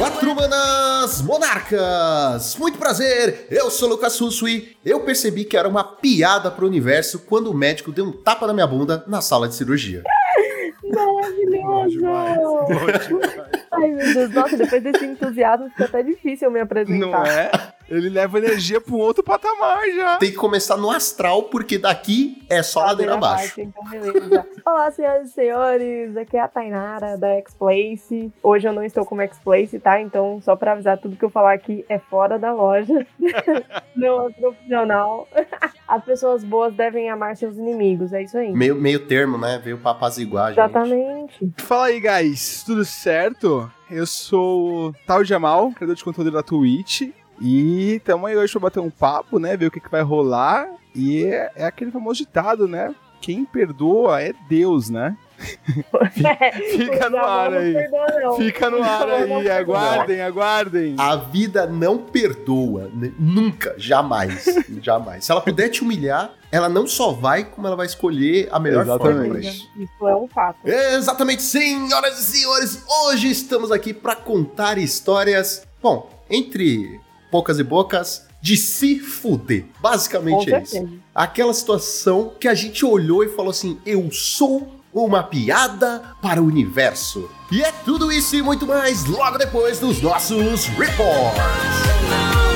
Quatro manas monarcas! Muito prazer, eu sou o Lucas Susui. Eu percebi que era uma piada pro universo quando o médico deu um tapa na minha bunda na sala de cirurgia. Maravilhoso! Ai, meu Deus, nossa, depois desse entusiasmo fica até difícil eu me apresentar. Não é? Ele leva energia pra um outro patamar já. Tem que começar no astral, porque daqui é só ladeira abaixo. Então, beleza. Olá, senhoras e senhores, aqui é a Tainara da X-Place. Hoje eu não estou como X-Place, tá? Então, só pra avisar, tudo que eu falar aqui é fora da loja. não é profissional. As pessoas boas devem amar seus inimigos, é isso aí. Meio, meio termo, né? Veio pra apaziguar, gente. Exatamente. Fala aí, guys. Tudo certo? Eu sou o Tal Jamal, criador de conteúdo da Twitch. E estamos aí hoje pra bater um papo, né? Ver o que, que vai rolar. E é, é aquele famoso ditado, né? Quem perdoa é Deus, né? Fica no ar aí. Fica no ar aí. Aguardem, aguardem. A vida não perdoa. né? Nunca, jamais. jamais. Se ela puder te humilhar, ela não só vai, como ela vai escolher a melhor forma pra Exatamente. isso. Isso é um fato. Exatamente, senhoras e senhores. Hoje estamos aqui para contar histórias, bom, entre poucas e bocas, de se fuder. Basicamente é isso. Aquela situação que a gente olhou e falou assim: eu sou uma piada para o universo. E é tudo isso e muito mais logo depois dos nossos reports.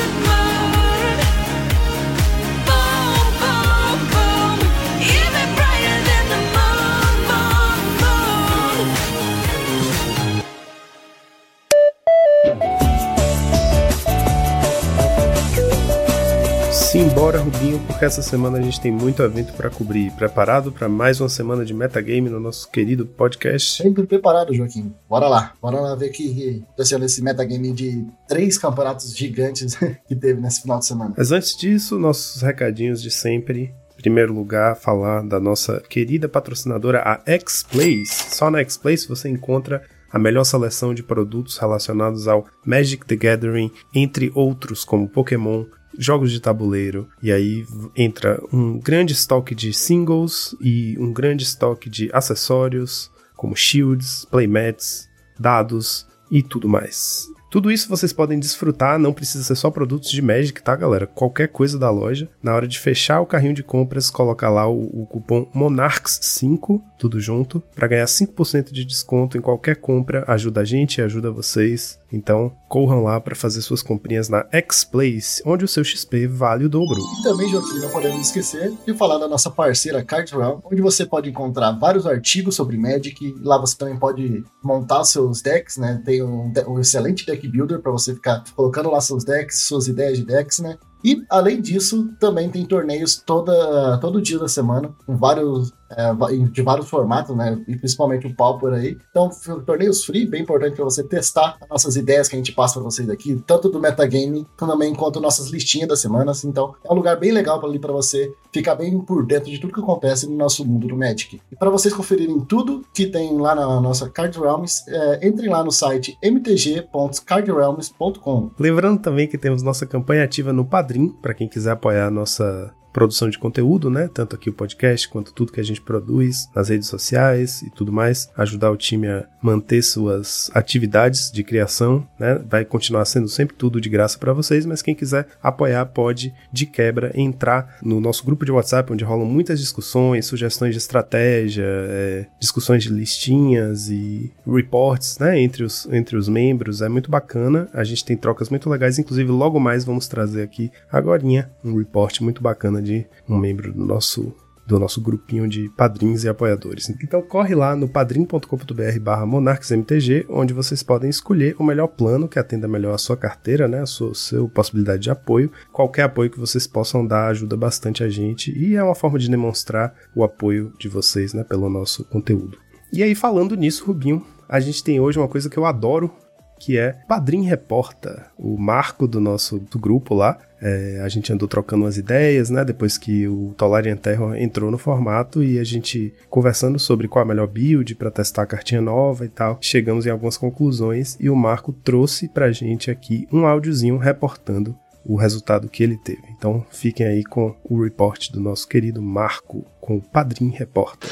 Simbora, Rubinho, porque essa semana a gente tem muito evento pra cobrir. Preparado pra mais uma semana de metagame no nosso querido podcast? Sempre preparado, Joaquim. Bora lá. Bora lá ver o que aconteceu nesse metagame de três campeonatos gigantes que teve nesse final de semana. Mas antes disso, nossos recadinhos de sempre. Em primeiro lugar, falar da nossa querida patrocinadora, a X-Place. Só na X-Place você encontra a melhor seleção de produtos relacionados ao Magic the Gathering, entre outros como Pokémon, jogos de tabuleiro, e aí entra um grande estoque de singles e um grande estoque de acessórios, como shields, playmats, dados e tudo mais. Tudo isso vocês podem desfrutar, não precisa ser só produtos de Magic, tá, galera? Qualquer coisa da loja. Na hora de fechar o carrinho de compras, coloca lá o, o cupom MONARCHS5, tudo junto, para ganhar 5% de desconto em qualquer compra. Ajuda a gente ajuda vocês. Então, corram lá para fazer suas comprinhas na X-Place, onde o seu XP vale o dobro. E também, Joaquim, não podemos esquecer de falar da nossa parceira Card Realm, onde você pode encontrar vários artigos sobre Magic. Lá você também pode montar seus decks, né? Tem um, um excelente deck builder para você ficar colocando lá seus decks, suas ideias de decks, né? E, além disso, também tem torneios toda, todo dia da semana, com vários, é, de vários formatos, né? E principalmente o Pauper aí. Então, torneios free, bem importante para você testar as nossas ideias que a gente passa para vocês aqui, tanto do metagame, também quanto nossas listinhas das semanas. Então, é um lugar bem legal para ali para você ficar bem por dentro de tudo que acontece no nosso mundo do Magic. E para vocês conferirem tudo que tem lá na nossa Card Realms, é, entrem lá no site mtg.cardrealms.com. Lembrando também que temos nossa campanha ativa no Padrim, para quem quiser apoiar a nossa produção de conteúdo, né? Tanto aqui o podcast quanto tudo que a gente produz nas redes sociais e tudo mais, ajudar o time a manter suas atividades de criação, né? Vai continuar sendo sempre tudo de graça para vocês, mas quem quiser apoiar pode de quebra entrar no nosso grupo de WhatsApp onde rolam muitas discussões, sugestões de estratégia, é, discussões de listinhas e reports, né? Entre os entre os membros é muito bacana. A gente tem trocas muito legais, inclusive logo mais vamos trazer aqui agorinha um report muito bacana de um membro do nosso do nosso grupinho de padrinhos e apoiadores. Então corre lá no padrim.com.br barra monarquesmtg, onde vocês podem escolher o melhor plano que atenda melhor a sua carteira, né, a sua, sua possibilidade de apoio. Qualquer apoio que vocês possam dar ajuda bastante a gente e é uma forma de demonstrar o apoio de vocês, né, pelo nosso conteúdo. E aí falando nisso, Rubinho, a gente tem hoje uma coisa que eu adoro, que é Padrim Reporta, o marco do nosso do grupo lá. É, a gente andou trocando umas ideias, né? Depois que o Tolarian Terror entrou no formato e a gente conversando sobre qual a melhor build para testar a cartinha nova e tal. Chegamos em algumas conclusões e o Marco trouxe pra gente aqui um áudiozinho reportando o resultado que ele teve. Então fiquem aí com o report do nosso querido Marco com o Padrim Reporta.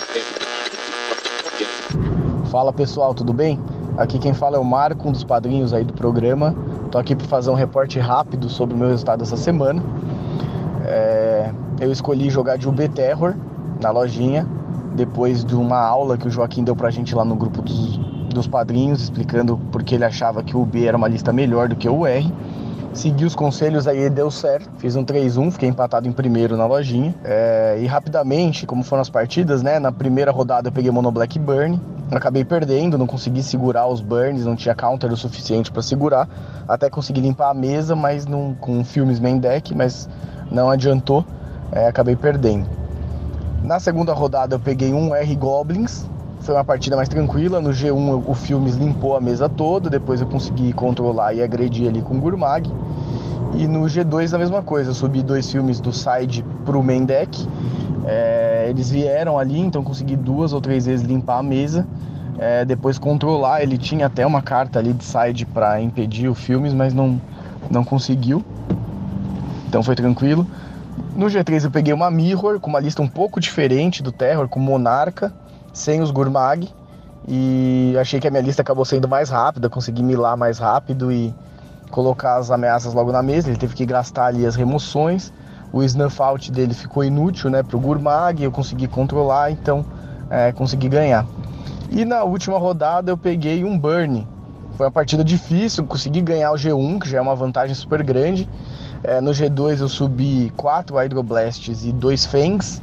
Fala pessoal, tudo bem? Aqui quem fala é o Marco, um dos padrinhos aí do programa. Tô aqui para fazer um reporte rápido sobre o meu resultado essa semana. É, eu escolhi jogar de UB Terror na lojinha, depois de uma aula que o Joaquim deu pra gente lá no grupo dos, dos padrinhos, explicando porque ele achava que o UB era uma lista melhor do que o R. Segui os conselhos aí deu certo. Fiz um 3-1, fiquei empatado em primeiro na lojinha. É, e rapidamente, como foram as partidas, né? Na primeira rodada eu peguei Mono Black Burn. Acabei perdendo, não consegui segurar os burns, não tinha counter o suficiente para segurar. Até consegui limpar a mesa, mas não, com filmes main deck, mas não adiantou. É, acabei perdendo. Na segunda rodada eu peguei um R Goblins, foi uma partida mais tranquila. No G1 o Filmes limpou a mesa toda, depois eu consegui controlar e agredir ali com o Gurmag. E no G2 a mesma coisa, eu subi dois filmes do side pro main deck. É, eles vieram ali, então consegui duas ou três vezes limpar a mesa. É, depois controlar, ele tinha até uma carta ali de side para impedir o filmes, mas não, não conseguiu. Então foi tranquilo. No G3 eu peguei uma Mirror com uma lista um pouco diferente do Terror, com Monarca sem os Gurmag. E achei que a minha lista acabou sendo mais rápida, consegui milar mais rápido e colocar as ameaças logo na mesa. Ele teve que gastar ali as remoções. O snuff out dele ficou inútil né, para o Gurmag, eu consegui controlar, então é, consegui ganhar. E na última rodada eu peguei um Burn. Foi uma partida difícil, consegui ganhar o G1, que já é uma vantagem super grande. É, no G2 eu subi 4 Hydroblasts e 2 Fangs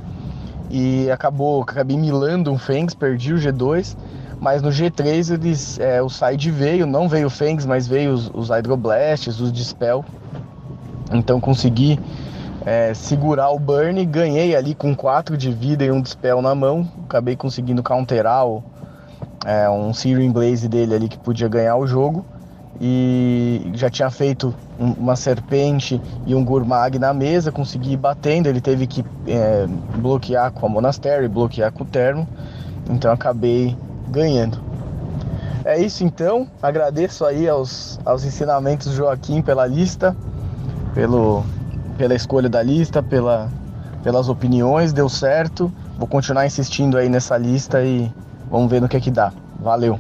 e acabou, acabei milando um Fangs, perdi o G2, mas no G3 eles, é, o side veio, não veio o Fangs, mas veio os, os Hydroblasts, os Dispel, então consegui é, segurar o Burn, ganhei ali com 4 de vida e um Dispel na mão, acabei conseguindo counterar o, é, um Searing Blaze dele ali que podia ganhar o jogo, e já tinha feito uma serpente e um Gurmag na mesa, consegui ir batendo, ele teve que é, bloquear com a Monastery, bloquear com o Termo, então acabei ganhando. É isso então, agradeço aí aos, aos ensinamentos Joaquim pela lista, pelo, pela escolha da lista, pela, pelas opiniões, deu certo. Vou continuar insistindo aí nessa lista e vamos ver no que é que dá. Valeu!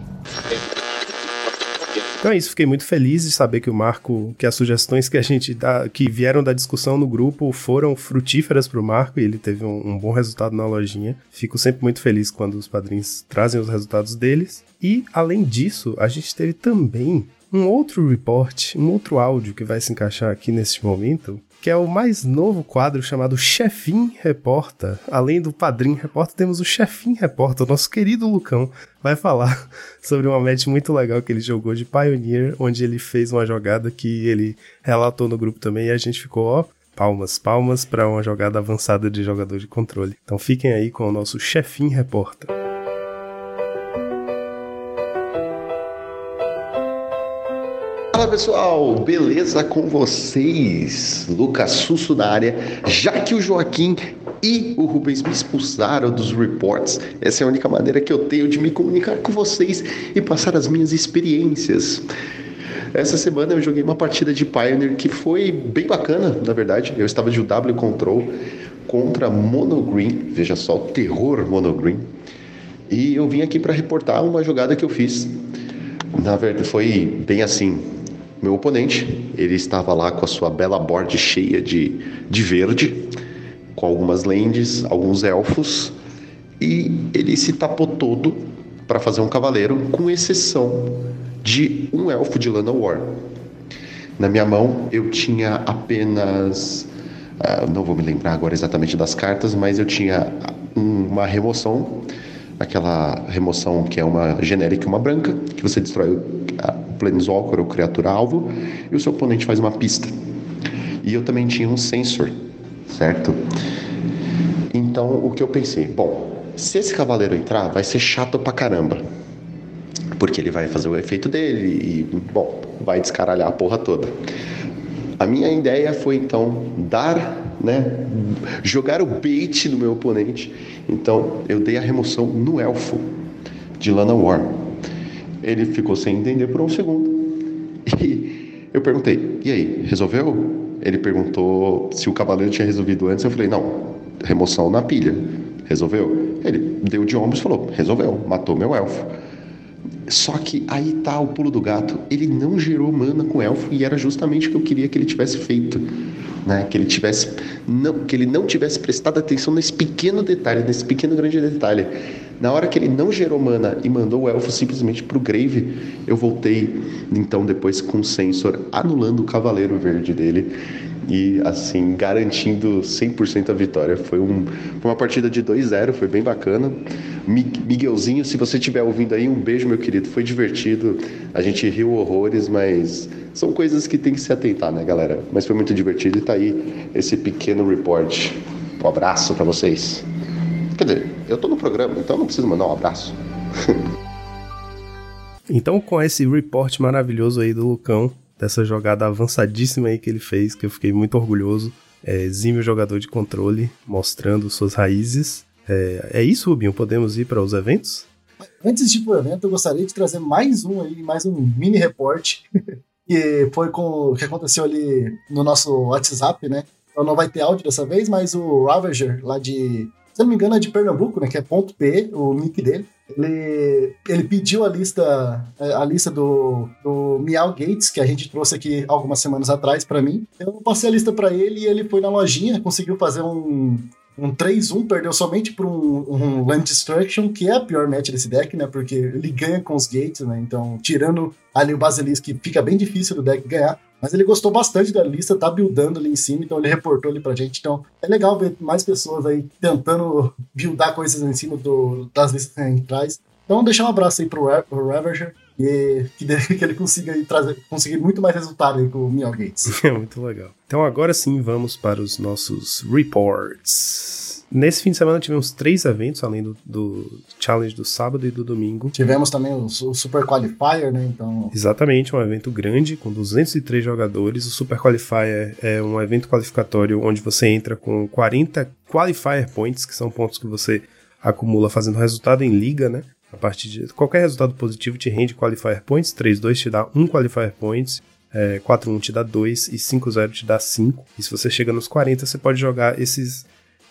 Então é isso, fiquei muito feliz de saber que o Marco, que as sugestões que a gente dá, que vieram da discussão no grupo foram frutíferas para o Marco e ele teve um, um, bom resultado na lojinha. Fico sempre muito feliz quando os padrinhos trazem os resultados deles. E além disso, a gente teve também um outro report, um outro áudio que vai se encaixar aqui neste momento, que é o mais novo quadro chamado Chefim Reporta. Além do Padrim Reporta, temos o Chefim Reporta, o nosso querido Lucão vai falar sobre uma match muito legal que ele jogou de Pioneer, onde ele fez uma jogada que ele relatou no grupo também e a gente ficou, ó, palmas, palmas para uma jogada avançada de jogador de controle. Então fiquem aí com o nosso Chefim Reporta. Fala pessoal, beleza com vocês? Lucas Susso na área. Já que o Joaquim e o Rubens me expulsaram dos reports, essa é a única maneira que eu tenho de me comunicar com vocês e passar as minhas experiências. Essa semana eu joguei uma partida de Pioneer que foi bem bacana, na verdade. Eu estava de W Control contra Mono Green, veja só o terror Mono Green. E eu vim aqui para reportar uma jogada que eu fiz. Na verdade, foi bem assim meu oponente, ele estava lá com a sua bela board cheia de, de verde, com algumas lands, alguns elfos, e ele se tapou todo para fazer um cavaleiro, com exceção de um elfo de Lana War. Na minha mão eu tinha apenas. Uh, não vou me lembrar agora exatamente das cartas, mas eu tinha uma remoção, aquela remoção que é uma genérica e uma branca, que você destrói a Planeswalker ou criatura alvo, e o seu oponente faz uma pista. E eu também tinha um sensor, certo? Então o que eu pensei? Bom, se esse cavaleiro entrar, vai ser chato pra caramba. Porque ele vai fazer o efeito dele e, bom, vai descaralhar a porra toda. A minha ideia foi então dar, né, jogar o bait no meu oponente. Então eu dei a remoção no elfo de Lana War. Ele ficou sem entender por um segundo. E eu perguntei: "E aí, resolveu?" Ele perguntou se o cavaleiro tinha resolvido antes. Eu falei: "Não, remoção na pilha. Resolveu?" Ele deu de ombros e falou: "Resolveu, matou meu elfo." Só que aí tá o pulo do gato. Ele não gerou mana com elfo e era justamente o que eu queria que ele tivesse feito. Né? Que ele tivesse não, que ele não tivesse prestado atenção nesse pequeno detalhe, nesse pequeno grande detalhe. Na hora que ele não gerou mana e mandou o elfo simplesmente pro grave, eu voltei então depois com o sensor anulando o cavaleiro verde dele e assim garantindo 100% a vitória. Foi, um, uma partida de 2-0, foi bem bacana. Miguelzinho, se você estiver ouvindo aí, um beijo, meu querido. Foi divertido. A gente riu horrores, mas são coisas que tem que se atentar, né, galera? Mas foi muito divertido e tá aí esse pequeno report. Um abraço para vocês. Quer dizer, eu tô no programa, então não preciso mandar um abraço. então, com esse report maravilhoso aí do Lucão, dessa jogada avançadíssima aí que ele fez, que eu fiquei muito orgulhoso. É, exímio jogador de controle, mostrando suas raízes. É, é isso, Rubinho? Podemos ir para os eventos? Antes de ir para o evento, eu gostaria de trazer mais um aí, mais um mini reporte, que foi com o que aconteceu ali no nosso WhatsApp, né? Então não vai ter áudio dessa vez, mas o Ravager, lá de se não me engano, é de Pernambuco, né? Que é ponto .p, o nick dele. Ele, ele pediu a lista é, a lista do, do Miau Gates, que a gente trouxe aqui algumas semanas atrás para mim. Eu passei a lista para ele e ele foi na lojinha, conseguiu fazer um, um 3-1, perdeu somente por um, um Land Destruction, que é a pior match desse deck, né? Porque ele ganha com os gates, né? Então, tirando ali o Basilisk, fica bem difícil do deck ganhar. Mas ele gostou bastante da lista, tá buildando ali em cima, então ele reportou ali pra gente. Então é legal ver mais pessoas aí tentando buildar coisas em cima do, das listas que a gente traz. Então deixar um abraço aí pro, pro Ravager e que, que ele consiga trazer, conseguir muito mais resultado aí com o Miel Gates. É muito legal. Então agora sim vamos para os nossos reports. Nesse fim de semana tivemos três eventos, além do, do challenge do sábado e do domingo. Tivemos também o, o, Super Qualifier, né? Então... Exatamente, um evento grande com 203 jogadores. O Super Qualifier é um evento qualificatório onde você entra com 40 Qualifier Points, que são pontos que você acumula fazendo resultado em liga, né? A partir de qualquer resultado positivo te rende Qualifier Points, 3-2 te dá 1 Qualifier Points, é, 4-1 te dá 2 e 5-0 te dá 5. E se você chega nos 40, você pode jogar esses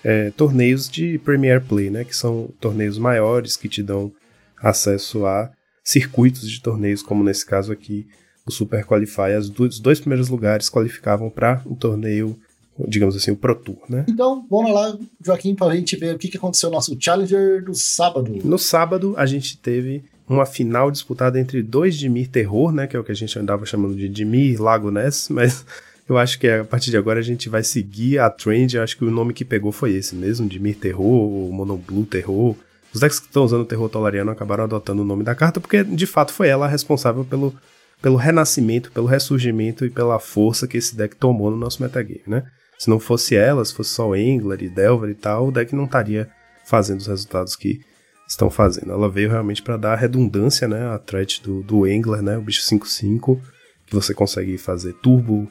é, torneios de Premier Play, né? Que são torneios maiores que te dão acesso a circuitos de torneios, como nesse caso aqui o Super Qualify. As do, os dois primeiros lugares qualificavam para o um torneio, digamos assim, o Pro Tour, né? Então, vamos lá, Joaquim, para a gente ver o que, que aconteceu no nosso Challenger do sábado. No sábado, a gente teve uma final disputada entre dois Dimir Terror, né? Que é o que a gente andava chamando de Dimir Lago Ness, mas eu acho que a partir de agora a gente vai seguir a trend. Eu acho que o nome que pegou foi esse mesmo, de Mir Terror, Monoblue Terror. Os decks que estão usando o terror tolariano acabaram adotando o nome da carta, porque de fato foi ela responsável pelo, pelo renascimento, pelo ressurgimento e pela força que esse deck tomou no nosso metagame, né? Se não fosse ela, se fosse só Engler e Delver e tal, o deck não estaria fazendo os resultados que estão fazendo. Ela veio realmente para dar redundância, né? A threat do, do Engler, né? O bicho 5-5, que você consegue fazer turbo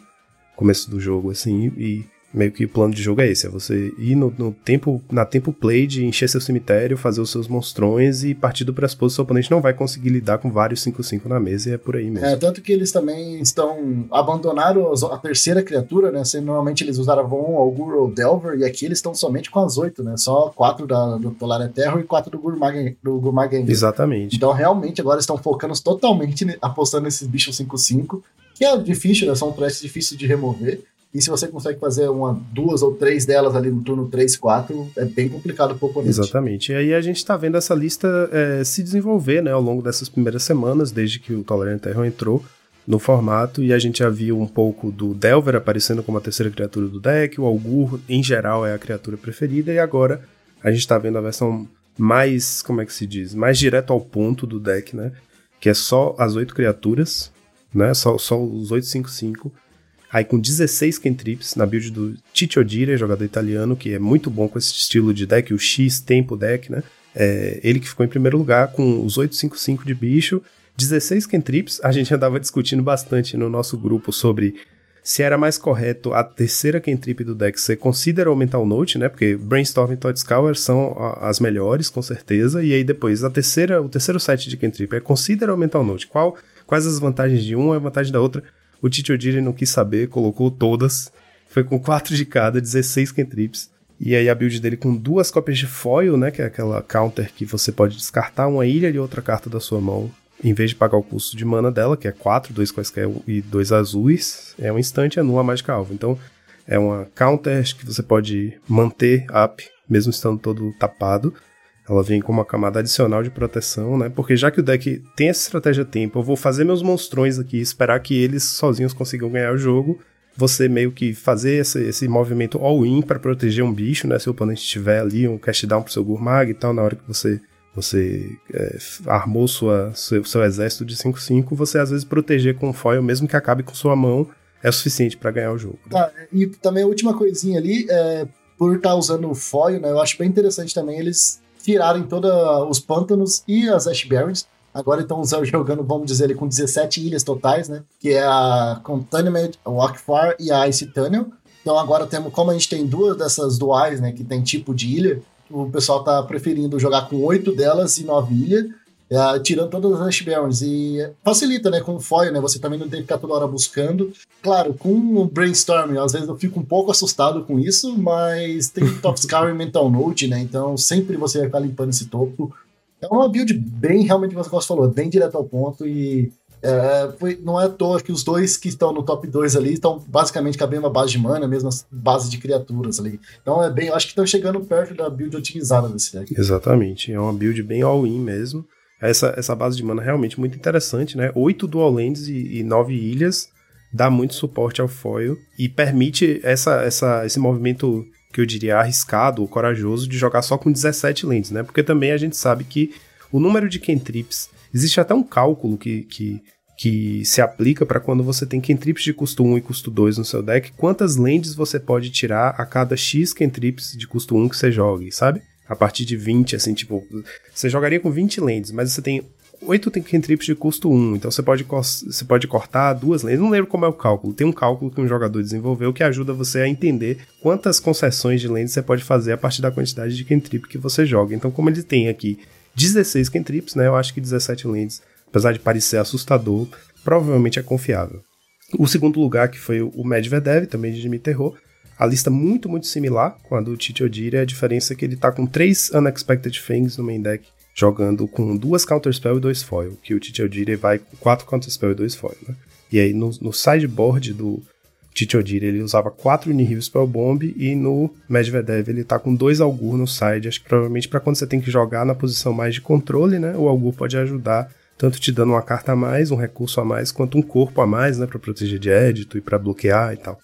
começo do jogo, assim, e meio que o plano de jogo é esse, é você ir no, no, tempo, na tempo play de encher seu cemitério, fazer os seus monstrões e partir do pressuposto que seu oponente não vai conseguir lidar com vários 5-5 na mesa e é por aí mesmo. É, tanto que eles também estão, abandonaram a terceira criatura, né, assim, normalmente eles usavam Augur ou Delver, e aqui eles estão somente com as oito, né, só quatro da, do Polar Terror e quatro do Gurmag, do Gurmag Exatamente. Então realmente agora estão focando totalmente apostando nesses bichos 5-5, que é difícil, né? São threats difíceis de remover. E se você consegue fazer uma, duas ou três delas ali no turno 3, 4, é bem complicado pro oponente. Exatamente. E aí a gente tá vendo essa lista é, se desenvolver, né, ao longo dessas primeiras semanas, desde que o Tolerant Terror entrou no formato, e a gente já viu um pouco do Delver aparecendo como a terceira criatura do deck, o Augur, em geral, é a criatura preferida, e agora a gente tá vendo a versão mais, como é que se diz, mais direto ao ponto do deck, né, que é só as oito criaturas, né? Só, só os 855. Aí com 16 cantrips na build do Tito Odire, jogador italiano, que é muito bom com esse estilo de deck, o X Tempo deck, né? É, ele que ficou em primeiro lugar com os 855 de bicho, 16 cantrips. A gente andava discutindo bastante no nosso grupo sobre se era mais correto a terceira cantrip do deck ser Consider ou Mental Note, né? Porque Brainstorm e Todd Scour são as melhores, com certeza. E aí depois a terceira, o terceiro set de cantrip é Consider ou Mental Note. Qual quais as vantagens de uma e a vantagem da outra. O Titi Odiri não quis saber, colocou todas. Foi com 4 de cada, 16 cantrips. E aí a build dele com duas cópias de foil, né? Que é aquela counter que você pode descartar uma ilha e outra carta da sua mão em vez de pagar o custo de mana dela, que é 4, 2 quaisquer e 2 azuis, é um instante anula a mágica alvo. Então, é uma counter que você pode manter up, mesmo estando todo tapado. Ela vem com uma camada adicional de proteção, né? Porque já que o deck tem essa estratégia tempo, eu vou fazer meus monstrões aqui, esperar que eles sozinhos consigam ganhar o jogo. Você meio que fazer esse, esse movimento all-in para proteger um bicho, né? Se o oponente tiver ali um cast down pro seu Gurmag e tal, na hora que você você é, armou sua, seu, seu exército de 5-5, você às vezes proteger com foil, mesmo que acabe com sua mão, é o suficiente para ganhar o jogo. Tá, e também a última coisinha ali, é, por estar tá usando o foil, né, eu acho bem interessante também eles tirarem todos os pântanos e as Ash Barrens. Agora estão jogando, vamos dizer, ali, com 17 ilhas totais, né? Que é a Containment, a Walkfar e a Ice Tunnel. Então agora temos, como a gente tem duas dessas duais, né? Que tem tipo de ilha, o pessoal tá preferindo jogar com oito delas e nove ilhas, é, tirando todas as Ash Barons. E facilita, né? Com o foil, né? Você também não tem que ficar toda hora buscando. Claro, com o brainstorming, às vezes eu fico um pouco assustado com isso, mas tem Scar e Mental Note, né? Então sempre você vai ficar limpando esse topo. É uma build bem, realmente, como você falou, bem direto ao ponto e é, foi, não é à toa que os dois que estão no top 2 ali estão basicamente com a base de mana, mesma base de criaturas ali. Então é bem, acho que estão chegando perto da build otimizada desse deck. Exatamente, é uma build bem all-in mesmo. Essa, essa base de mana é realmente muito interessante, né? Oito dual lands e, e nove ilhas dá muito suporte ao foil e permite essa, essa, esse movimento que eu diria arriscado ou corajoso de jogar só com 17 lands, né? Porque também a gente sabe que o número de cantrips Existe até um cálculo que, que, que se aplica para quando você tem cantrips de custo 1 e custo 2 no seu deck, quantas lands você pode tirar a cada X cantrips de custo 1 que você jogue, sabe? A partir de 20, assim, tipo, você jogaria com 20 lands, mas você tem 8 cantrips de custo 1, então você pode, você pode cortar duas lands. Não lembro como é o cálculo, tem um cálculo que um jogador desenvolveu que ajuda você a entender quantas concessões de lands você pode fazer a partir da quantidade de cantrip que você joga. Então, como ele tem aqui 16 cantrips, né? Eu acho que 17 lands, apesar de parecer assustador, provavelmente é confiável. O segundo lugar, que foi o Medvedev, também de Jimmy Terror, a lista muito, muito similar com a do Tite Odiri, a diferença é que ele tá com três Unexpected Things no main deck, jogando com duas Counterspell e dois Foil, que o Tite Odiri vai com quatro Counterspell e dois Foil, né? E aí no, no sideboard do, Tite Odir ele usava 4 Nihil Spellbomb e no Medvedev ele tá com dois Algur no side, acho que provavelmente para quando você tem que jogar na posição mais de controle, né, o Algur pode ajudar tanto te dando uma carta a mais, um recurso a mais, quanto um corpo a mais, né, para proteger de édito e para bloquear e tal.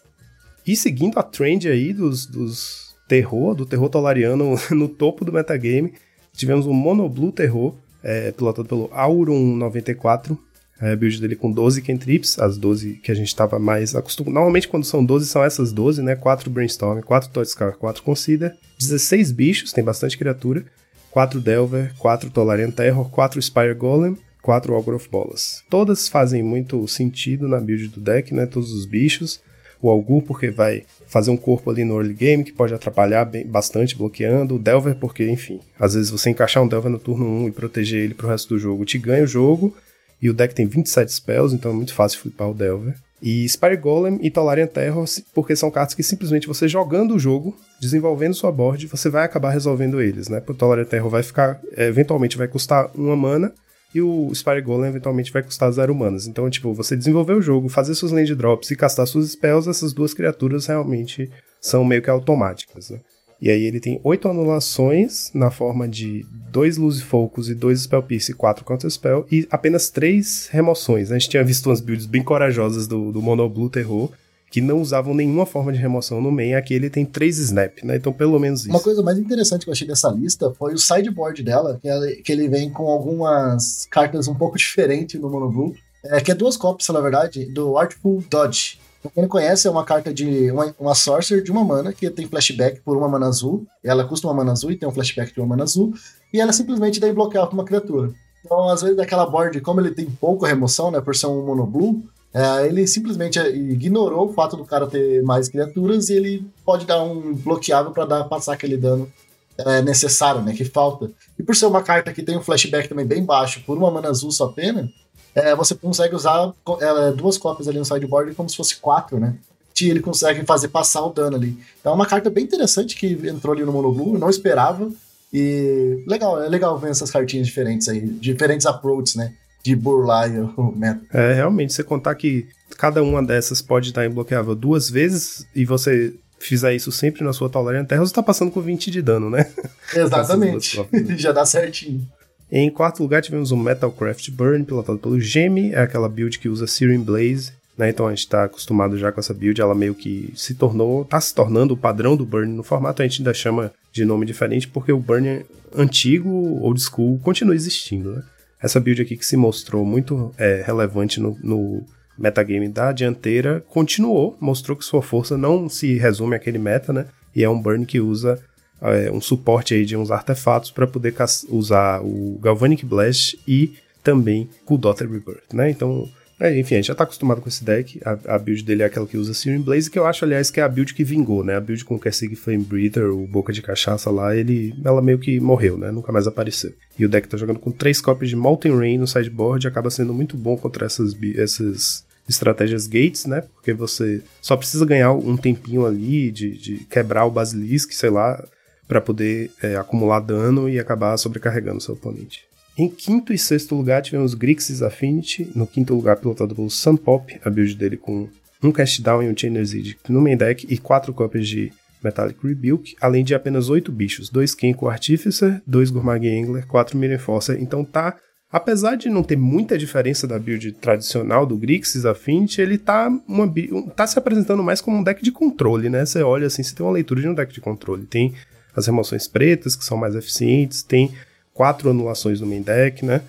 E seguindo a trend aí dos, dos terror, do terror tolariano no topo do metagame, tivemos o Mono Blue Terror, é, pilotado pelo Auron 94, a build dele com 12 cantrips, as 12 que a gente estava mais acostumado. Normalmente, quando são 12, são essas 12, né? 4 Brainstorm, 4 Totscar, 4 Consider, 16 bichos, tem bastante criatura, 4 Delver, 4 Tolarian Terror, 4 Spire Golem, 4 Algroth Bolas. Todas fazem muito sentido na build do deck, né? Todos os bichos. O Algur, porque vai fazer um corpo ali no early game, que pode atrapalhar bem, bastante bloqueando. O Delver, porque, enfim, às vezes você encaixar um Delver no turno 1 e proteger ele pro resto do jogo te ganha o jogo. E o deck tem 27 spells, então é muito fácil flipar o Delver. E Spire Golem e Tolarian Terror, porque são cartas que simplesmente você jogando o jogo, desenvolvendo sua board, você vai acabar resolvendo eles, né? O Tolarian Terror vai ficar, eventualmente vai custar uma mana, e o Spire Golem eventualmente vai custar zero manas. Então, tipo, você desenvolver o jogo, fazer seus land drops e castar suas spells, essas duas criaturas realmente são meio que automáticas, né? E aí ele tem oito anulações na forma de dois Lose Focus e dois Spell Pierce e quatro Counter Spell e apenas três remoções. A gente tinha visto umas builds bem corajosas do, do Mono Blue Terror que não usavam nenhuma forma de remoção no main, aqui ele tem três snap, né? Então pelo menos isso. Uma coisa mais interessante que eu achei dessa lista foi o sideboard dela, que, ela, que ele vem com algumas cartas um pouco diferentes no Mono Blue. É, que é duas cópias, na verdade, do Artful Dodge. Pra quem não conhece, é uma carta de uma, uma Sorcerer de uma mana, que tem flashback por uma mana azul. Ela custa uma mana azul e tem um flashback de uma mana azul. E ela simplesmente dá bloquear com uma criatura. Então, às vezes, daquela board, como ele tem pouco remoção, né, por ser um mono blue, é, ele simplesmente ignorou o fato do cara ter mais criaturas e ele pode dar um bloqueável para passar aquele dano é, necessário, né, que falta. E por ser uma carta que tem um flashback também bem baixo, por uma mana azul só pena, é, você consegue usar é, duas cópias ali no sideboard como se fosse quatro, né? E ele consegue fazer passar o dano ali. Então é uma carta bem interessante que entrou ali no Mono Blue, não esperava. E legal, é legal ver essas cartinhas diferentes aí, diferentes approaches, né? De burlar o método. É, realmente, você contar que cada uma dessas pode estar imbloqueável duas vezes e você fizer isso sempre na sua Tolerant Terra, você tá passando com 20 de dano, né? Exatamente. Já dá certinho. Em quarto lugar, tivemos o Metalcraft Burn, pilotado pelo Gemi, é aquela build que usa Searing Blaze, né? Então a gente tá acostumado já com essa build, ela meio que se tornou, tá se tornando o padrão do Burn no formato, a gente ainda chama de nome diferente porque o Burn antigo, old school, continua existindo, né? Essa build aqui que se mostrou muito é, relevante no, no metagame da dianteira, continuou, mostrou que sua força não se resume àquele meta, né? E é um burn que usa é, um suporte aí de uns artefatos para poder usar o Galvanic Blast e também o Daughter Rebirth, né? Então, é, enfim, a gente já tá acostumado com esse deck. A, a, build dele é aquela que usa Searing Blaze, que eu acho, aliás, que é a build que vingou, né? A build com o Kersig Flame Breather, o Boca de Cachaça lá, ele, ela meio que morreu, né? Nunca mais apareceu. E o deck tá jogando com três cópias de Molten Rain no sideboard, acaba sendo muito bom contra essas, essas estratégias gates, né? Porque você só precisa ganhar um tempinho ali de, de quebrar o Basilisk, sei lá, para poder é, acumular dano e acabar sobrecarregando seu oponente. Em quinto e sexto lugar tivemos Grixis Affinity, no quinto lugar pilotado pelo Sunpop, a build dele com um Cast Down e um Chainer's Edict no main deck e quatro cópias de Metallic Rebuke, além de apenas oito bichos, dois Kenko Artificer, dois Gourmag Angler, quatro Mirror Enforcer, então tá Apesar de não ter muita diferença da build tradicional do Grixis Affinity, ele tá, uma, tá se apresentando mais como um deck de controle, né? Você olha assim, você tem uma leitura de um deck de controle. Tem as remoções pretas, que são mais eficientes, tem quatro anulações no main deck, né?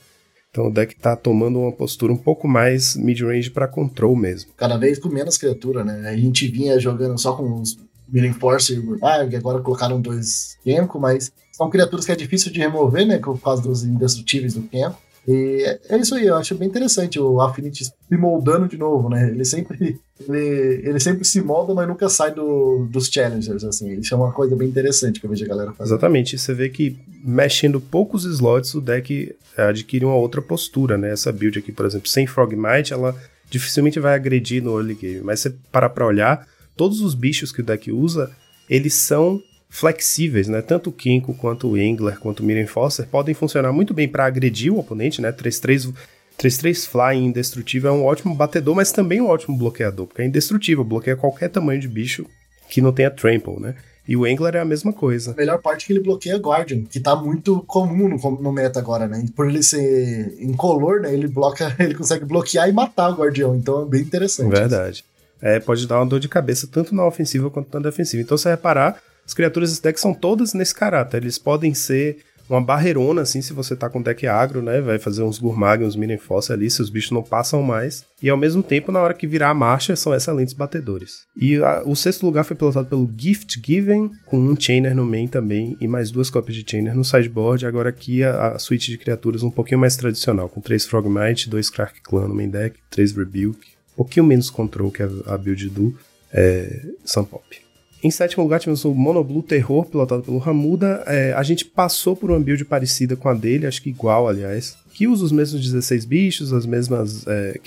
Então o deck tá tomando uma postura um pouco mais mid-range para control mesmo. Cada vez com menos criatura, né? A gente vinha jogando só com os Milling Force e Urmag, agora colocaram dois Kenko, mas são criaturas que é difícil de remover, né? Por causa dos indestrutíveis do Kenko. E é isso aí, eu acho bem interessante o Affinity se moldando de novo, né? Ele sempre, ele, ele sempre se molda, mas nunca sai do, dos challengers, assim. Isso é uma coisa bem interessante que eu vejo a galera fazer. Exatamente, você vê que mexendo poucos slots, o deck adquire uma outra postura, né? Essa build aqui, por exemplo, sem Frogmite, ela dificilmente vai agredir no early game, mas você parar pra olhar, todos os bichos que o deck usa, eles são flexíveis, né? Tanto o Kinko quanto o Engler, quanto o Miriam Foster podem funcionar muito bem para agredir o oponente, né? 3-3 3-3 Flying indestrutível é um ótimo batedor, mas também um ótimo bloqueador, porque é indestrutível, bloqueia qualquer tamanho de bicho que não tenha trample, né? E o Engler é a mesma coisa. A melhor parte é que ele bloqueia Guardian, que tá muito comum no, no meta agora, né? Por ele ser incolor, né? Ele bloca, ele consegue bloquear e matar o Guardião, então é bem interessante. Verdade. É, pode dar uma dor de cabeça tanto na ofensiva quanto na defensiva. Então, se reparar, as criaturas desse deck são todas nesse caráter. Eles podem ser uma barreirona, assim, se você tá com deck agro, né? Vai fazer uns Gurmag, uns Minenfoss ali, se os bichos não passam mais. E ao mesmo tempo, na hora que virar a marcha, são excelentes batedores. E a, o sexto lugar foi pilotado pelo Gift Given, com um Chainer no main também, e mais duas cópias de Chainer no sideboard. Agora aqui a, a suíte de criaturas um pouquinho mais tradicional, com três Frogmite, dois Crack Clan no main deck, três Rebuke, um pouquinho menos control que a, a build do é, Sunpop. Em sétimo lugar, tivemos o Monoblue Terror, pilotado pelo Ramuda. É, a gente passou por uma build parecida com a dele, acho que igual, aliás. Que usa os mesmos 16 bichos, as mesmas é.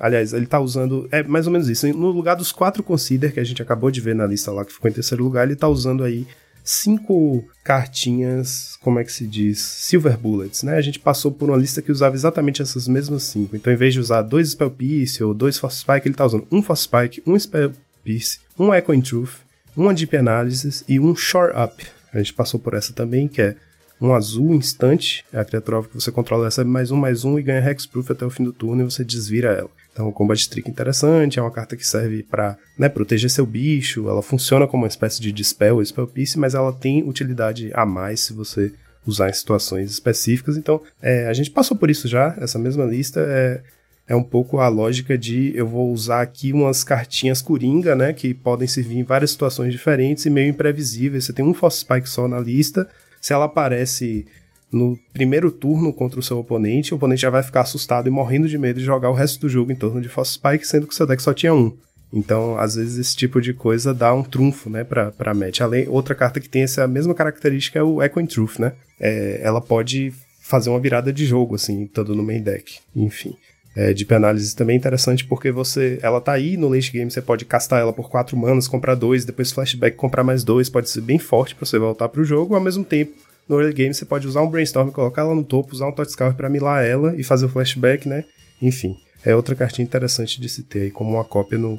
Aliás, ele tá usando. É mais ou menos isso. No lugar dos quatro Consider, que a gente acabou de ver na lista lá, que ficou em terceiro lugar, ele tá usando aí cinco cartinhas, como é que se diz? Silver Bullets, né? A gente passou por uma lista que usava exatamente essas mesmas cinco. Então, em vez de usar dois Spell Piece ou dois Force Spike, ele tá usando um Force Spike, um Spell Piece, um Echo in Truth, uma Deep Analysis e um Shore Up. A gente passou por essa também, que é um azul instante, é a criatura que você controla recebe mais um, mais um e ganha Hexproof até o fim do turno e você desvira ela. Então, o Combat Trick interessante, é uma carta que serve para né, proteger seu bicho, ela funciona como uma espécie de Dispel, Spell Piece, mas ela tem utilidade a mais se você usar em situações específicas. Então, é, a gente passou por isso já, essa mesma lista. É, é um pouco a lógica de eu vou usar aqui umas cartinhas coringa, né, que podem servir em várias situações diferentes e meio imprevisíveis. Você tem um Force Spike só na lista, se ela aparece no primeiro turno contra o seu oponente, o oponente já vai ficar assustado e morrendo de medo de jogar o resto do jogo em torno de Force Spike, sendo que o seu deck só tinha um. Então, às vezes, esse tipo de coisa dá um trunfo, né, pra, pra match. Além, outra carta que tem essa mesma característica é o Echo Truth, né? É, ela pode fazer uma virada de jogo, assim, todo no main deck. Enfim é, Deep Analysis também é interessante porque você, ela tá aí no late game, você pode castar ela por 4 manas, comprar dois, depois flashback, comprar mais dois, pode ser bem forte para você voltar pro jogo, ao mesmo tempo No early game você pode usar um brainstorm, colocar ela no topo, usar um Totscour para milar ela e fazer o flashback, né? Enfim, é outra cartinha interessante de se ter aí como uma cópia no,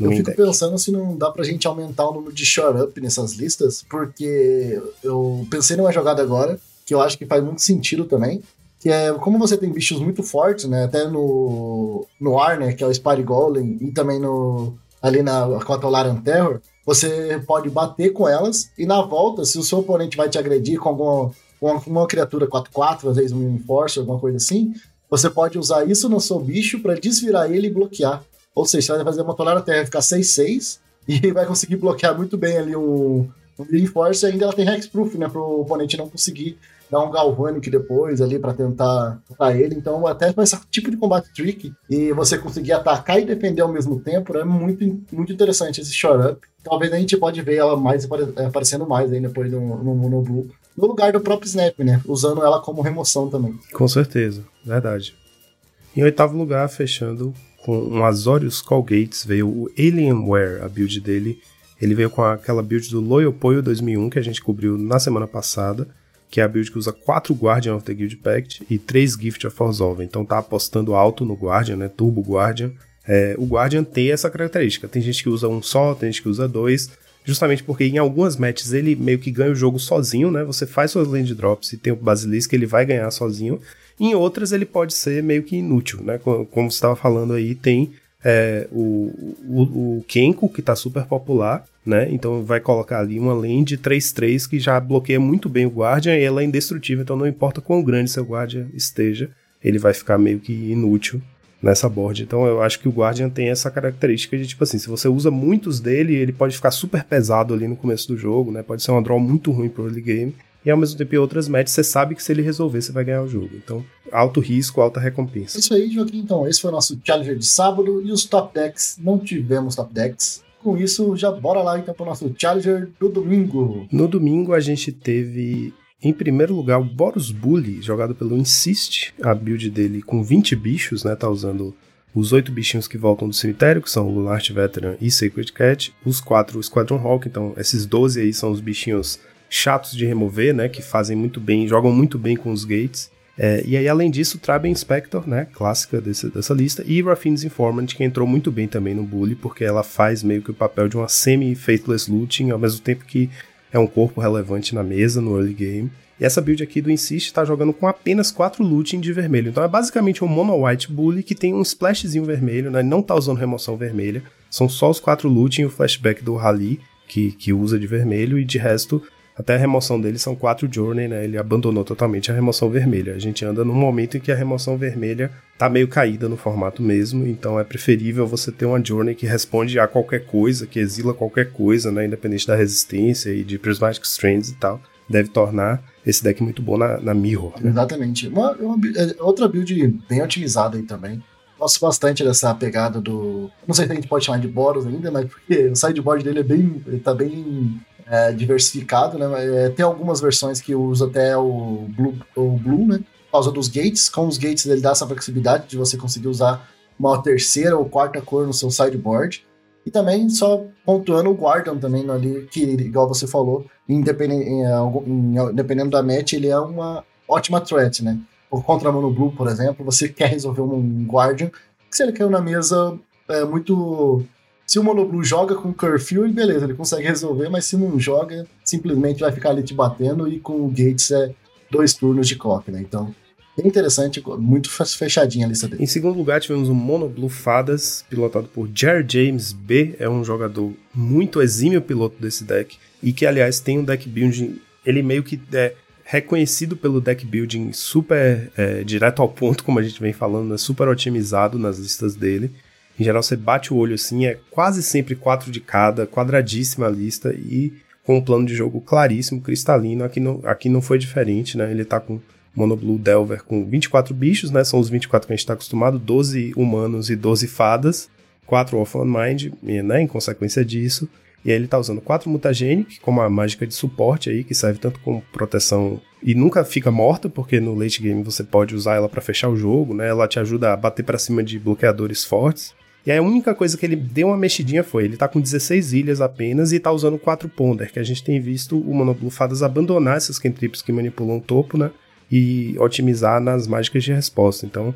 no Eu fico deck. pensando se não dá pra gente aumentar o número de short up nessas listas, porque eu pensei numa jogada agora, que eu acho que faz muito sentido também, que é como você tem bichos muito fortes, né? Até no, no Arner, que é o Spire Golem, e também no ali na contra o Larian Terror, você pode bater com elas, e na volta, se o seu oponente vai te agredir com alguma com uma criatura 4-4, às vezes um Enforcer, alguma coisa assim, você pode usar isso no seu bicho para desvirar ele e bloquear. Ou seja, você vai fazer uma tonelada terra ficar 6-6 e vai conseguir bloquear muito bem ali um, um Reinforce e ainda ela tem Hexproof, né? Pro oponente não conseguir dar um Galvanic depois ali para tentar atacar ele. Então, até esse tipo de combate trick e você conseguir atacar e defender ao mesmo tempo, é muito, muito interessante esse short up. Talvez a gente pode ver ela mais aparecendo mais aí depois no, no. No lugar do próprio Snap, né? Usando ela como remoção também. Com certeza, verdade. Em oitavo lugar, fechando com um Azorius Gates, veio o Alienware, a build dele. Ele veio com aquela build do Loyal Poio 2001 que a gente cobriu na semana passada, que é a build que usa 4 Guardian of the Guild Pact e 3 Gift of Resolve. Então tá apostando alto no Guardian, né? Turbo Guardian. É, o Guardian tem essa característica. Tem gente que usa um só, tem gente que usa dois. Justamente porque em algumas matches ele meio que ganha o jogo sozinho, né? Você faz suas land drops e tem o Basilisk, ele vai ganhar sozinho. Em outras ele pode ser meio que inútil, né? Como você estava falando aí, tem é, o, o, o Kenko, que está super popular, né? Então vai colocar ali uma land 3-3 que já bloqueia muito bem o Guardian e ela é indestrutível, então não importa quão grande seu Guardian esteja, ele vai ficar meio que inútil nessa board. Então eu acho que o Guardian tem essa característica de, tipo assim, se você usa muitos dele, ele pode ficar super pesado ali no começo do jogo, né? Pode ser uma draw muito ruim pro early game. E ao mesmo tempo, em outras matches, você sabe que se ele resolver, você vai ganhar o jogo. Então, alto risco, alta recompensa. É isso aí, Joaquim. Então, esse foi o nosso Challenger de sábado. E os top decks, não tivemos top decks. Com isso, já bora lá então para o nosso Challenger do domingo. No domingo, a gente teve em primeiro lugar, o Boros Bully, jogado pelo Insist, a build dele com 20 bichos, né? Tá usando os oito bichinhos que voltam do cemitério, que são o Lunart Veteran e Sacred Cat, os quatro Squadron Hawk, então esses 12 aí são os bichinhos chatos de remover, né? Que fazem muito bem, jogam muito bem com os gates. É, e aí, além disso, Traben Inspector, né? Clássica desse, dessa lista. E Raffine's Informant, que entrou muito bem também no Bully, porque ela faz meio que o papel de uma semi-faithless looting, ao mesmo tempo que é um corpo relevante na mesa, no early game. E essa build aqui do Insist está jogando com apenas 4 looting de vermelho. Então é basicamente um mono white bully que tem um splashzinho vermelho, né? Não tá usando remoção vermelha. São só os 4 looting e o flashback do Rally que, que usa de vermelho. E de resto, até a remoção dele são 4 Journey, né? Ele abandonou totalmente a remoção vermelha. A gente anda num momento em que a remoção vermelha tá meio caída no formato mesmo. Então é preferível você ter uma Journey que responde a qualquer coisa, que exila qualquer coisa, né? Independente da resistência e de Prismatic Strands e tal. Deve tornar esse deck muito bom na, na Mirror. Né? Exatamente. Uma, uma, é, outra build bem otimizada aí também. Gosto bastante dessa pegada do. Não sei se a gente pode chamar de Boros ainda, mas porque o sideboard dele é bem. Ele tá bem é, diversificado, né? É, tem algumas versões que usa até o Blue, o Blue, né? Por causa dos gates. Com os gates ele dá essa flexibilidade de você conseguir usar uma terceira ou quarta cor no seu sideboard. E também só pontuando o Guardian também ali, que igual você falou, independente, dependendo da match, ele é uma ótima threat, né? Contra a Mono Blue, por exemplo, você quer resolver um Guardian, que se ele caiu na mesa é muito. Se o Mono Blue joga com Curfew, beleza, ele consegue resolver, mas se não joga, simplesmente vai ficar ali te batendo e com o Gates é dois turnos de clock, né? Então, bem interessante, muito fechadinha a lista dele. Em segundo lugar, tivemos o Mono Blue Fadas, pilotado por Jer James B. É um jogador muito exímio piloto desse deck. E que, aliás, tem um deck building. Ele meio que é reconhecido pelo deck building super é, direto ao ponto, como a gente vem falando, é super otimizado nas listas dele. Em geral, você bate o olho assim, é quase sempre quatro de cada, quadradíssima a lista e com um plano de jogo claríssimo, cristalino. Aqui não, aqui não foi diferente, né? Ele tá com Mono Blue Delver com 24 bichos, né? São os 24 que a gente está acostumado, 12 humanos e 12 fadas, 4 Off on Mind, né? Em consequência disso. E aí ele tá usando 4 Mutagenic, como a mágica de suporte aí, que serve tanto como proteção e nunca fica morta, porque no late game você pode usar ela para fechar o jogo, né? Ela te ajuda a bater para cima de bloqueadores fortes. E aí a única coisa que ele deu uma mexidinha foi, ele tá com 16 ilhas apenas e tá usando 4 Ponder, que a gente tem visto o Monoblue Fadas abandonar essas cantrips que manipulam o topo, né? E otimizar nas mágicas de resposta. Então,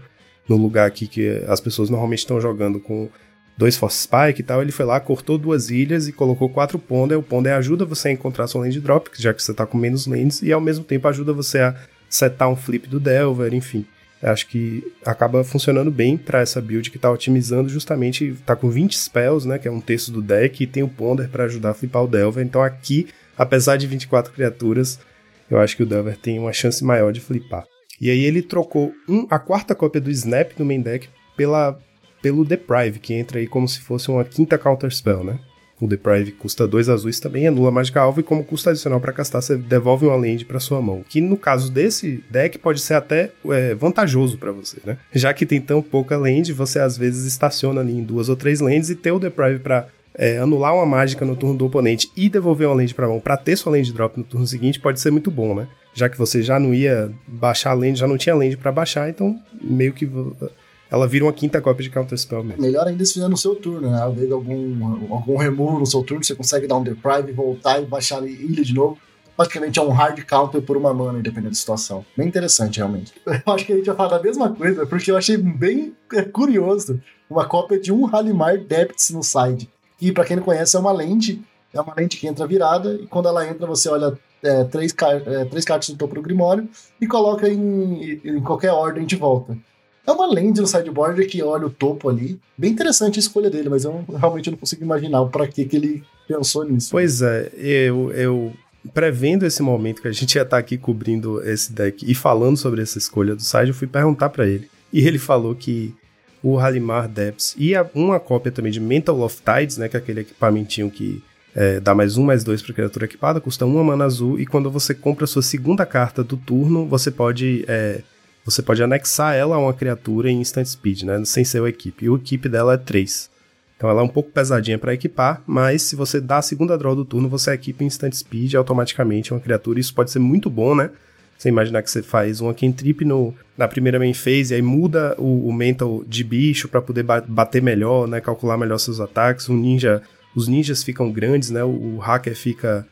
no lugar aqui que as pessoas normalmente estão jogando com dois Force Spike e tal, ele foi lá, cortou duas ilhas e colocou quatro Ponder. O Ponder ajuda você a encontrar sua land drop, já que você tá com menos lands, e ao mesmo tempo ajuda você a setar um flip do Delver, enfim. Acho que acaba funcionando bem para essa build que tá otimizando justamente, tá com 20 spells, né, que é um terço do deck, e tem o Ponder para ajudar a flipar o Delver. Então aqui, apesar de 24 criaturas, eu acho que o Delver tem uma chance maior de flipar. E aí ele trocou um, a quarta cópia do Snap no main deck pela, pelo Deprive, que entra aí como se fosse uma quinta Counter Spell, né? O Deprive custa dois azuis também, anula a mágica alvo e como custo adicional para castar, você devolve uma land para sua mão. Que no caso desse deck pode ser até é, vantajoso para você, né? Já que tem tão pouca land, você às vezes estaciona ali em duas ou três lands e ter o Deprive para é, anular uma mágica no turno do oponente e devolver uma land pra mão para ter sua land drop no turno seguinte pode ser muito bom, né? Já que você já não ia baixar a land, já não tinha land para baixar, então meio que ela vira uma quinta cópia de Counter Spell mesmo. Melhor ainda se fizer no seu turno, né? Vezes algum, algum remove no seu turno, você consegue dar um deprive, voltar e baixar ilha de novo. Praticamente é um hard counter por uma mana, dependendo da situação. Bem interessante, realmente. Eu acho que a gente vai falar da mesma coisa, porque eu achei bem é, curioso uma cópia de um Halimar Depths no side. E para quem não conhece, é uma lente, é uma lente que entra virada, e quando ela entra, você olha é, três, car é, três cartas no topo do Grimório e coloca em, em qualquer ordem de volta. É uma lente no sideboard que olha o topo ali. Bem interessante a escolha dele, mas eu realmente não consigo imaginar para que, que ele pensou nisso. Pois é, eu, eu prevendo esse momento que a gente ia estar tá aqui cobrindo esse deck e falando sobre essa escolha do side, eu fui perguntar para ele. E ele falou que o Halimar Depths e a, uma cópia também de Mental of Tides, né, que é aquele equipamentinho que é, dá mais um, mais dois para criatura equipada, custa uma mana azul, e quando você compra a sua segunda carta do turno, você pode é, você pode anexar ela a uma criatura em instant speed, né? Sem ser o equipe. E o equipe dela é 3. Então ela é um pouco pesadinha para equipar, mas se você dá a segunda draw do turno, você equipa em instant speed automaticamente uma criatura. Isso pode ser muito bom, né? Você imaginar que você faz uma cantrip no, na primeira main phase, aí muda o, o mental de bicho para poder bater melhor, né? Calcular melhor seus ataques. O ninja, os ninjas ficam grandes, né? O, o hacker fica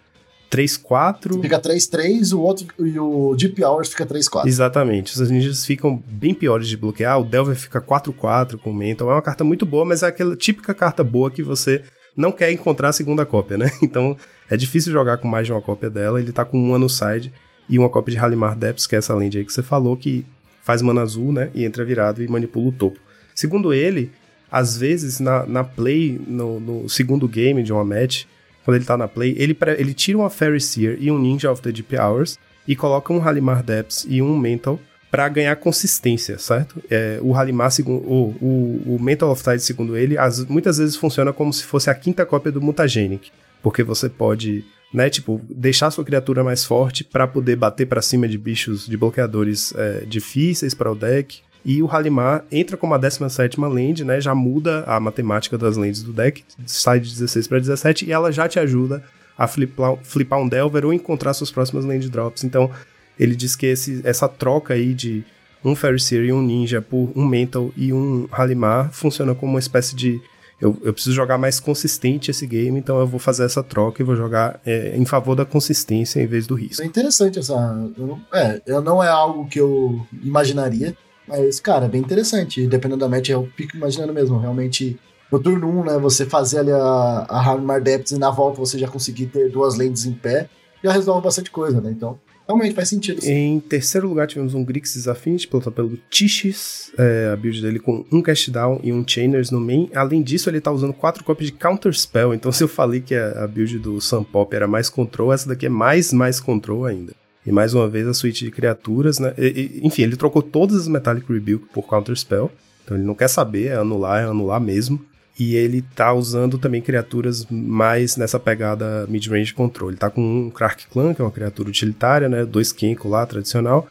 3-4. Fica 3-3, o outro e o Deep Hours fica 3-4. Exatamente. Os ninjas ficam bem piores de bloquear. O Delver fica 4-4 com o Mental. É uma carta muito boa, mas é aquela típica carta boa que você não quer encontrar a segunda cópia, né? Então é difícil jogar com mais de uma cópia dela. Ele tá com uma no side e uma cópia de Halimar Depths, que é essa land aí que você falou, que faz mana azul, né? E entra virado e manipula o topo. Segundo ele, às vezes na, na play, no, no segundo game de uma match, quando ele tá na play, ele, ele tira uma Fairy Seer e um Ninja of the Deep Hours e coloca um Halimar Depths e um Mental para ganhar consistência, certo? É, o Halimar, segundo, o, o, o, Mental of Tide, segundo ele, as, muitas vezes funciona como se fosse a quinta cópia do Mutagenic, porque você pode, né, tipo, deixar sua criatura mais forte para poder bater para cima de bichos, de bloqueadores é, difíceis para o deck, e o Halimar entra como a 17 land, né? Já muda a matemática das lands do deck, sai de 16 para 17 e ela já te ajuda a flipar, flipar um Delver ou encontrar suas próximas land drops. Então, ele diz que esse, essa troca aí de um Ferriseer e um Ninja por um Mental e um Halimar funciona como uma espécie de eu, eu, preciso jogar mais consistente esse game, então eu vou fazer essa troca e vou jogar é, em favor da consistência em vez do risco. É interessante essa. Eu, é, eu não é algo que eu imaginaria. Mas, cara, é bem interessante. Dependendo da match, eu fico imaginando mesmo. Realmente, no turno 1, né, você fazer ali a, a Harmar Depths e na volta você já conseguir ter duas lentes em pé, já resolve bastante coisa, né? Então, realmente faz sentido. Sim. Em terceiro lugar, tivemos um Grixis Affinity, pilotado pelo Tichis, é, a build dele com um Cast Down e um Chainers no main. Além disso, ele tá usando quatro cópias de Counter Spell, então se eu falei que a, a build do Sun Pop era mais control, essa daqui é mais, mais control ainda. E mais uma vez a suíte de criaturas, né? E, enfim, ele trocou todas as Metallic Rebuke por Counter Spell. Então ele não quer saber, é anular, é anular mesmo. E ele tá usando também criaturas mais nessa pegada mid-range control. Ele tá com um Krak Clan, que é uma criatura utilitária, né? Dois Kenko lá, tradicional.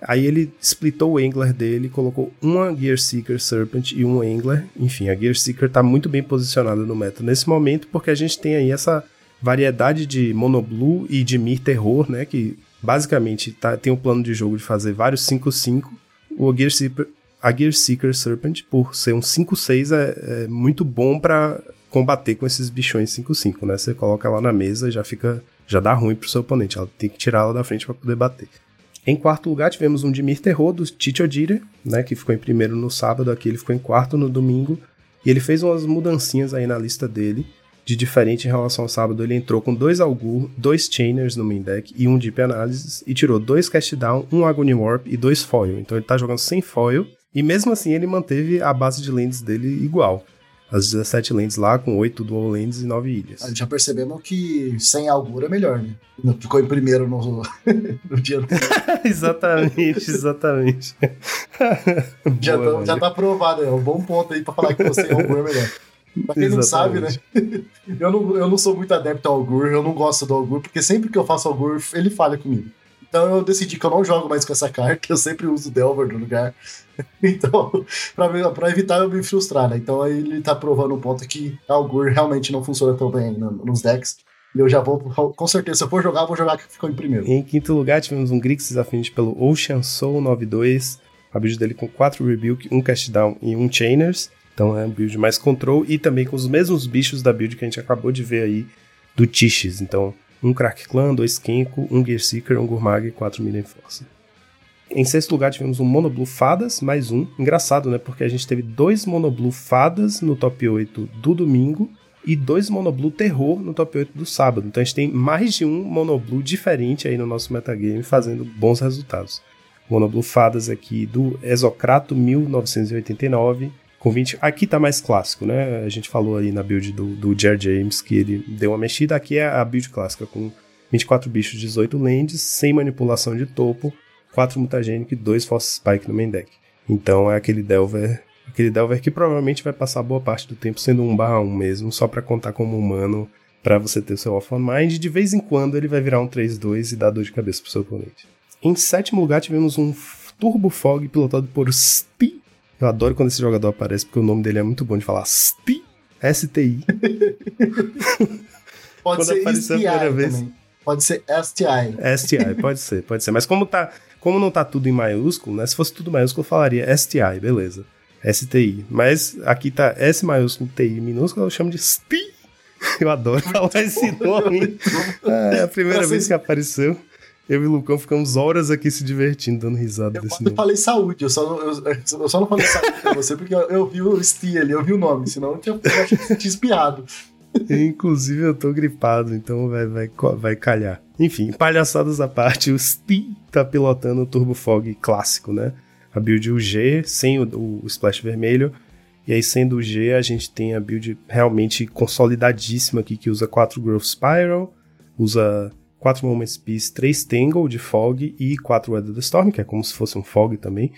Aí ele splitou o Angler dele, colocou uma Gear Seeker Serpent e um Angler. Enfim, a Gear Seeker tá muito bem posicionada no meta nesse momento, porque a gente tem aí essa variedade de Monoblue e de Mir Terror, né? Que basicamente tá, tem um plano de jogo de fazer vários 5-5. O Gear, Seeker, a Gear Seeker Serpent, por ser um 5-6, é, é muito bom para combater com esses bichões 5-5, né? Você coloca ela na mesa e já fica. Já dá ruim pro seu oponente. Ela tem que tirar ela da frente para poder bater. Em quarto lugar, tivemos um Dimir Terror do Tito Dire, né? Que ficou em primeiro no sábado, aqui ele ficou em quarto no domingo. E ele fez umas mudancinhas aí na lista dele, de diferente em relação ao sábado. Ele entrou com dois Algur, dois Chainers no main deck e um Deep Analysis, e tirou dois Cast Down, um Agony Warp e dois Foil. Então ele tá jogando sem Foil, e mesmo assim ele manteve a base de lands dele igual as 17 lands lá, com 8 dual lands e 9 ilhas. A gente já percebemos que sem Algura é melhor, né? Ficou em primeiro no, no dia do Exatamente, exatamente. já, Boa, tá, já tá aprovado, é um bom ponto aí pra falar que você é Algura é melhor. Pra quem não sabe, né? Eu não, eu não sou muito adepto ao Algur, eu não gosto do Algur, porque sempre que eu faço Algur, ele falha comigo. Então eu decidi que eu não jogo mais com essa carta, eu sempre uso Delver no lugar. então, pra, pra, evitar eu me frustrar, né? Então aí ele tá provando um ponto que Algur realmente não funciona tão bem nos decks. E eu já vou, com certeza, se eu for jogar, eu vou jogar que ficou em primeiro. Em quinto lugar, tivemos um Grixis Affinity pelo Ocean Soul 92. A build dele com 4 Rebuke, 1 um Cast Down e 1 um Chainers. Então é um build mais control e também com os mesmos bichos da build que a gente acabou de ver aí do Tishes. Então, um Crack Clan, dois Kenko, um Gear Seeker, um Gurmag e quatro Million Force. Em sexto lugar tivemos um Monoblue Fadas, mais um. Engraçado, né? Porque a gente teve dois Monoblue Fadas no top 8 do domingo e dois Monoblue Terror no top 8 do sábado. Então a gente tem mais de um Monoblue diferente aí no nosso metagame fazendo bons resultados. Monoblue Fadas aqui do Exocrato 1989 20. Aqui tá mais clássico, né? A gente falou aí na build do, do Jer James que ele deu uma mexida. Aqui é a build clássica com 24 bichos, 18 lands, sem manipulação de topo 4 mutagênico e 2 Force Spike no main deck. Então é aquele Delver, aquele Delver que provavelmente vai passar boa parte do tempo sendo 1/1 mesmo, só para contar como humano, para você ter o seu off on mind, de vez em quando ele vai virar um 3/2 e dar dor de cabeça pro seu oponente. Em sétimo lugar tivemos um Turbo Fog pilotado por Sti. Eu adoro quando esse jogador aparece porque o nome dele é muito bom de falar. Sti. S-T-I. Pode quando ser apareceu a primeira vez. Também. Pode ser STI. STI, pode ser, pode ser. Mas como tá, como não tá tudo em maiúsculo, né? Se fosse tudo maiúsculo, eu falaria STI, beleza. STI. Mas aqui tá S maiúsculo, TI minúsculo, eu chamo de STI. Eu adoro falar esse nome. É a primeira vez que apareceu. Eu e o Lucão ficamos horas aqui se divertindo, dando risada eu desse nome. Eu falei saúde, eu só não, eu, eu só não falei saúde pra você porque eu, eu vi o STI ali, eu vi o nome, senão eu tinha, eu tinha espiado. Inclusive eu tô gripado, então vai, vai, vai calhar. Enfim, palhaçadas à parte, o Steve tá pilotando o Turbo Fog clássico, né? A build UG sem o, o splash vermelho. E aí, sendo o G, a gente tem a build realmente consolidadíssima aqui, que usa 4 Growth Spiral, usa 4 Moments Peace, 3 Tangle de Fog e 4 Weather the Storm, que é como se fosse um Fog também.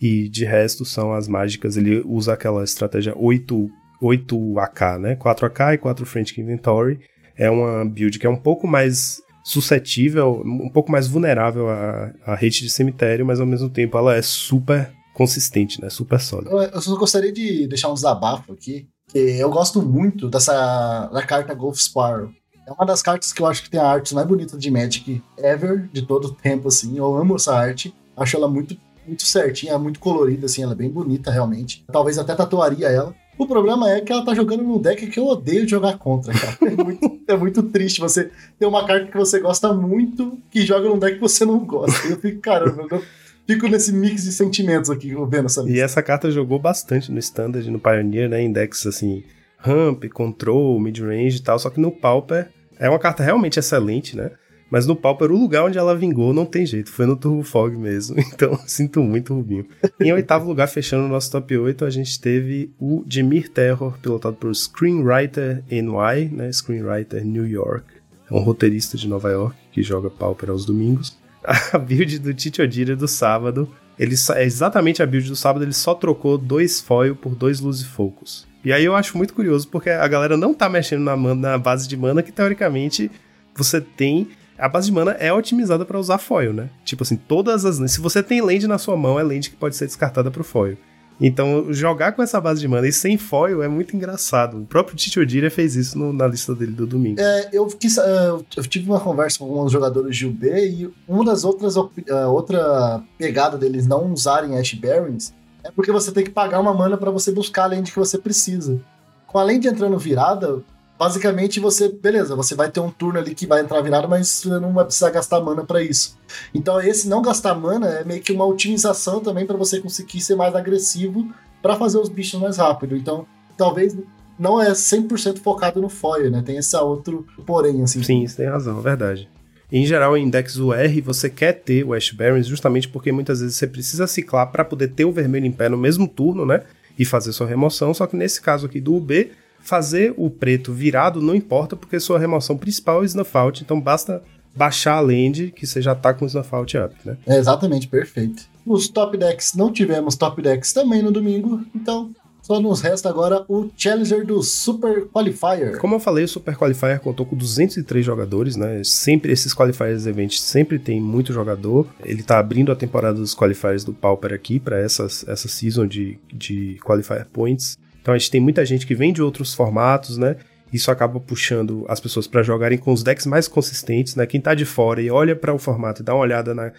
E de resto são as mágicas, ele usa aquela estratégia 8 8 AK, né? 4 AK e 4 Frantic Inventory. É uma build que é um pouco mais suscetível, um pouco mais vulnerável à, à rede de cemitério, mas ao mesmo tempo ela é super consistente, né? Super sólida. Eu só gostaria de deixar um desabafo aqui, eu gosto muito dessa da carta Golf Sparrow. É uma das cartas que eu acho que tem a arte mais bonita de Magic ever, de todo o tempo, assim. Eu amo essa arte. Acho ela muito, muito certinha, muito colorida, assim. Ela é bem bonita, realmente. Talvez até tatuaria ela. O problema é que ela tá jogando num deck que eu odeio jogar contra, cara. É muito, é muito triste você ter uma carta que você gosta muito que joga num deck que você não gosta. Eu fico, caramba, eu fico nesse mix de sentimentos aqui vendo essa lista. E essa carta jogou bastante no Standard, no Pioneer, né? Em decks assim, ramp, control, mid-range e tal. Só que no Pauper é uma carta realmente excelente, né? Mas no Pauper, o lugar onde ela vingou não tem jeito, foi no Turbo Fog mesmo. Então, sinto muito, Rubinho. em oitavo lugar, fechando o nosso top 8, a gente teve o Demir Terror, pilotado por Screenwriter NY, né? Screenwriter New York. É um roteirista de Nova York que joga Pauper aos domingos. A build do Titi Odira do sábado, ele é exatamente a build do sábado, ele só trocou dois foil por dois Focus. E aí eu acho muito curioso, porque a galera não tá mexendo na, na base de mana que teoricamente você tem a base de mana é otimizada para usar foil, né? Tipo assim, todas as. Se você tem land na sua mão, é land que pode ser descartada pro foil. Então, jogar com essa base de mana e sem foil é muito engraçado. O próprio Tito Odira fez isso no, na lista dele do domingo. É, eu, quis, uh, eu tive uma conversa com alguns jogadores de UB e uma das outras uh, outra pegada deles não usarem Ash Barons é porque você tem que pagar uma mana para você buscar a land que você precisa. Com a land entrando virada, basicamente você, beleza, você vai ter um turno ali que vai entrar virada, mas você não vai precisar gastar mana para isso. Então esse não gastar mana é meio que uma otimização também para você conseguir ser mais agressivo para fazer os bichos mais rápido. Então, talvez não é 100% focado no foil, né? Tem esse outro porém, assim. Sim, você tem razão, é verdade. Em geral, em decks UR, você quer ter o Ash Barrens justamente porque muitas vezes você precisa ciclar para poder ter o vermelho em pé no mesmo turno, né? E fazer sua remoção. Só que nesse caso aqui do UB, fazer o preto virado não importa, porque sua remoção principal é Snuff Out, então basta baixar a land que você já tá com o Snuff Out up, né? É exatamente, perfeito. Nos top decks não tivemos top decks também no domingo, então só nos resta agora o Challenger do Super Qualifier. Como eu falei, o Super Qualifier contou com 203 jogadores, né? Sempre esses Qualifiers Events sempre tem muito jogador. Ele tá abrindo a temporada dos Qualifiers do Pauper aqui para essa season de, de Qualifier Points. Então a gente tem muita gente que vem de outros formatos, né? Isso acaba puxando as pessoas para jogarem com os decks mais consistentes, né? Quem tá de fora e olha para o formato e dá uma olhada na,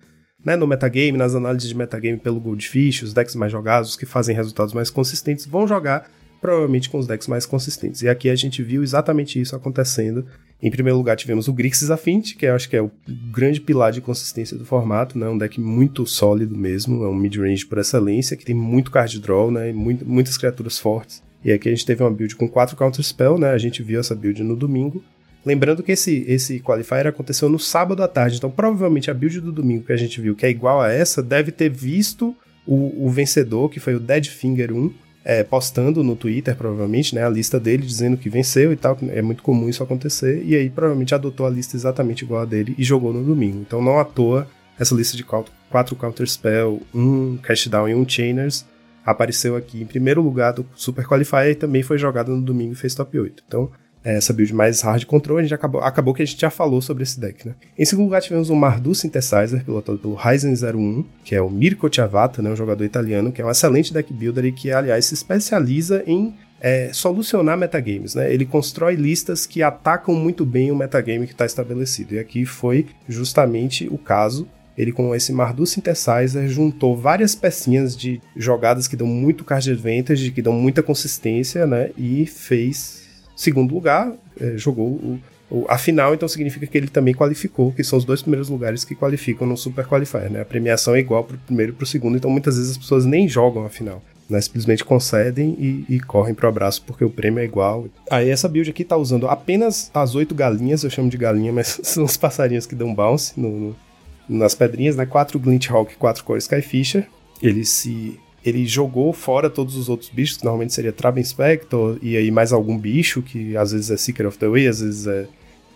né, no metagame, nas análises de metagame pelo Goldfish, os decks mais jogados, os que fazem resultados mais consistentes, vão jogar provavelmente com os decks mais consistentes. E aqui a gente viu exatamente isso acontecendo. Em primeiro lugar, tivemos o Grixis Affinity, que eu acho que é o grande pilar de consistência do formato, né? Um deck muito sólido mesmo, é um mid-range por excelência, que tem muito card draw, né? E muito, muitas criaturas fortes. E aqui a gente teve uma build com 4 Counter Spell, né? A gente viu essa build no domingo. Lembrando que esse, esse qualifier aconteceu no sábado à tarde, então provavelmente a build do domingo que a gente viu, que é igual a essa, deve ter visto o, o vencedor, que foi o Deadfinger 1, é, postando no Twitter, provavelmente, né, a lista dele, dizendo que venceu e tal, é muito comum isso acontecer, e aí provavelmente adotou a lista exatamente igual a dele e jogou no domingo. Então não à toa essa lista de quatro Counter Spell, um Cashdown e um Chainers apareceu aqui em primeiro lugar do Super Qualifier e também foi jogada no domingo e fez top 8. Então essa build mais hard control, a gente acabou, acabou que a gente já falou sobre esse deck, né? Em segundo lugar, tivemos o Mardu Synthesizer, pilotado pelo Ryzen 01, que é o Mirko Chiavata, né, um jogador italiano, que é um excelente deck builder e que, aliás, se especializa em é, solucionar metagames, né? Ele constrói listas que atacam muito bem o metagame que está estabelecido. E aqui foi justamente o caso. Ele, com esse Mardu Synthesizer, juntou várias pecinhas de jogadas que dão muito card advantage, que dão muita consistência, né? E fez Segundo lugar, é, jogou o, o, a final, então significa que ele também qualificou, que são os dois primeiros lugares que qualificam no Super Qualifier, né? A premiação é igual pro primeiro e pro segundo, então muitas vezes as pessoas nem jogam a final. Né, simplesmente concedem e, e correm pro abraço porque o prêmio é igual. Aí essa build aqui tá usando apenas as oito galinhas, eu chamo de galinha, mas são os passarinhos que dão bounce no, no, nas pedrinhas, né? Quatro Glint Hawk, quatro Core Skyfisher. Eles se ele jogou fora todos os outros bichos, que normalmente seria Traben Spectre, e aí mais algum bicho, que às vezes é Seeker of the Way, às vezes é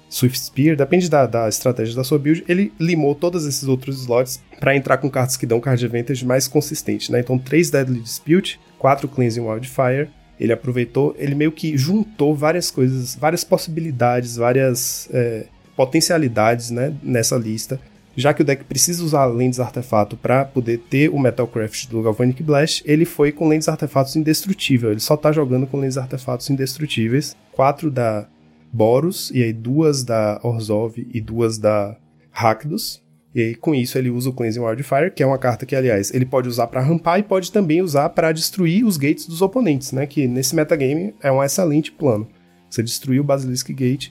Swift Spear, depende da, da estratégia da sua build. Ele limou todos esses outros slots para entrar com cartas que dão card advantage mais consistente, né? Então, 3 Deadly Dispute, 4 Cleansing Wildfire. Ele aproveitou, ele meio que juntou várias coisas, várias possibilidades, várias é, potencialidades, né, nessa lista já que o deck precisa usar lentes artefato para poder ter o Metalcraft do Galvanic Blast, ele foi com lentes artefatos indestrutível. Ele só tá jogando com lentes artefatos indestrutíveis. Quatro da Boros, e aí duas da Orzhov e duas da Rakdos. E aí, com isso, ele usa o Cleansing Wildfire, que é uma carta que, aliás, ele pode usar para rampar e pode também usar para destruir os gates dos oponentes, né? Que nesse metagame é um excelente plano. Você destruir o Basilisk Gate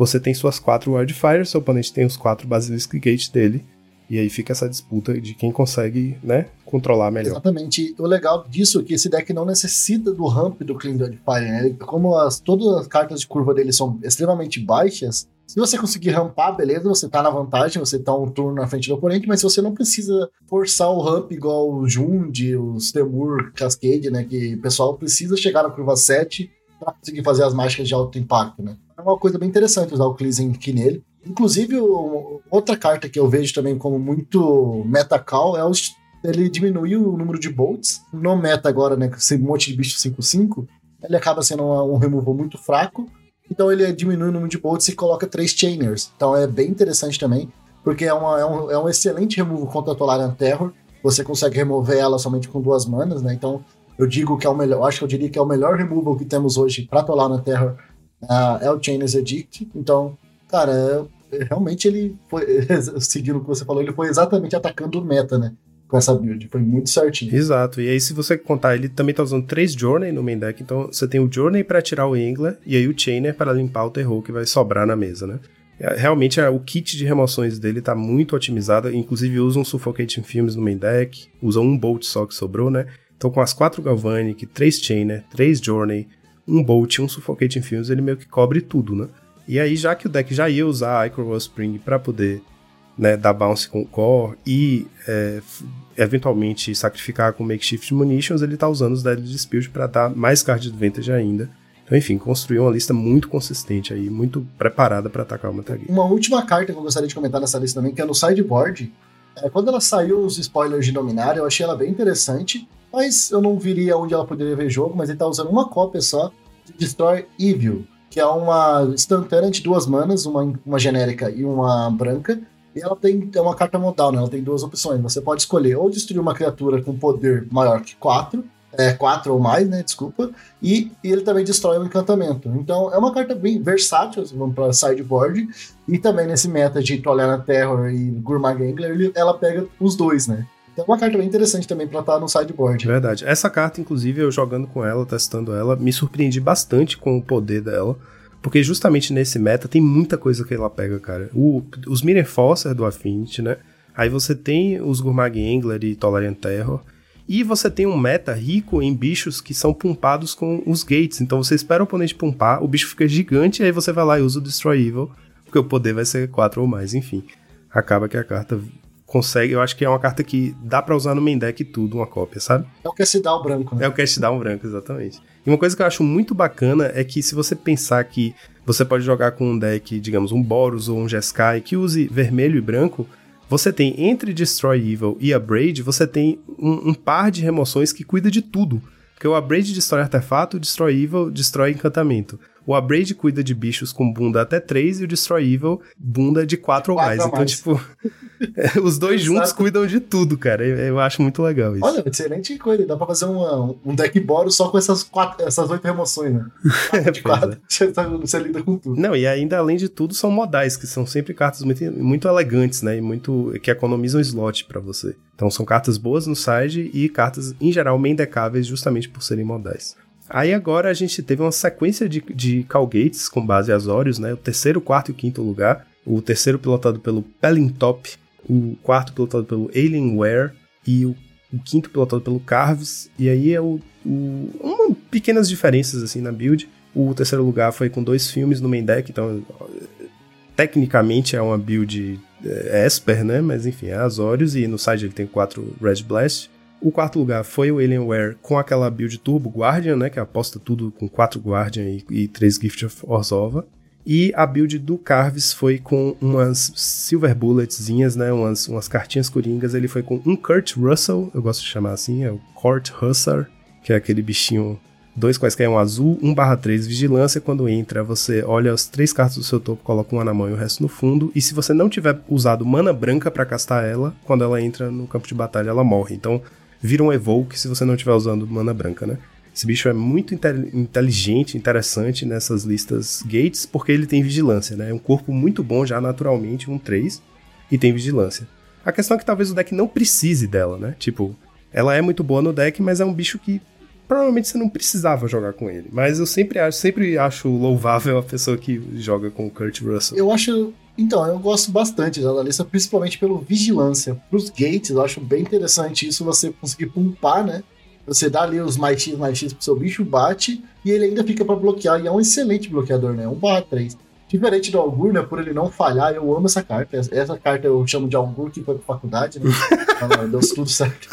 você tem suas quatro Wildfire, seu oponente tem os quatro Basilisk Gate dele. E aí fica essa disputa de quem consegue, né, controlar melhor. Exatamente. O legal disso é que esse deck não necessita do ramp do Clean Wildfire, né? Como as, todas as cartas de curva dele são extremamente baixas, se você conseguir rampar, beleza, você tá na vantagem, você tá um turno na frente do oponente, mas você não precisa forçar o ramp igual o Jund, os Temur, Cascade, né? Que o pessoal precisa chegar na curva 7 para conseguir fazer as mágicas de alto impacto, né? É uma coisa bem interessante usar o Cleansing aqui nele. Inclusive, outra carta que eu vejo também como muito meta-call é o, ele diminuiu o número de bolts. No meta agora, né, com esse monte de bicho 5-5, ele acaba sendo um, um removal muito fraco. Então ele diminui o número de bolts e coloca três chainers. Então é bem interessante também, porque é, uma, é, um, é um excelente removal contra a Tolarian Terror. Você consegue remover ela somente com duas manas, né? Então eu digo que é o melhor, acho que eu diria que é o melhor removal que temos hoje para Tolarian Terror é o Chainers Edict. Então, cara, é, realmente ele foi, seguindo o que você falou, ele foi exatamente atacando o meta, né? com essa build. Foi muito certinho. Exato. E aí, se você contar, ele também tá usando três Journey no main deck. Então, você tem o Journey para tirar o Angler e aí o Chainer para limpar o terror que vai sobrar na mesa, né? É, realmente, é, o kit de remoções dele tá muito otimizado. Inclusive, usa um Suffocating Films no main deck. Usa um Bolt só que sobrou, né? Então, com as quatro Galvanic, três Chainer, três Journey, um Bolt e um Suffocating Films, ele meio que cobre tudo, né? E aí, já que o deck já ia usar a Icor Spring para poder né, dar bounce com o core e é, eventualmente sacrificar com Makeshift Munitions, ele tá usando os Deadly Dispute para dar mais card advantage ainda. Então, enfim, construiu uma lista muito consistente aí, muito preparada para atacar o Metagame. Uma última carta que eu gostaria de comentar nessa lista também, que é no sideboard. É, quando ela saiu os spoilers de Dominária, eu achei ela bem interessante, mas eu não viria onde ela poderia ver jogo, mas ele tá usando uma cópia só Destroy Evil, que é uma instantânea de duas manas, uma, uma genérica e uma branca, e ela tem é uma carta modal, né? Ela tem duas opções. Você pode escolher ou destruir uma criatura com poder maior que 4, é, quatro ou mais, né? Desculpa. E, e, ele também destrói um encantamento. Então é uma carta bem versátil, vamos para sideboard. E também nesse meta de Tolera Terror e Gourmand Gangler, ela pega os dois, né? Então é uma carta bem interessante também para estar no sideboard. Verdade. Essa carta, inclusive, eu jogando com ela, testando ela, me surpreendi bastante com o poder dela. Porque justamente nesse meta tem muita coisa que ela pega, cara. O, os Mirror Forcer do Affinity, né? Aí você tem os Gourmag Angler e Tolerant Terror. E você tem um meta rico em bichos que são pumpados com os gates. Então você espera o oponente pumpar, o bicho fica gigante, e aí você vai lá e usa o Destroy Evil, porque o poder vai ser 4 ou mais, enfim. Acaba que a carta consegue, eu acho que é uma carta que dá para usar no main deck tudo, uma cópia, sabe? É o Cast Down branco, né? É o Cast Down branco, exatamente. E uma coisa que eu acho muito bacana é que se você pensar que você pode jogar com um deck, digamos, um Boros ou um Jeskai que use vermelho e branco, você tem entre Destroy Evil e Abrade, você tem um, um par de remoções que cuida de tudo. Porque o Abrade destrói artefato, o Destroy Evil destrói encantamento. O Abrade cuida de bichos com bunda até 3 e o Destroy Evil bunda de 4 ou mais. Então, tipo, os dois juntos cuidam de tudo, cara. Eu acho muito legal isso. Olha, excelente coisa. Dá pra fazer uma, um deck Boros só com essas, quatro, essas oito remoções, né? Quatro de quatro, é. você, tá, você lida com tudo. Não, e ainda além de tudo, são modais, que são sempre cartas muito, muito elegantes, né? E muito. que economizam slot para você. Então são cartas boas no side e cartas, em geral, mendecáveis justamente por serem modais. Aí agora a gente teve uma sequência de, de Calgates com base Azorius, né? O terceiro, quarto e quinto lugar. O terceiro pilotado pelo Pelintop, o quarto pilotado pelo Alienware e o, o quinto pilotado pelo Carves. E aí é o, o uma, pequenas diferenças assim na build. O terceiro lugar foi com dois filmes no main deck, então tecnicamente é uma build é, Esper, né? Mas enfim, é Azorius e no side ele tem quatro Red Blast. O quarto lugar foi o Alienware com aquela build Turbo Guardian, né? Que aposta tudo com 4 Guardian e, e 3 Gift of Orzhova. E a build do Carves foi com umas Silver Bulletzinhas, né? Umas, umas cartinhas coringas. Ele foi com um Kurt Russell, eu gosto de chamar assim, é o Kurt Hussar, que é aquele bichinho dois quaisquer um azul, 1 barra 3 vigilância. Quando entra, você olha as três cartas do seu topo, coloca uma na mão e o resto no fundo. E se você não tiver usado mana branca para castar ela, quando ela entra no campo de batalha, ela morre. Então vira um Evoke se você não estiver usando mana branca, né? Esse bicho é muito inteligente, interessante nessas listas gates, porque ele tem vigilância, né? É um corpo muito bom já naturalmente, um 3, e tem vigilância. A questão é que talvez o deck não precise dela, né? Tipo, ela é muito boa no deck, mas é um bicho que provavelmente você não precisava jogar com ele. Mas eu sempre acho, sempre acho louvável a pessoa que joga com o Kurt Russell. Eu acho então, eu gosto bastante da lista, principalmente pelo vigilância. Para os gates, eu acho bem interessante isso, você conseguir pumpar, né? Você dá ali os mais X, mais X pro seu bicho, bate, e ele ainda fica para bloquear, e é um excelente bloqueador, né? 1 barra 3. Diferente do Algur, né? Por ele não falhar, eu amo essa carta. Essa carta eu chamo de Algur, que foi pra faculdade, né? Deu tudo certo.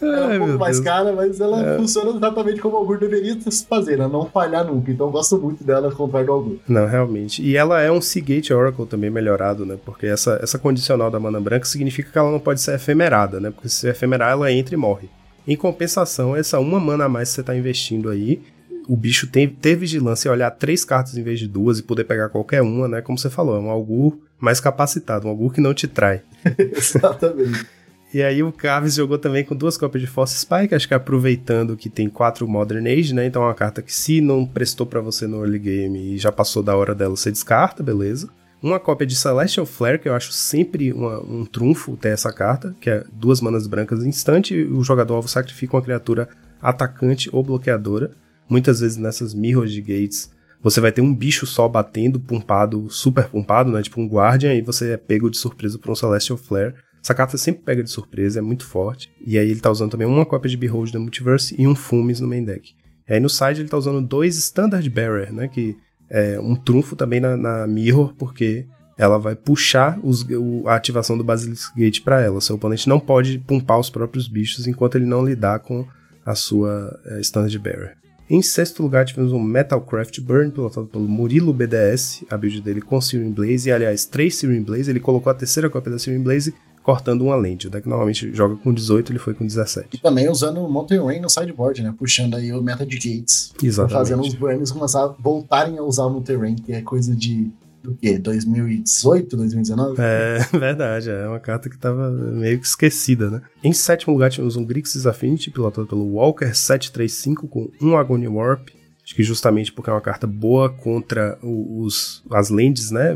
Ela é um pouco mais Deus. cara, mas ela é. funciona exatamente como o Augur deveria se fazer, ela não falhar nunca. Então eu gosto muito dela comprar do Augur. Não, realmente. E ela é um Seagate Oracle também melhorado, né? Porque essa, essa condicional da mana branca significa que ela não pode ser efemerada, né? Porque se efemerar, ela entra e morre. Em compensação, essa uma mana a mais que você tá investindo aí, o bicho tem, ter vigilância e olhar três cartas em vez de duas e poder pegar qualquer uma, né? Como você falou, é um Augur mais capacitado, um Augur que não te trai. Exatamente. E aí o Carves jogou também com duas cópias de Force Spike, acho que aproveitando que tem quatro Modern Age, né? Então é uma carta que se não prestou para você no early game e já passou da hora dela, você descarta, beleza. uma cópia de Celestial Flare, que eu acho sempre uma, um trunfo ter essa carta, que é duas manas brancas instante, e o jogador alvo sacrifica uma criatura atacante ou bloqueadora. Muitas vezes nessas mirrors de gates, você vai ter um bicho só batendo, pumpado, super pumpado, né? Tipo um Guardian, e você é pego de surpresa por um Celestial Flare. Essa carta sempre pega de surpresa, é muito forte. E aí ele tá usando também uma cópia de Behold da Multiverse e um Fumes no main deck. E aí no side ele tá usando dois Standard Bearer, né? Que é um trunfo também na, na Mirror, porque ela vai puxar os, o, a ativação do Basilisk Gate para ela. Seu oponente não pode pumpar os próprios bichos enquanto ele não lidar com a sua é, Standard Bearer. Em sexto lugar, tivemos um Metalcraft Burn, pilotado pelo Murilo BDS, a build dele com Searing Blaze, e aliás, três Searing Blaze, ele colocou a terceira cópia da Searing Blaze cortando uma lente. O deck normalmente joga com 18, ele foi com 17. E também usando o Mountain Rain no sideboard, né? Puxando aí o meta de gates. Exatamente. Fazendo os burns começar a voltarem a usar o Mountain Rain, que é coisa de do quê? 2018, 2019? É, verdade. É uma carta que tava meio que esquecida, né? Em sétimo lugar tivemos um Grixis Affinity, pilotado pelo Walker 735 com um Agony Warp. Acho que justamente porque é uma carta boa contra os, as lands, né?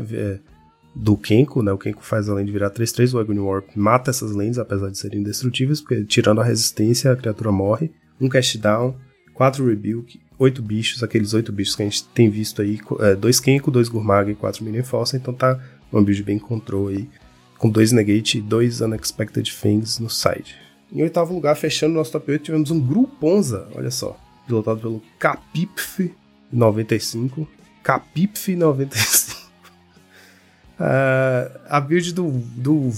Do Kenko, né? O Kenko faz além de virar 3-3, o Agony Warp mata essas lentes, apesar de serem indestrutíveis, porque tirando a resistência, a criatura morre. Um cast down, 4 rebuke, 8 bichos, aqueles 8 bichos que a gente tem visto aí, 2 é, Kenko, 2 Gurmag e 4 Minion Força, então tá uma build bem control aí, com 2 Negate e 2 Unexpected Fangs no side. Em oitavo lugar, fechando nosso top 8, tivemos um Gruponza, olha só, pilotado pelo Capipf 95. Capipf 95. Uh, a build do, do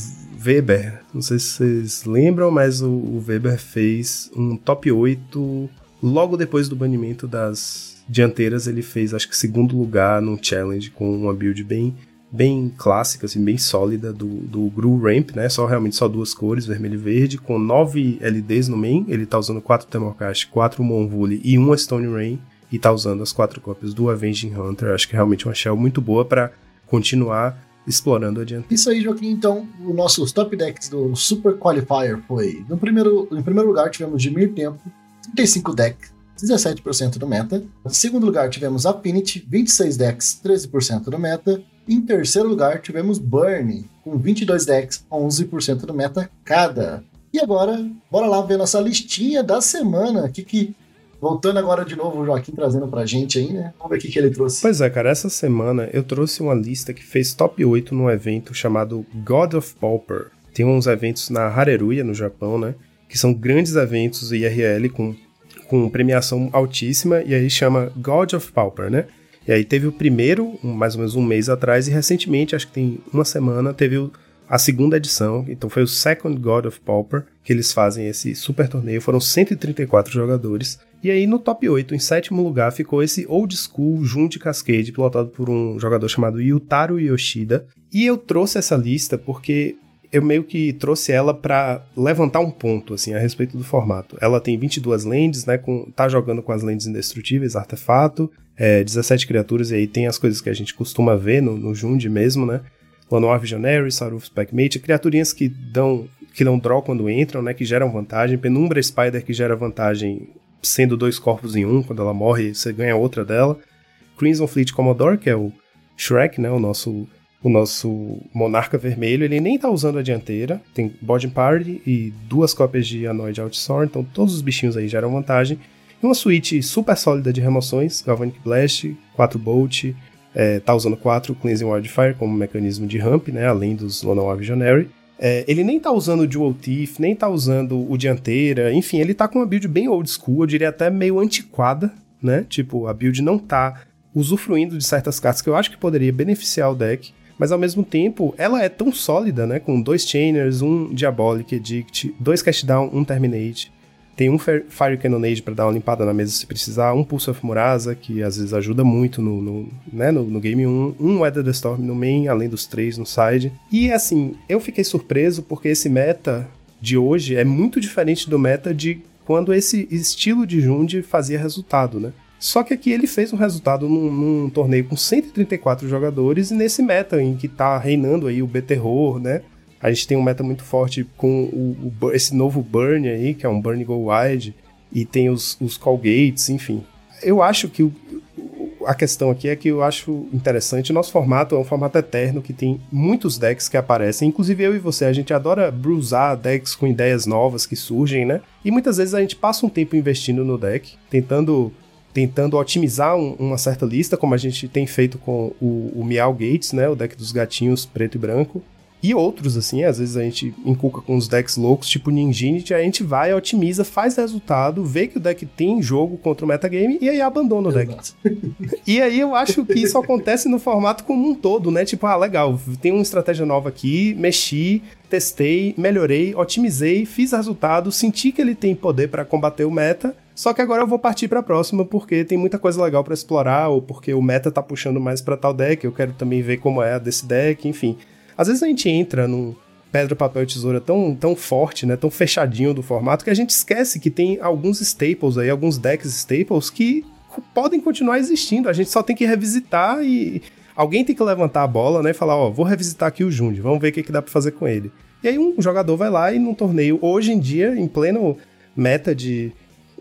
Weber, não sei se vocês lembram, mas o, o, Weber fez um top 8 logo depois do banimento das dianteiras. Ele fez, acho que, segundo lugar num challenge com uma build bem, bem clássica, assim, bem sólida do, do Gru Ramp, né? Só realmente só duas cores, vermelho e verde, com 9 LDs no main. Ele tá usando 4 Temorcast, 4 Monvule e 1 Stone Rain. E tá usando as quatro cópias do Avenging Hunter. Acho que é realmente uma shell muito boa para continuar explorando adiante. Isso aí, Joaquim. Então, os nossos top decks do Super Qualifier foi: no primeiro, em primeiro lugar, tivemos Dimir Tempo, 35 decks, 17% do meta. Em segundo lugar, tivemos Affinity, 26 decks, 13% do meta. Em terceiro lugar, tivemos Burn, com 22 decks, 11% do meta cada. E agora, bora lá ver nossa listinha da semana. O que, que Voltando agora de novo, o Joaquim trazendo pra gente aí, né? Vamos ver o que, que ele trouxe. Pois é, cara, essa semana eu trouxe uma lista que fez top 8 num evento chamado God of Pauper. Tem uns eventos na Hareruya, no Japão, né? Que são grandes eventos IRL com, com premiação altíssima, e aí chama God of Pauper, né? E aí teve o primeiro, mais ou menos um mês atrás, e recentemente, acho que tem uma semana, teve o a segunda edição, então foi o Second God of Pauper, que eles fazem esse super torneio, foram 134 jogadores. E aí no top 8, em sétimo lugar, ficou esse Old School Junte Cascade, pilotado por um jogador chamado Yutaro Yoshida. E eu trouxe essa lista porque eu meio que trouxe ela para levantar um ponto assim a respeito do formato. Ela tem 22 lands, né, com tá jogando com as lands indestrutíveis, artefato, é, 17 criaturas e aí tem as coisas que a gente costuma ver no, no Jund mesmo, né? Lanoir Visionary, Saruf Packmate, criaturinhas que dão que dão draw quando entram, né, que geram vantagem, Penumbra Spider que gera vantagem sendo dois corpos em um, quando ela morre você ganha outra dela, Crimson Fleet Commodore, que é o Shrek, né, o nosso o nosso monarca vermelho, ele nem tá usando a dianteira, tem Body Party e duas cópias de Anoid Outsoar, então todos os bichinhos aí geram vantagem. E uma suíte super sólida de remoções, Galvanic Blast, 4 Bolt, é, tá usando 4 Cleansing Wildfire como mecanismo de ramp, né, além dos Lonoa Visionary. É, ele nem tá usando o Dual Thief, nem tá usando o Dianteira, enfim, ele tá com uma build bem old school, eu diria até meio antiquada, né? Tipo, a build não tá usufruindo de certas cartas que eu acho que poderia beneficiar o deck, mas ao mesmo tempo ela é tão sólida, né? Com dois Chainers, um Diabolic Edict, dois Cast Down, um Terminate, tem um Fire Cannonade para dar uma limpada na mesa se precisar, um Pulse of Murasa, que às vezes ajuda muito no, no, né, no, no game 1, um Weather the Storm no main, além dos três no side. E assim, eu fiquei surpreso porque esse meta de hoje é muito diferente do meta de quando esse estilo de Jund fazia resultado, né? Só que aqui ele fez um resultado num, num, torneio com 134 jogadores e nesse meta em que tá reinando aí o B-Terror, né? A gente tem um meta muito forte com o, o, esse novo Burn aí, que é um Burn Go Wide, e tem os, os Call Gates, enfim. Eu acho que o, a questão aqui é que eu acho interessante. O nosso formato é um formato eterno que tem muitos decks que aparecem. Inclusive eu e você, a gente adora brusar decks com ideias novas que surgem, né? E muitas vezes a gente passa um tempo investindo no deck, tentando tentando otimizar um, uma certa lista, como a gente tem feito com o, o Meow Gates, né? O deck dos gatinhos preto e branco. E outros, assim, às vezes a gente inculca com os decks loucos, tipo Ninjinity, a gente vai, otimiza, faz resultado, vê que o deck tem jogo contra o metagame e aí abandona o deck. e aí eu acho que isso acontece no formato como um todo, né? Tipo, ah, legal, tem uma estratégia nova aqui, mexi, testei, melhorei, otimizei, fiz resultado, senti que ele tem poder para combater o meta. Só que agora eu vou partir para a próxima porque tem muita coisa legal para explorar ou porque o meta tá puxando mais para tal deck, eu quero também ver como é a desse deck, enfim. Às vezes a gente entra num pedra, papel e tesoura tão, tão forte, né, tão fechadinho do formato, que a gente esquece que tem alguns staples aí, alguns decks staples que podem continuar existindo. A gente só tem que revisitar e alguém tem que levantar a bola, né, e falar, ó, vou revisitar aqui o Jund, vamos ver o que, que dá para fazer com ele. E aí um jogador vai lá e num torneio, hoje em dia, em pleno meta de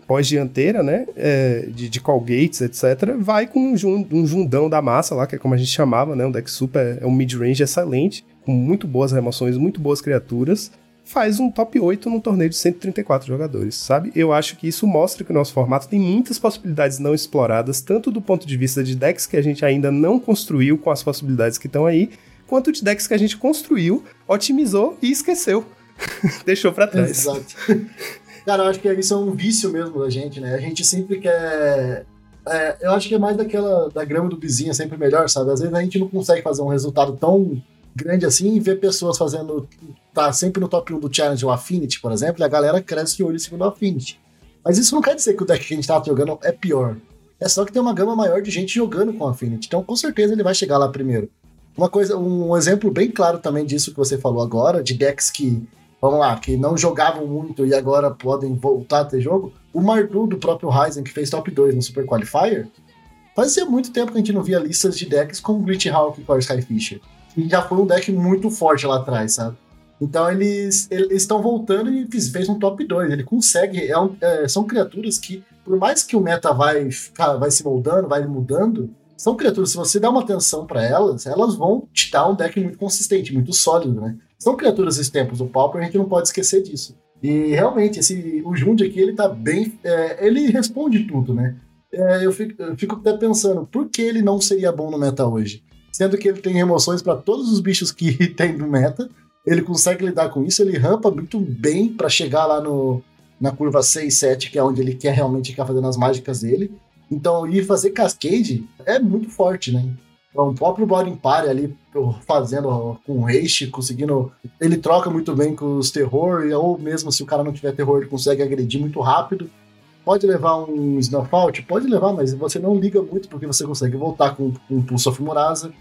pós-dianteira, né, é, de, de Colgates, etc., vai com um, jun, um jundão da massa lá, que é como a gente chamava, né, um deck super, é um mid-range excelente, com muito boas remoções, muito boas criaturas, faz um top 8 num torneio de 134 jogadores, sabe? Eu acho que isso mostra que o nosso formato tem muitas possibilidades não exploradas, tanto do ponto de vista de decks que a gente ainda não construiu com as possibilidades que estão aí, quanto de decks que a gente construiu, otimizou e esqueceu. Deixou para trás. Exato. Cara, eu acho que isso é um vício mesmo da gente, né? A gente sempre quer. É, eu acho que é mais daquela da grama do vizinho, é sempre melhor, sabe? Às vezes a gente não consegue fazer um resultado tão grande assim e ver pessoas fazendo. tá sempre no top 1 do challenge o Affinity, por exemplo, e a galera cresce de olho em cima do Affinity. Mas isso não quer dizer que o deck que a gente tá jogando é pior. É só que tem uma gama maior de gente jogando com Affinity. Então, com certeza, ele vai chegar lá primeiro. Uma coisa, um exemplo bem claro também disso que você falou agora, de decks que vamos lá, que não jogavam muito e agora podem voltar a ter jogo, o Mardu do próprio Ryzen, que fez top 2 no Super Qualifier, fazia muito tempo que a gente não via listas de decks com Glitch Hawk e Core Skyfisher. E já foi um deck muito forte lá atrás, sabe? Então eles estão voltando e fez, fez, um top 2. Ele consegue. É um, é, são criaturas que, por mais que o meta vai, vai se moldando, vai mudando, são criaturas, se você dá uma atenção para elas, elas vão te dar um deck muito consistente, muito sólido, né? São criaturas dos tempos do Pauper, a gente não pode esquecer disso. E realmente, esse, o Jund aqui, ele tá bem. É, ele responde tudo, né? É, eu, fico, eu, fico, até pensando, por que ele não seria bom no meta hoje? Sendo que ele tem remoções para todos os bichos que tem no meta, ele consegue lidar com isso, ele rampa muito bem para chegar lá no, na curva 6, 7, que é onde ele quer realmente ficar fazendo as mágicas dele. Então, ir fazer cascade é muito forte, né? Então, o próprio Body Party ali fazendo com o Reishi, conseguindo. Ele troca muito bem com os terror, ou mesmo se o cara não tiver terror, ele consegue agredir muito rápido. Pode levar um Snowfall? Pode levar, mas você não liga muito porque você consegue voltar com, com um Pulse of Murasa.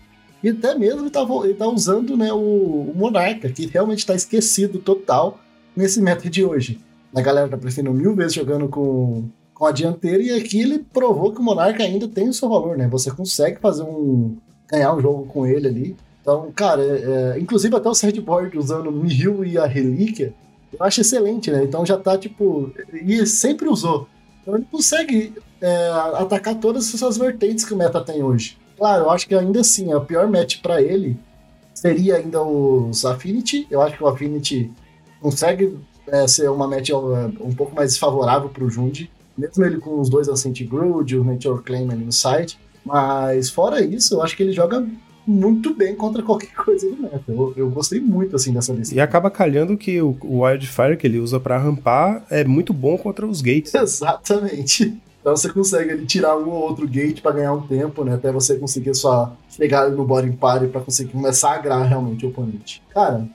E até mesmo ele tá, ele tá usando né, o, o Monarca, que realmente está esquecido total nesse meta de hoje. A galera tá preferindo mil vezes jogando com, com a dianteira, e aqui ele provou que o Monarca ainda tem o seu valor, né? Você consegue fazer um. Ganhar um jogo com ele ali. Então, cara, é, é, inclusive até o sideboard usando Mihil e a Relíquia, eu acho excelente, né? Então já tá tipo. E sempre usou. Então ele consegue é, atacar todas essas vertentes que o meta tem hoje. Claro, eu acho que ainda assim, a pior match para ele seria ainda os Affinity. Eu acho que o Affinity consegue é, ser uma match é, um pouco mais favorável pro Jund mesmo ele com os dois Ascent Brood, o Nature Claim ali no site. Mas fora isso, eu acho que ele joga muito bem contra qualquer coisa do meta. Eu, eu gostei muito assim dessa lista. E acaba calhando que o, o Wildfire que ele usa para rampar é muito bom contra os gates. Exatamente. Então você consegue ali, tirar um ou outro gate para ganhar um tempo, né? Até você conseguir só chegar no body party para conseguir começar a agrar realmente o oponente. Cara,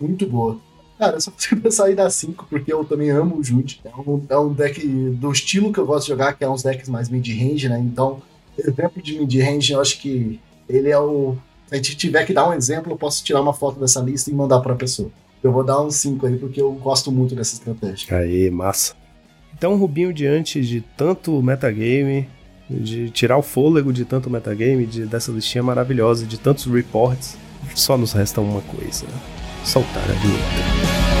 muito boa. Cara, eu só consigo sair da 5 porque eu também amo o Jude. É um, é um deck do estilo que eu gosto de jogar, que é uns decks mais mid-range, né? Então, exemplo de mid-range, eu acho que ele é o. Se a gente tiver que dar um exemplo, eu posso tirar uma foto dessa lista e mandar pra pessoa. Eu vou dar um 5 aí, porque eu gosto muito dessa estratégia. Aí, massa. Então, Rubinho, diante de tanto metagame, de tirar o fôlego de tanto metagame, de, dessa listinha maravilhosa, de tantos reports, só nos resta uma coisa soltar a vinheta.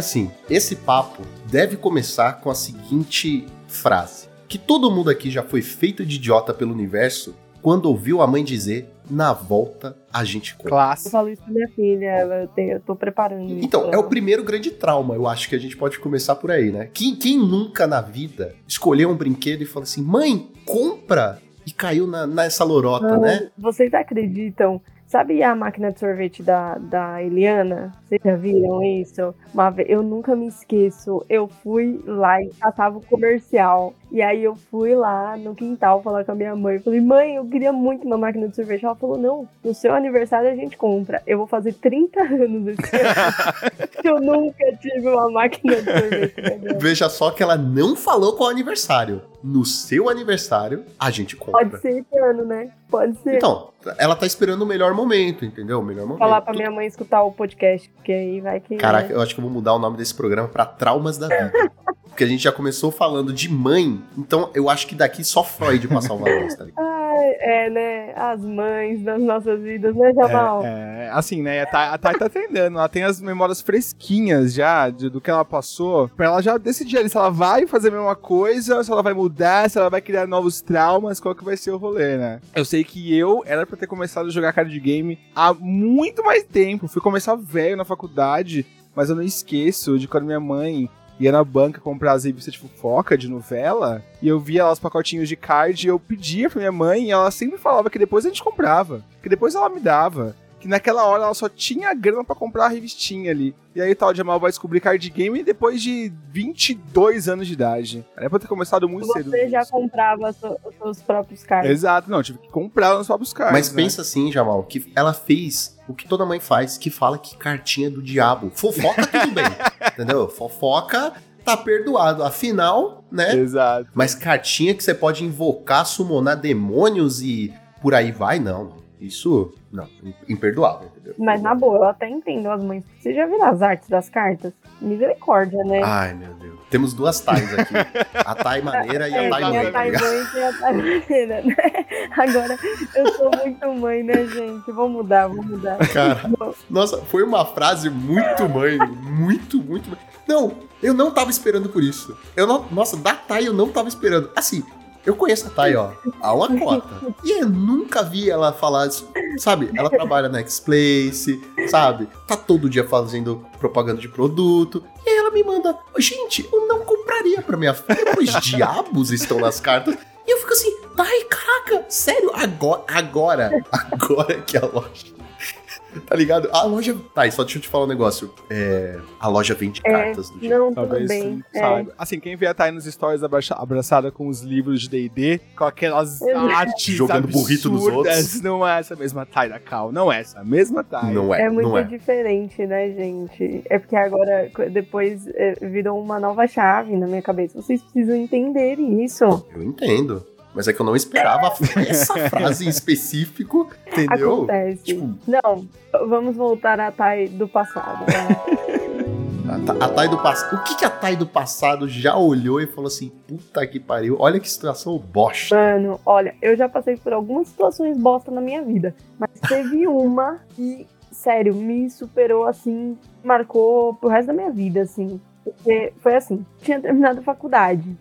Assim, esse papo deve começar com a seguinte frase: que todo mundo aqui já foi feito de idiota pelo universo quando ouviu a mãe dizer na volta a gente compra. Eu Classe. falo isso pra minha filha, eu, tenho- eu tô preparando isso. Então, pra é o primeiro grande trauma, eu acho que a gente pode começar por aí, né? Quem, quem nunca na vida escolheu um brinquedo e falou assim, mãe, compra! E caiu na, nessa lorota, Não, né? Vocês acreditam? Sabe a máquina de sorvete da, da Eliana? Vocês já viram isso? Uma vez, eu nunca me esqueço. Eu fui lá e passava o comercial. E aí eu fui lá no quintal falar com a minha mãe. Falei, mãe, eu queria muito uma máquina de sorvete. Ela falou, não, no seu aniversário a gente compra. Eu vou fazer 30 anos esse ano. eu nunca tive uma máquina de sorvete. né? Veja só que ela não falou qual aniversário. No seu aniversário, a gente compra. Pode ser esse ano, né? Pode ser. Então, ela tá esperando o melhor momento, entendeu? O melhor momento. falar pra minha mãe escutar o podcast, porque aí vai que. Caraca, eu acho que eu vou mudar o nome desse programa pra Traumas da Vida. Porque a gente já começou falando de mãe, então eu acho que daqui só Freud pra salvar nós, tá ligado? Ai, é, né? As mães das nossas vidas, né, Jamal? É, é, assim, né? A Thay, a Thay tá atendendo. Ela tem as memórias fresquinhas já de- do que ela passou. Pra ela já decidir ali se ela vai fazer a mesma coisa, se ela vai mudar, se ela vai criar novos traumas, qual que vai ser o rolê, né? Eu sei que eu era pra ter começado a jogar card game há muito mais tempo. Fui começar velho na faculdade, mas eu não esqueço de quando minha mãe ia na banca comprar as revistas de fofoca, de novela, e eu via lá os pacotinhos de card e eu pedia pra minha mãe e ela sempre falava que depois a gente comprava, que depois ela me dava. Que naquela hora ela só tinha grana pra comprar a revistinha ali. E aí tal, Jamal vai descobrir card game depois de 22 anos de idade. Era pra ter começado muito cedo. Você já nisso. comprava so- os seus próprios cards. Exato, não, tive que comprar nos próprios cards. Mas né? pensa assim, Jamal, que ela fez o que toda mãe faz, que fala que cartinha é do diabo. Fofoca, tudo bem. entendeu? Fofoca tá perdoado. Afinal, né? Exato. Mas cartinha que você pode invocar, summonar demônios e por aí vai, não. Isso, não, imperdoável, entendeu? Mas na boa, eu até entendo as mães. Você já viu as artes das cartas? Misericórdia, né? Ai, meu Deus. Temos duas Tais aqui. A Tai maneira e É, a Tai tem mãe, a Thay mãe e a Thay maneira, né? Agora, eu sou muito mãe, né, gente? Vou mudar, vou mudar. Cara, nossa, foi uma frase muito mãe, muito, muito mãe. Não, eu não tava esperando por isso. Eu não, nossa, da Thay eu não tava esperando. Assim, eu conheço a Thay, ó, há uma cota. E eu nunca vi ela falar, sabe? Ela trabalha na X-Place, sabe? Tá todo dia fazendo propaganda de produto. E aí ela me manda, gente, eu não compraria pra minha filha, pois diabos estão nas cartas. E eu fico assim, Thay, caraca, sério? Agora, agora, agora que a loja Tá ligado? A loja. Tá, e só deixa eu te falar um negócio. É, A loja vende É, cartas do dia. Não, tudo Talvez bem. É. sabe? Assim, quem vê a Thay nos stories abraça- abraçada com os livros de D&D, com aquelas artes Jogando burrito dos absurdas, outros. Não é essa mesma Thay da Cal, não é essa mesma Thay. Não é, É muito é. diferente, né, gente? É porque agora, depois, é, virou uma nova chave na minha cabeça. Vocês precisam entender isso. Eu entendo. Mas é que eu não esperava essa frase em específico, entendeu? Acontece. Tipo- Não, vamos voltar à Thay do passado. A, a Thay do passado. O que, que a Thay do passado já olhou e falou assim: puta que pariu, olha que situação bosta. Mano, olha, eu já passei por algumas situações bosta na minha vida, mas teve uma que, sério, me superou assim, marcou pro resto da minha vida, assim. Porque foi assim, tinha terminado a faculdade.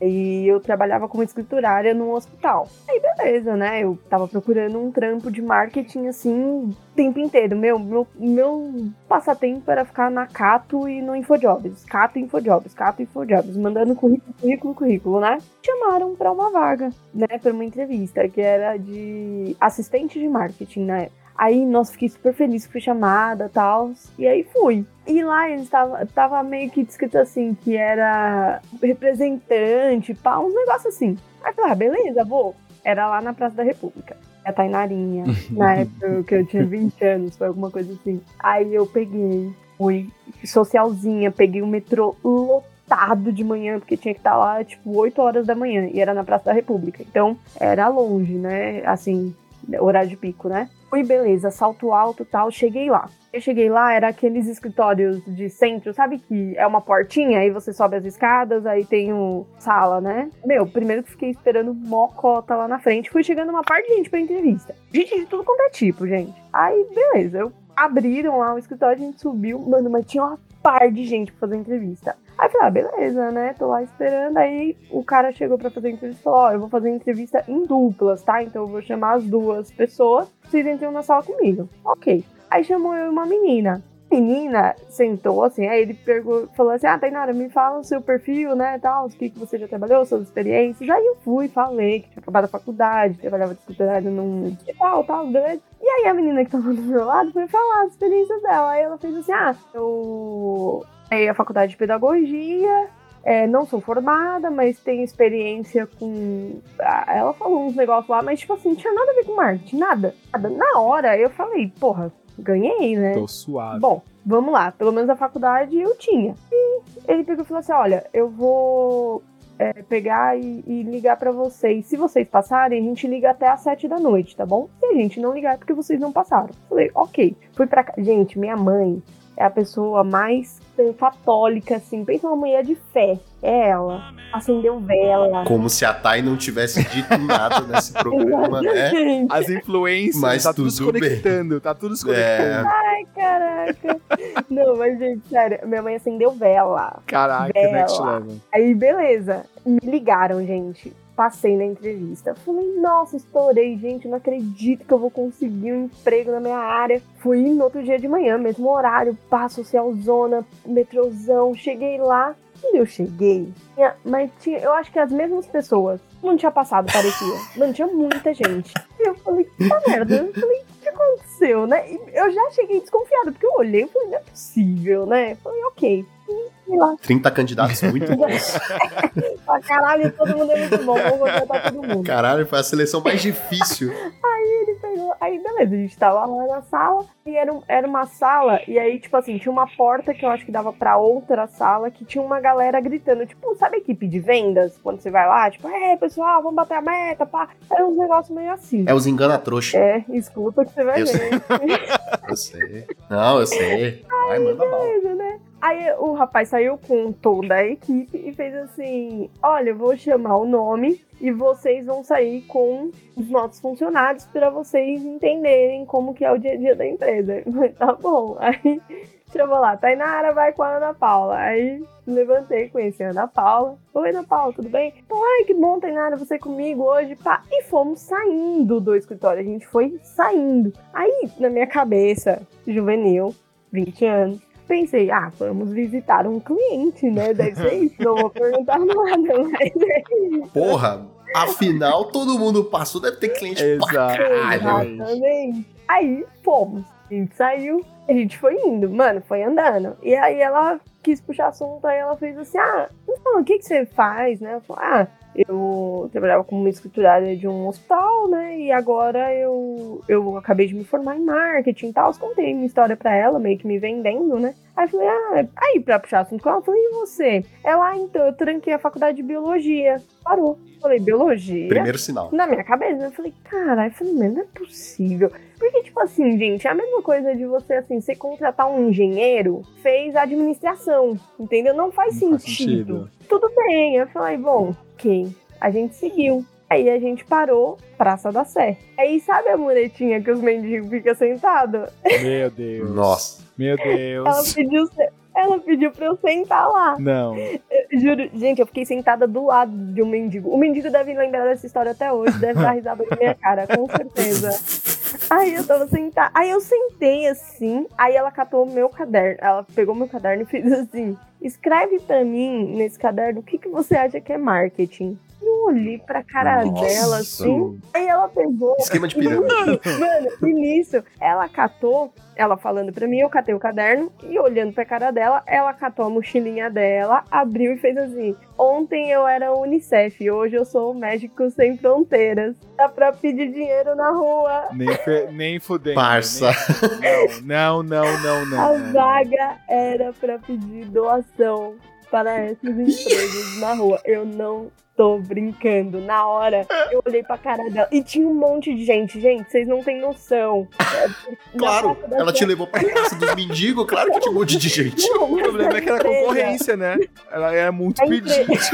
Aí eu trabalhava como escriturária num hospital. Aí beleza, né? Eu tava procurando um trampo de marketing assim, o tempo inteiro. Meu, meu, meu passatempo era ficar na Cato e no Infojobs. Cato e Infojobs, Cato e Infojobs, mandando currículo, currículo, currículo, né? Chamaram pra uma vaga, né? Pra uma entrevista, que era de assistente de marketing na época. Aí, nossa, fiquei super feliz que fui chamada e tal. E aí fui. E lá eles tava, tava meio que descrito assim, que era representante, pá, uns negócios assim. Aí eu falei, ah, beleza, vou. Era lá na Praça da República. A Tainarinha, na época que eu tinha 20 anos, foi alguma coisa assim. Aí eu peguei, fui socialzinha, peguei o metrô lotado de manhã, porque tinha que estar lá, tipo, 8 horas da manhã, e era na Praça da República. Então, era longe, né? Assim, horário de pico, né? Fui, beleza, salto alto tal, cheguei lá. Eu cheguei lá, era aqueles escritórios de centro, sabe que é uma portinha, aí você sobe as escadas, aí tem o sala, né? Meu, primeiro que fiquei esperando mocota lá na frente, fui chegando uma parte de gente pra entrevista. Gente de tudo quanto é tipo, gente. Aí, beleza, eu abriram lá o escritório, a gente subiu, mano, mas tinha uma par de gente pra fazer entrevista. Aí eu falei, ah, beleza, né? Tô lá esperando. Aí o cara chegou pra fazer entrevista e falou: Ó, eu vou fazer entrevista em duplas, tá? Então eu vou chamar as duas pessoas, vocês entram na sala comigo. Ok. Aí chamou eu e uma menina. Menina sentou assim, aí ele perguntou, falou assim: Ah, Tainara, me fala o seu perfil, né? Tal, o que, que você já trabalhou, suas experiências. Aí eu fui, falei que tinha acabado a faculdade, trabalhava de escritório num tal, tal, beleza. E aí a menina que tava do meu lado foi falar as experiências dela. Aí ela fez assim: Ah, eu Aí a faculdade de pedagogia, é, não sou formada, mas tenho experiência com. Ela falou uns negócios lá, mas tipo assim, não tinha nada a ver com marketing, nada. nada. Na hora eu falei, porra, ganhei, né? Tô suave. Bom, vamos lá, pelo menos a faculdade eu tinha. E ele pegou e falou assim: olha, eu vou é, pegar e, e ligar para vocês. Se vocês passarem, a gente liga até às sete da noite, tá bom? Se a gente não ligar é porque vocês não passaram. Falei, ok. Fui pra cá. Gente, minha mãe é a pessoa mais católica, assim. Pensa uma mulher de fé. É ela. Acendeu vela. Como se a Thay não tivesse dito nada nesse programa, né? As influências, mas tá tudo, tudo se conectando, bem. tá tudo se conectando. É. Ai, caraca. não, mas, gente, sério, minha mãe acendeu vela. Caraca, Bela. next level. Aí, beleza. Me ligaram, gente. Passei na entrevista. Falei, nossa, estourei, gente. Não acredito que eu vou conseguir um emprego na minha área. Fui no outro dia de manhã, mesmo horário, pá, social zona, metrozão. Cheguei lá. Quando eu cheguei, mas tinha, eu acho que as mesmas pessoas. Não tinha passado, parecia. Mano, tinha muita gente. E eu falei, puta merda. Eu falei, o que aconteceu, né? E eu já cheguei desconfiada, porque eu olhei e falei, não é possível, né? Eu falei, ok. E, sei lá, 30 candidatos muito bons. pra caralho, todo mundo é muito bom, vamos contratar todo mundo. Caralho, foi a seleção mais difícil. Ele pegou. Aí, beleza, a gente tava lá na sala. E era, um- era uma sala. E aí, tipo assim, tinha uma porta que eu acho que dava pra outra sala. Que tinha uma galera gritando. Tipo, sabe a equipe de vendas? Quando você vai lá, tipo, é, pessoal, vamos bater a meta, pá. Era um negócio meio assim. É os engana-trouxa. É, escuta que você vai Eu ver. Eu sei. Não, eu sei. Vai, manda bala. Beleza, né? Aí o rapaz saiu com toda a equipe e fez assim: Olha, eu vou chamar o nome e vocês vão sair com os nossos funcionários para vocês entenderem como que é o dia a dia da empresa. Tá bom. Aí chamou lá, Tainara vai com a Ana Paula. Aí levantei, conheci a Ana Paula. Oi, Ana Paula, tudo bem? Ai, que bom, Tainara, você comigo hoje, pá. E fomos saindo do escritório, a gente foi saindo. Aí, na minha cabeça, juvenil, 20 anos, pensei, ah, vamos visitar um cliente, né? Deve ser isso, não vou perguntar nada, mas é isso. Porra, afinal, todo mundo passou, deve ter cliente pra Exato. caralho. Exatamente. Aí fomos. A gente saiu, a gente foi indo, mano, foi andando. E aí ela quis puxar assunto, aí ela fez assim: ah, então, o que, que você faz, né? Eu falei, ah, eu trabalhava como escriturária de um hospital, né? E agora eu, eu acabei de me formar em marketing e tal. Eu contei minha história pra ela, meio que me vendendo, né? Aí falei, ah, aí pra puxar assunto com ela, eu falei, e você? Ela, ah, então, eu tranquei a faculdade de biologia. Parou. Falei, biologia? Primeiro sinal. na minha cabeça. Eu falei, caralho, eu falei, não é possível. Porque, tipo assim, gente, é a mesma coisa de você, assim, você contratar um engenheiro, fez administração, entendeu? Não faz, Não faz sentido. sentido. Tudo bem. Eu falei, bom, ok. A gente seguiu. Aí a gente parou, Praça da Sé. Aí sabe a muretinha que os mendigos ficam sentados? Meu Deus. Nossa. Meu Ela Deus. pediu, ela pediu pra eu sentar lá. Não. Eu juro, gente, eu fiquei sentada do lado de um mendigo. O mendigo deve lembrar dessa história até hoje, deve dar risada na minha cara, com certeza. Aí eu tava sentada. Aí eu sentei assim, aí ela catou o meu caderno. Ela pegou meu caderno e fez assim: escreve pra mim nesse caderno o que, que você acha que é marketing. Eu olhei pra cara Nossa. dela assim. Aí ela pegou. Esquema de pirâmide. Mano, e nisso, ela catou, ela falando pra mim, eu catei o caderno e olhando pra cara dela, ela catou a mochilinha dela, abriu e fez assim: Ontem eu era Unicef, hoje eu sou Médicos Sem Fronteiras. Dá pra pedir dinheiro na rua. Nem, fe- nem fudendo. Parça. Nem- Não, não, não, não. A não. vaga era pra pedir doação para esses empregos na rua. Eu não tô brincando. Na hora, eu olhei pra cara dela e tinha um monte de gente. Gente, vocês não têm noção. Na Claro, ela te levou pra casa dos mendigos, claro que tinha um monte de gente. Não, O problema é que era empresa. concorrência, né? Ela é muito empresa- pedinte.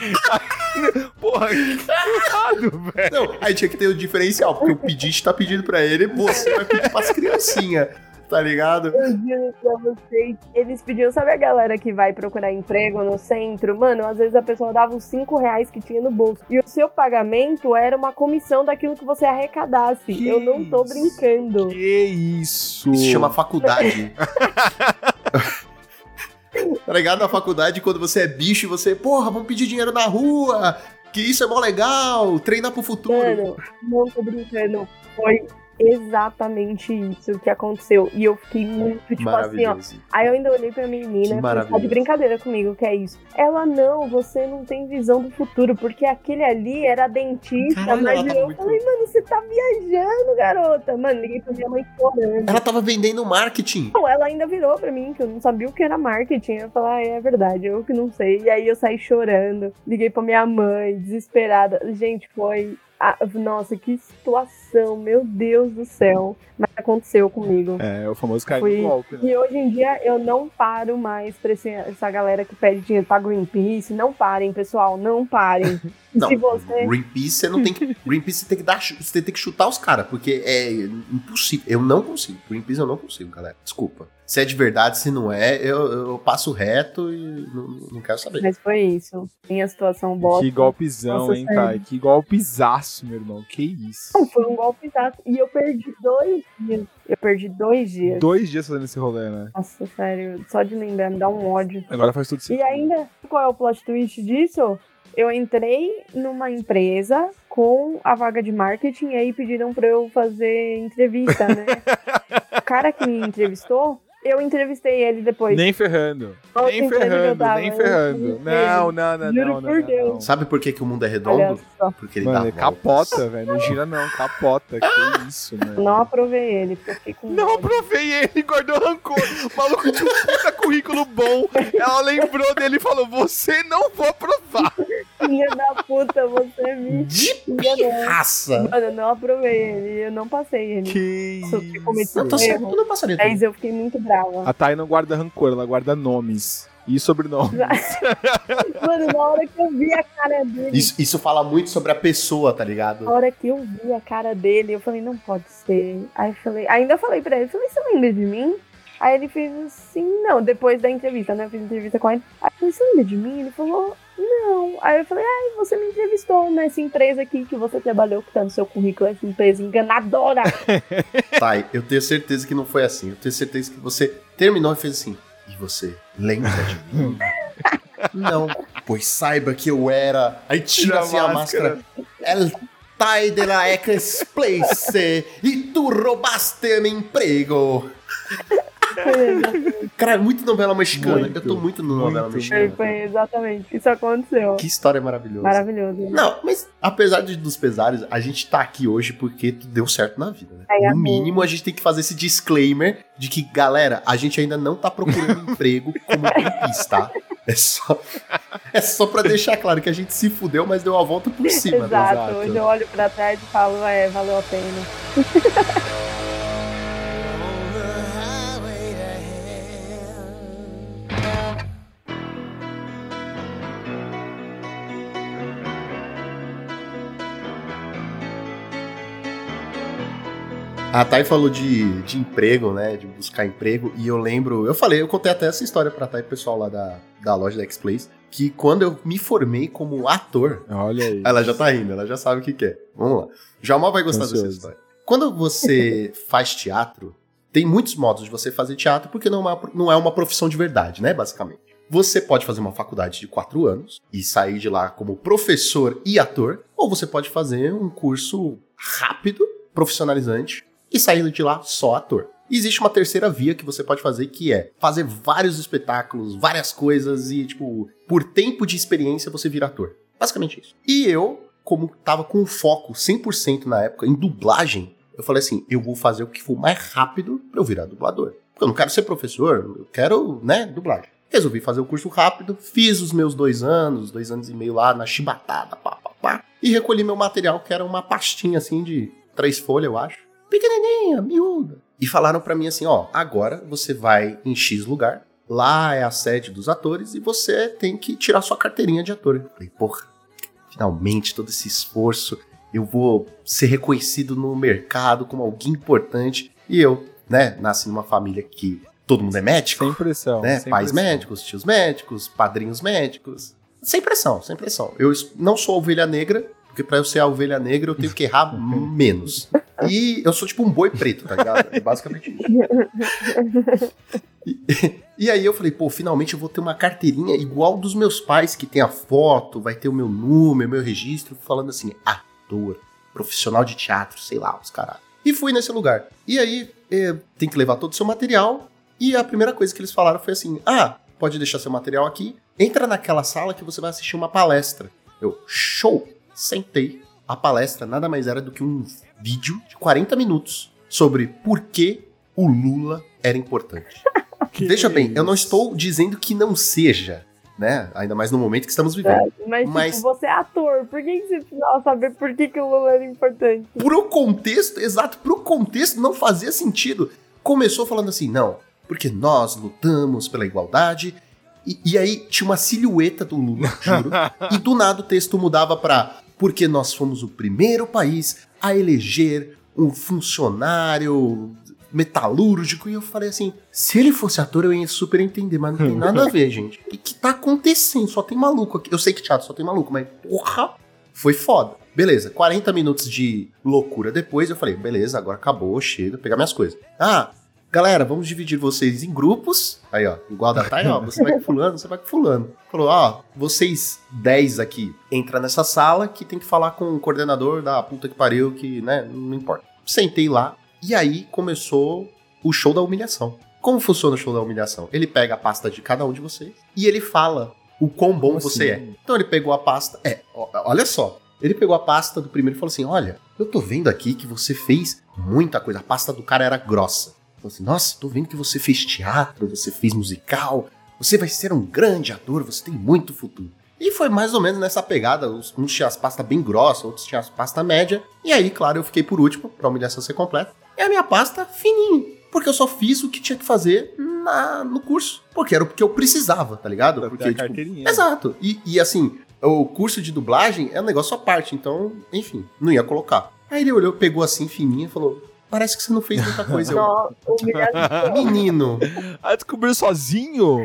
Porra, que errado, velho. Não, aí tinha que ter o diferencial, porque o pedinte tá pedindo pra ele, você vai pedir pras criancinhas, tá ligado? Eu juro pra vocês, eles pediam, sabe a galera que vai procurar emprego no centro? Mano, às vezes a pessoa dava os 5 reais que tinha no bolso. E o seu pagamento era uma comissão daquilo que você arrecadasse. Que eu não tô isso? brincando. Que isso? Isso se chama faculdade. tá ligado? Na faculdade, quando você é bicho e você, porra, vamos pedir dinheiro na rua, que isso é mó legal, treinar pro futuro. Mano, não tô brincando. Foi exatamente isso que aconteceu. E eu fiquei muito, tipo assim, ó. Aí eu ainda olhei pra menina e tá de brincadeira comigo, que é isso. Ela, não, você não tem visão do futuro, porque aquele ali era dentista, Caralho, mas tá eu muito- falei, mano, você tá viajando, garota. Mano, liguei pra minha mãe chorando. Ela tava vendendo marketing. Não, ela ainda virou pra mim, que eu não sabia o que era marketing. Eu falei, ah, é verdade, eu que não sei. E aí eu saí chorando, liguei pra minha mãe, desesperada. Gente, foi. ah, nossa, que situação, meu Deus do céu. Mas aconteceu comigo. É, o famoso cair Fui- no golpe, né? E hoje em dia eu não paro mais pra esse- essa galera que pede dinheiro pra Greenpeace. Não parem, pessoal, não parem. Não, se você. Greenpeace, você não tem que. Greenpeace você tem que dar. Você tem que chutar os caras, porque é impossível. Eu não consigo. Greenpeace eu não consigo, galera. Desculpa. Se é de verdade, se não é, eu, eu passo reto e não, não quero saber. Mas foi isso. Minha situação bosta. Que golpezão, Nossa, hein, sério. Que golpezaço, meu irmão. Que isso. Não, foi um golpe exato. E eu perdi dois dias. Eu perdi dois dias. Dois dias fazendo esse rolê, né? Nossa, sério. Só de lembrar me dá um ódio. Agora faz tudo E sentido. ainda, qual é o plot twist disso? Eu entrei numa empresa com a vaga de marketing e aí pediram pra eu fazer entrevista, né? o cara que me entrevistou, eu entrevistei ele depois. Nem ferrando. Nem eu ferrando, tava, nem eu ferrando. Não, não, não, Juro não, não. por não, Deus. não. Sabe por que, que o mundo é redondo? Porque ele Mano, dá capota, velho. Não gira não, capota. Que isso, mano. não aprovei ele, porque eu fiquei com Não aprovei ele, guardou rancor. O maluco tinha um puta currículo bom. Ela lembrou dele e falou: Você não vou aprovar. Filha da puta, você me De enganou. raça! Mano, eu não aprovei ele, eu não passei ele. Que Isso, eu isso. Não, certo, erro. eu não passaria Mas eu fiquei muito brava. A Thay não guarda rancor, ela guarda nomes. E sobrenome. Mano, na hora que eu vi a cara dele, Isso, isso fala muito sobre a pessoa, tá ligado? na hora que eu vi a cara dele, eu falei, não pode ser. Aí eu falei, ainda falei pra ele, falei, você lembra de mim? Aí ele fez assim, não, depois da entrevista, né? Eu fiz entrevista com ele. Aí eu falei, você lembra de mim? Ele falou, não. Aí eu falei, ai, você me entrevistou nessa empresa aqui que você trabalhou, que tá no seu currículo, essa empresa enganadora. Thay, eu tenho certeza que não foi assim. Eu tenho certeza que você terminou e fez assim. E você lembra de mim? não. Pois saiba que eu era. Aí tira Tira assim a máscara. El Thay de la ex place e tu roubaste meu emprego. Cara, é muito novela mexicana. Muito, eu tô muito no novela muito, mexicana. Foi, exatamente, isso aconteceu. Que história maravilhosa. Maravilhoso. Não, mas apesar de, dos pesares, a gente tá aqui hoje porque deu certo na vida, né? No mínimo, a gente tem que fazer esse disclaimer de que, galera, a gente ainda não tá procurando emprego como Greenpeace, tá? É só, é só pra deixar claro que a gente se fudeu, mas deu a volta por cima. né? Exato. exato. Hoje eu olho pra trás e falo, é, valeu a pena. A Thay falou de, de emprego, né? De buscar emprego. E eu lembro, eu falei, eu contei até essa história pra Thay, pessoal lá da, da loja da X-Place, que quando eu me formei como ator, Olha aí. Ela já tá rindo, ela já sabe o que, que é. Vamos lá. Jamal vai gostar dessa Ansioso. história. Quando você faz teatro, tem muitos modos de você fazer teatro, porque não é, uma, não é uma profissão de verdade, né? Basicamente. Você pode fazer uma faculdade de quatro anos e sair de lá como professor e ator, ou você pode fazer um curso rápido, profissionalizante, e sair de lá só ator. Existe uma terceira via que você pode fazer, que é fazer vários espetáculos, várias coisas e, tipo, por tempo de experiência você vira ator. Basicamente isso. E eu, como tava com foco 100% na época em dublagem, eu falei assim, eu vou fazer o que for mais rápido pra eu virar dublador. Porque eu não quero ser professor, eu quero, né, dublagem. Resolvi fazer o curso rápido, fiz os meus dois anos, dois anos e meio lá na chibatada, pá, pá, pá, e recolhi meu material, que era uma pastinha assim de três folhas, eu acho. Pequenininha, miúda. E falaram pra mim assim, ó, agora você vai em X lugar, lá é a sede dos atores e você tem que tirar sua carteirinha de ator. Eu falei, porra, finalmente todo esse esforço, eu vou ser reconhecido no mercado como alguém importante. E eu, né, nasci numa família que todo mundo é médico. Sem pressão. Né? sem Pais pressão. médicos, tios médicos, padrinhos médicos. Sem pressão, sem pressão. Eu não sou ovelha negra, porque pra eu ser a ovelha negra eu tenho que errar menos. E eu sou tipo um boi preto, tá ligado? É basicamente isso. E, e aí eu falei, pô, finalmente eu vou ter uma carteirinha igual dos meus pais, que tem a foto, vai ter o meu número, meu registro, falando assim, ator, profissional de teatro, sei lá, os caras. E fui nesse lugar. E aí, eh, tem que levar todo o seu material, e a primeira coisa que eles falaram foi assim: ah, pode deixar seu material aqui, entra naquela sala que você vai assistir uma palestra. Eu, show! Sentei. A palestra nada mais era do que um vídeo de 40 minutos sobre por que o Lula era importante. Que Veja bem, eu não estou dizendo que não seja, né? Ainda mais no momento que estamos vivendo. Mas, Mas- tipo, você é ator, por que, que você precisava saber por que, que o Lula era importante? Pro contexto, exato, pro contexto não fazia sentido. Começou falando assim, não, porque nós lutamos pela igualdade. E, e aí tinha uma silhueta do Lula, juro. e do nada o texto mudava pra porque nós fomos o primeiro país a eleger um funcionário metalúrgico. E eu falei assim, se ele fosse ator eu ia super entender, mas não tem nada a ver, gente. O que, que tá acontecendo? Só tem maluco aqui. Eu sei que teatro só tem maluco, mas porra, foi foda. Beleza, 40 minutos de loucura depois, eu falei, beleza, agora acabou, chega, pegar minhas coisas. Ah, galera, vamos dividir vocês em grupos. Aí, ó, igual da Thay, ó, você vai com fulano, você vai com fulano. Falou, ó, vocês 10 aqui, entra nessa sala que tem que falar com o coordenador da puta que pariu, que, né, não importa. Sentei lá, e aí começou o show da humilhação. Como funciona o show da humilhação? Ele pega a pasta de cada um de vocês e ele fala o quão bom Como você assim? é. Então ele pegou a pasta. É, olha só. Ele pegou a pasta do primeiro e falou assim: Olha, eu tô vendo aqui que você fez muita coisa. A pasta do cara era grossa. Falou assim: Nossa, tô vendo que você fez teatro, você fez musical, você vai ser um grande ator, você tem muito futuro. E foi mais ou menos nessa pegada. Uns, tinham as pastas bem grossas, outros tinham as pastas média. E aí, claro, eu fiquei por último, pra humilhação ser completa. E a minha pasta fininha. Porque eu só fiz o que tinha que fazer na, no curso. Porque era o que eu precisava, tá ligado? Pra Porque, ter a tipo, carteirinha. Exato. E, e, assim, o curso de dublagem é um negócio à parte, então, enfim, não ia colocar. Aí ele olhou, pegou assim, fininho e falou: Parece que você não fez muita coisa. Eu, Nossa, humilhação. Menino, Ah, descobriu sozinho?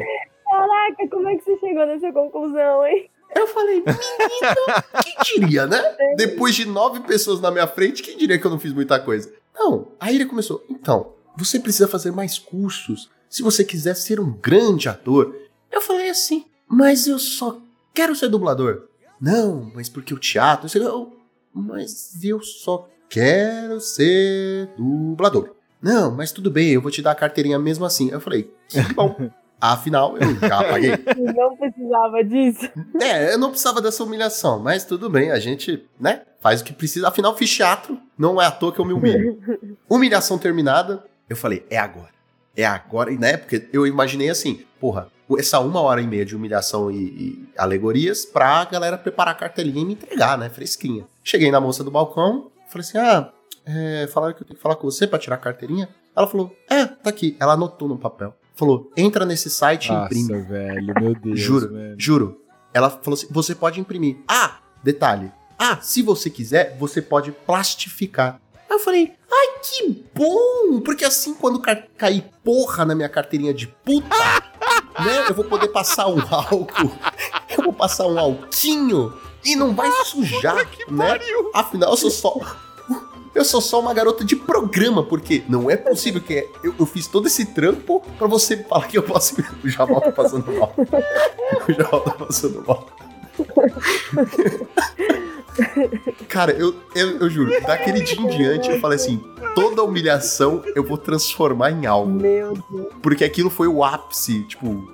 Caraca, como é que você chegou nessa conclusão, hein? eu falei, menino, quem diria, né? Depois de nove pessoas na minha frente, quem diria que eu não fiz muita coisa? Não. Aí ele começou, então, você precisa fazer mais cursos se você quiser ser um grande ator. Eu falei assim, mas eu só quero ser dublador. Não, mas porque o teatro. eu- mas eu só quero ser dublador. Não, mas tudo bem, eu vou te dar a carteirinha mesmo assim. Eu falei, que bom. Afinal, eu já paguei. Não precisava disso. É, eu não precisava dessa humilhação, mas tudo bem, a gente, né, faz o que precisa. Afinal, fiz teatro, não é à toa que eu me humilho. Humilhação terminada, eu falei, é agora. É agora, e né, porque eu imaginei assim, porra, essa uma hora e meia de humilhação e, e alegorias pra galera preparar a cartelinha e me entregar, né, fresquinha. Cheguei na moça do balcão, falei assim, ah, é, falaram que eu tenho que falar com você pra tirar a carteirinha. Ela falou, é, tá aqui. Ela anotou no papel. Falou, entra nesse site e imprime. Nossa, velho, meu Deus. Juro, velho. juro. Ela falou assim: você pode imprimir. Ah, detalhe. Ah, se você quiser, você pode plastificar. Aí eu falei, ai, que bom! Porque assim, quando ca cair porra na minha carteirinha de puta, né? Eu vou poder passar um álcool. Eu vou passar um alquinho e não vai sujar, né? Afinal, eu sou só. Eu sou só uma garota de programa, porque não é possível que é- eu, eu fiz todo esse trampo pra você falar que eu posso. O Jamal tá passando mal. O Jamal tá passando mal. Cara, eu, eu, eu juro, daquele dia em diante eu falei assim: toda humilhação eu vou transformar em algo. Meu Deus. Porque aquilo foi o ápice, tipo.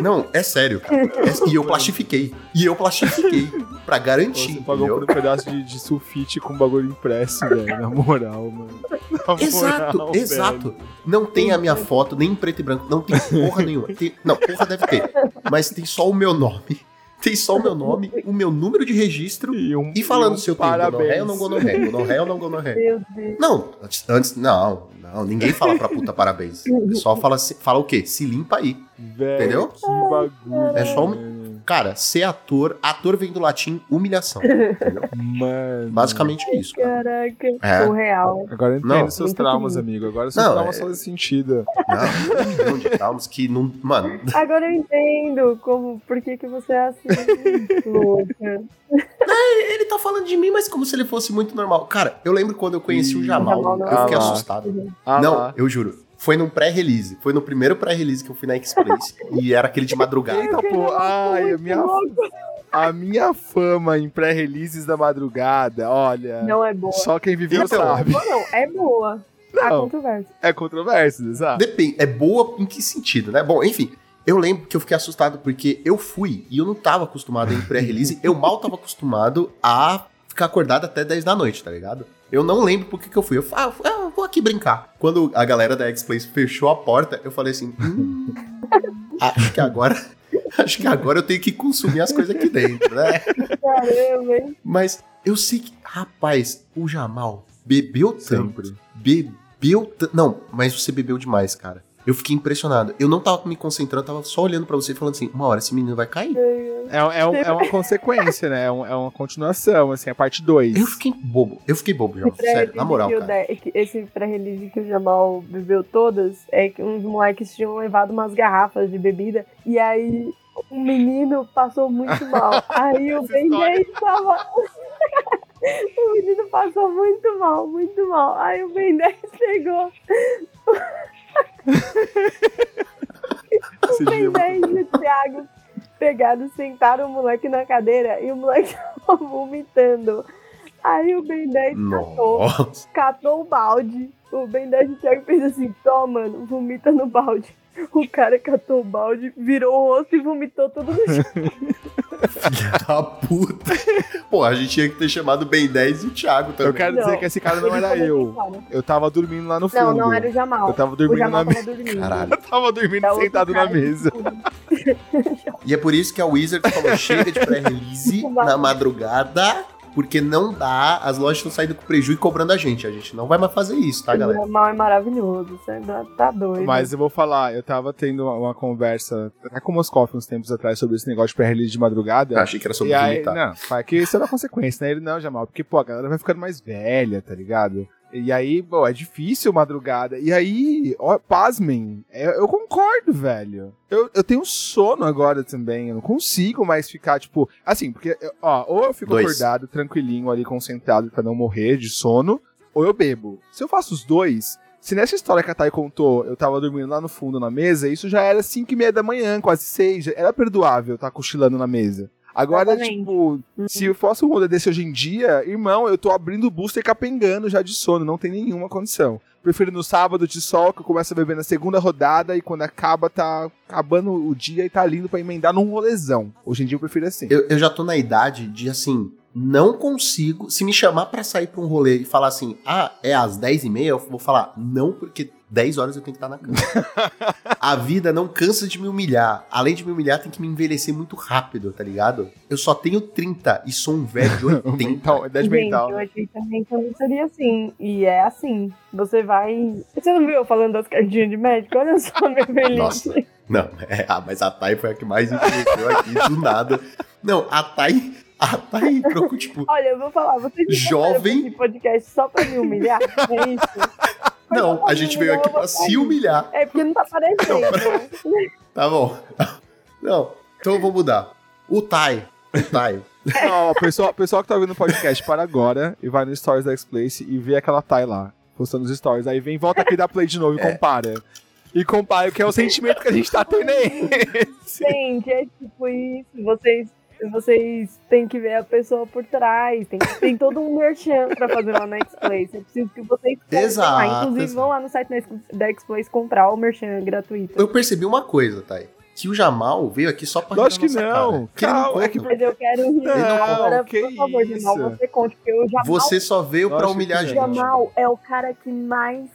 Não, é sério. É- e eu plastifiquei. E eu plastifiquei. Pra garantir. Você pagou entendeu? por um pedaço de, de sulfite com bagulho impresso, velho. Na moral, mano. Na Exato, moral, exato. velho. Não tem a minha foto, nem em preto e branco. Não tem porra nenhuma. Tem- não, porra deve ter. Mas tem só o meu nome tem só o meu nome, o meu número de registro E, um, e falando um se eu tenho gonorreia ou não gonorreia. Gonorreia ou não gonorreia. Meu Deus. Não, antes, antes- não, não, ninguém fala pra puta parabéns. O pessoal fala, fala o quê? Se limpa aí. Velho, Entendeu? Que bagulho. É só um-. Cara, ser ator, ator vem do latim humilhação. Entendeu? Mano. Basicamente é isso, cara. Caraca, É. surreal. Agora eu entendo Não. seus traumas, lindo. amigo. Agora seus Não, traumas é- fazem sentido. Não, um milhão de traumas que não. Mano, Agora eu entendo como, por que, que você é assim, louca. ele tá falando de mim, mas como se ele fosse muito normal. Cara, eu lembro quando eu conheci o Jamal, Jamal não. eu fiquei Ah assustado. Ah, não, lá. eu juro. Foi num pré-release. Foi no primeiro pré-release que eu fui na X-Place. e era aquele de madrugada. Eita, pô. Ai, a minha, a minha fama em pré-releases da madrugada, olha. Não é boa. Só quem viveu Então. sabe. Boa não, é boa. Há Não. controvérsia. É controverso, sabe? Depende, é boa em que sentido, né? Bom, enfim. Eu lembro que eu fiquei assustado porque eu fui e eu não tava acostumado a ir em pré-release. eu mal tava acostumado a ficar acordado até 10 da noite, tá ligado? Eu não lembro por que que eu fui. Eu falei, ah, eu vou aqui brincar. Quando a galera da X-Place fechou a porta, eu falei assim, hum, acho que agora... Acho que agora eu tenho que consumir as coisas aqui dentro, né? Caramba, hein? Mas eu sei que, rapaz, o Jamal bebeu tanto. Sempre. Bebeu tanto. Não, mas você bebeu demais, cara. Eu fiquei impressionado. Eu não tava me concentrando, tava só olhando pra você e falando assim: uma hora esse menino vai cair. É, é, um- é uma consequência, né? É, um- é uma continuação, assim, a parte 2. Eu fiquei bobo. Eu fiquei bobo, Jamal. Sério, na moral, cara. de- que Esse pré-release que o Jamal bebeu todas, é que uns moleques tinham levado umas garrafas de bebida, e aí o menino passou muito mal. Aí o Essa Ben história. 10 tava... o menino passou muito mal, muito mal. Aí o Ben 10 pegou Esse o Ben dia- 10 e o Thiago pegaram, sentaram o moleque na cadeira e o moleque tava vomitando. Aí o Ben 10 catou, Nossa. catou o balde. O Ben 10 e o Thiago fez assim, toma, mano, vomita no balde. O cara catou o balde, virou o rosto e vomitou tudo no chão. Filha da puta. Pô, a gente tinha que ter chamado o Ben 10 e o Thiago também. Eu quero dizer Não. que esse cara não era eu. cara, Eu tava dormindo lá no fundo. Não, não era o Jamal. Eu tava O dormindo Jamal na mesa. tava dormindo. Caralho. Eu tava dormindo É sentado na mesa. E é por isso que a Wizard falou: chega de pré-release na madrugada, porque não dá, as lojas estão saindo com prejuízo e cobrando a gente. A gente não vai mais fazer isso, tá, O galera? Jamal é maravilhoso, você tá doido. Mas eu vou falar, eu tava tendo uma, uma conversa até com o Moscoff uns tempos atrás sobre esse negócio de pré-release de madrugada. Ah, achei que era sobre e aí, vomitar. não, faz que isso era consequência, né? Ele não, Jamal, porque, pô, a galera vai ficando mais velha, tá ligado? E aí, pô, é difícil madrugada. E aí, ó, pasmem, é- eu concordo, velho. Eu, eu tenho sono agora também, eu não consigo mais ficar, tipo, assim, porque, ó, ou eu fico Dois. acordado, tranquilinho ali, concentrado pra não morrer de sono, ou eu bebo. Se eu faço os dois, se nessa história que a Thay contou, eu tava dormindo lá no fundo na mesa, isso já era 5 e meia da manhã, quase 6, já era perdoável estar cochilando na mesa. Agora, Exatamente. tipo, se eu fosse um rolê desse hoje em dia, irmão, eu tô abrindo o booster e capengando já de sono, não tem nenhuma condição. Prefiro no sábado de sol, que eu começo a beber na segunda rodada e quando acaba, tá acabando o dia e tá lindo pra emendar num rolezão. Hoje em dia eu prefiro assim. Eu, eu já tô na idade de, assim, não consigo. Se me chamar pra sair pra um rolê e falar assim, ah, é às 10 e meia, eu vou falar, não, porque 10 horas eu tenho que estar na cama. a vida não cansa de me humilhar. Além de me humilhar, tem que me envelhecer muito rápido, tá ligado? Eu só tenho 30 e sou um velho de 80. mental, idade Gente, mental. eu achei também que não seria assim. E é assim. Você vai. Você não viu eu falando das cartinhas de médico? Olha só, meu velhinho. Nossa. Não, é, ah, mas a Thay foi a que mais influenciou aqui do nada. Não, a Thay, a Thay entrou tipo, Olha, eu vou falar, você Jovem. esse podcast só pra me humilhar? É isso? Não, a gente veio aqui pra se humilhar. É porque não tá aparecendo. Tá bom. Não, então eu vou mudar. O Thay, o Thay, Ó, o pessoal, pessoal que tá ouvindo o podcast, para agora e vai no Stories da X-Place e vê aquela Thay lá, postando os stories. Aí vem, volta aqui e dá play de novo e É. compara. E compara, que é o sentimento que a gente tá tendo aí. Gente, é tipo isso. Vocês, vocês têm que ver a pessoa por trás. Tem, tem todo um merchan pra fazer lá na X-Place. Eu preciso que vocês Exato, lá. Inclusive, vão lá no site da X- da X-Place comprar o merchan gratuito. eu percebi uma coisa, Thay. Que o Jamal veio aqui só pra Lógico que não. cara. Que não é que-. Mas eu quero rir. Não, Agora, que por favor, isso. Jamal, você conte, porque o Jamal, Você só veio pra humilhar a gente. não. Jamal é o cara que mais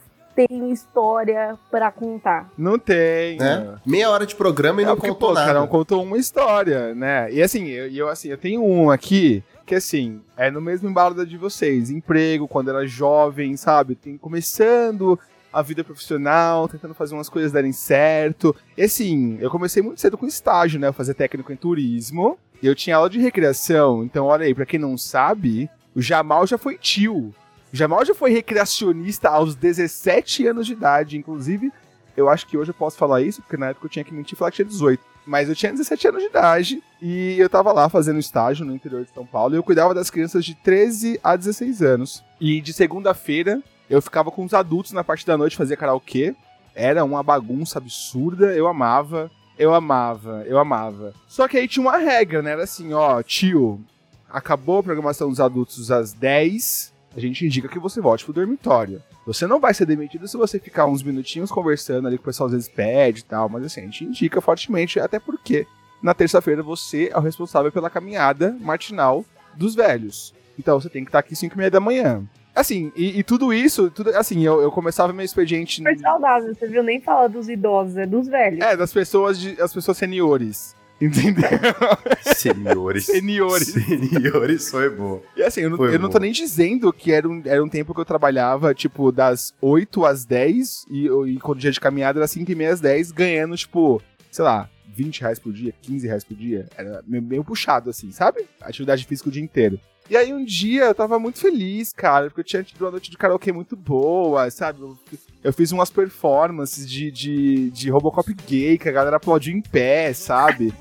tem história pra contar. Não tem. Né? Meia hora de programa e É não porque, contou pô, nada. cada um contou uma história, né? E assim, eu, eu, assim, eu tenho um aqui que assim, é no mesmo embalo da de vocês, emprego, quando era jovem, sabe? Tem começando a vida profissional, tentando fazer umas coisas darem certo. E assim, eu comecei muito cedo com estágio, né? Eu fazia técnico em turismo, e eu tinha aula de recreação. Então, olha aí, pra quem não sabe, o Jamal já foi tio. Jamal já foi recreacionista aos 17 anos de idade, inclusive eu acho que hoje eu posso falar isso, porque na época eu tinha que mentir e falar que tinha 18. Mas eu tinha 17 anos de idade e eu tava lá fazendo estágio no interior de São Paulo e eu cuidava das crianças de 13 a 16 anos. E de segunda-feira eu ficava com os adultos na parte da noite, fazia karaokê. Era uma bagunça absurda, eu amava, eu amava, eu amava. Só que aí tinha uma regra, né? Era assim, ó, tio, acabou a programação dos adultos às 10, a gente indica que você volte pro dormitório. Você não vai ser demitido se você ficar uns minutinhos conversando ali com o pessoal às vezes pede e tal, mas assim, a gente indica fortemente, até porque na terça-feira você é o responsável pela caminhada matinal dos velhos. Então você tem que estar aqui 5 e meia da manhã. Assim, e, e tudo isso, tudo, assim, eu, eu começava meu expediente. Super saudável, você viu? Nem fala dos idosos, é dos velhos. É, das pessoas, de, as pessoas seniores. Entendeu? Senhores. Seniores. Seniores foi bom. E assim, eu não, Foi eu não tô nem dizendo que era um, era um tempo que eu trabalhava, tipo, das 8 às 10 e, e quando dia de caminhada era 5 e meia às 10, ganhando, tipo, sei lá, 20 reais por dia, 15 reais por dia. Era meio, meio puxado, assim, sabe? Atividade física o dia inteiro. E aí um dia eu tava muito feliz, cara, porque eu tinha tido uma noite de karaokê muito boa, sabe? Eu, eu fiz umas performances de, de, de Robocop gay, que a galera aplaudiu em pé, sabe?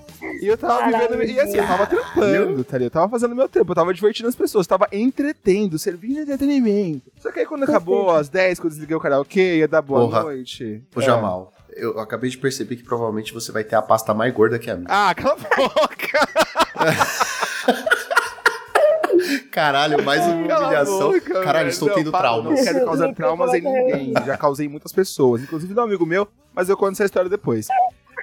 E eu tava Caralho, vivendo. E assim, eu tava trampando, tá ligado? Eu tava fazendo meu tempo, eu tava divertindo as pessoas, tava entretendo, servindo de entretenimento. Só que aí quando acabou, às 10, quando eu desliguei o karaokê, ia dar boa Porra. noite. Ô, É. Jamal, eu acabei de perceber que provavelmente você vai ter a pasta mais gorda que a minha. Ah, cala a boca! Caralho, mais uma humilhação. boca, Caralho, estou Não, tendo para, traumas. Não quero causar traumas em ninguém. Já causei em muitas pessoas, inclusive no amigo meu, mas eu conto essa história depois.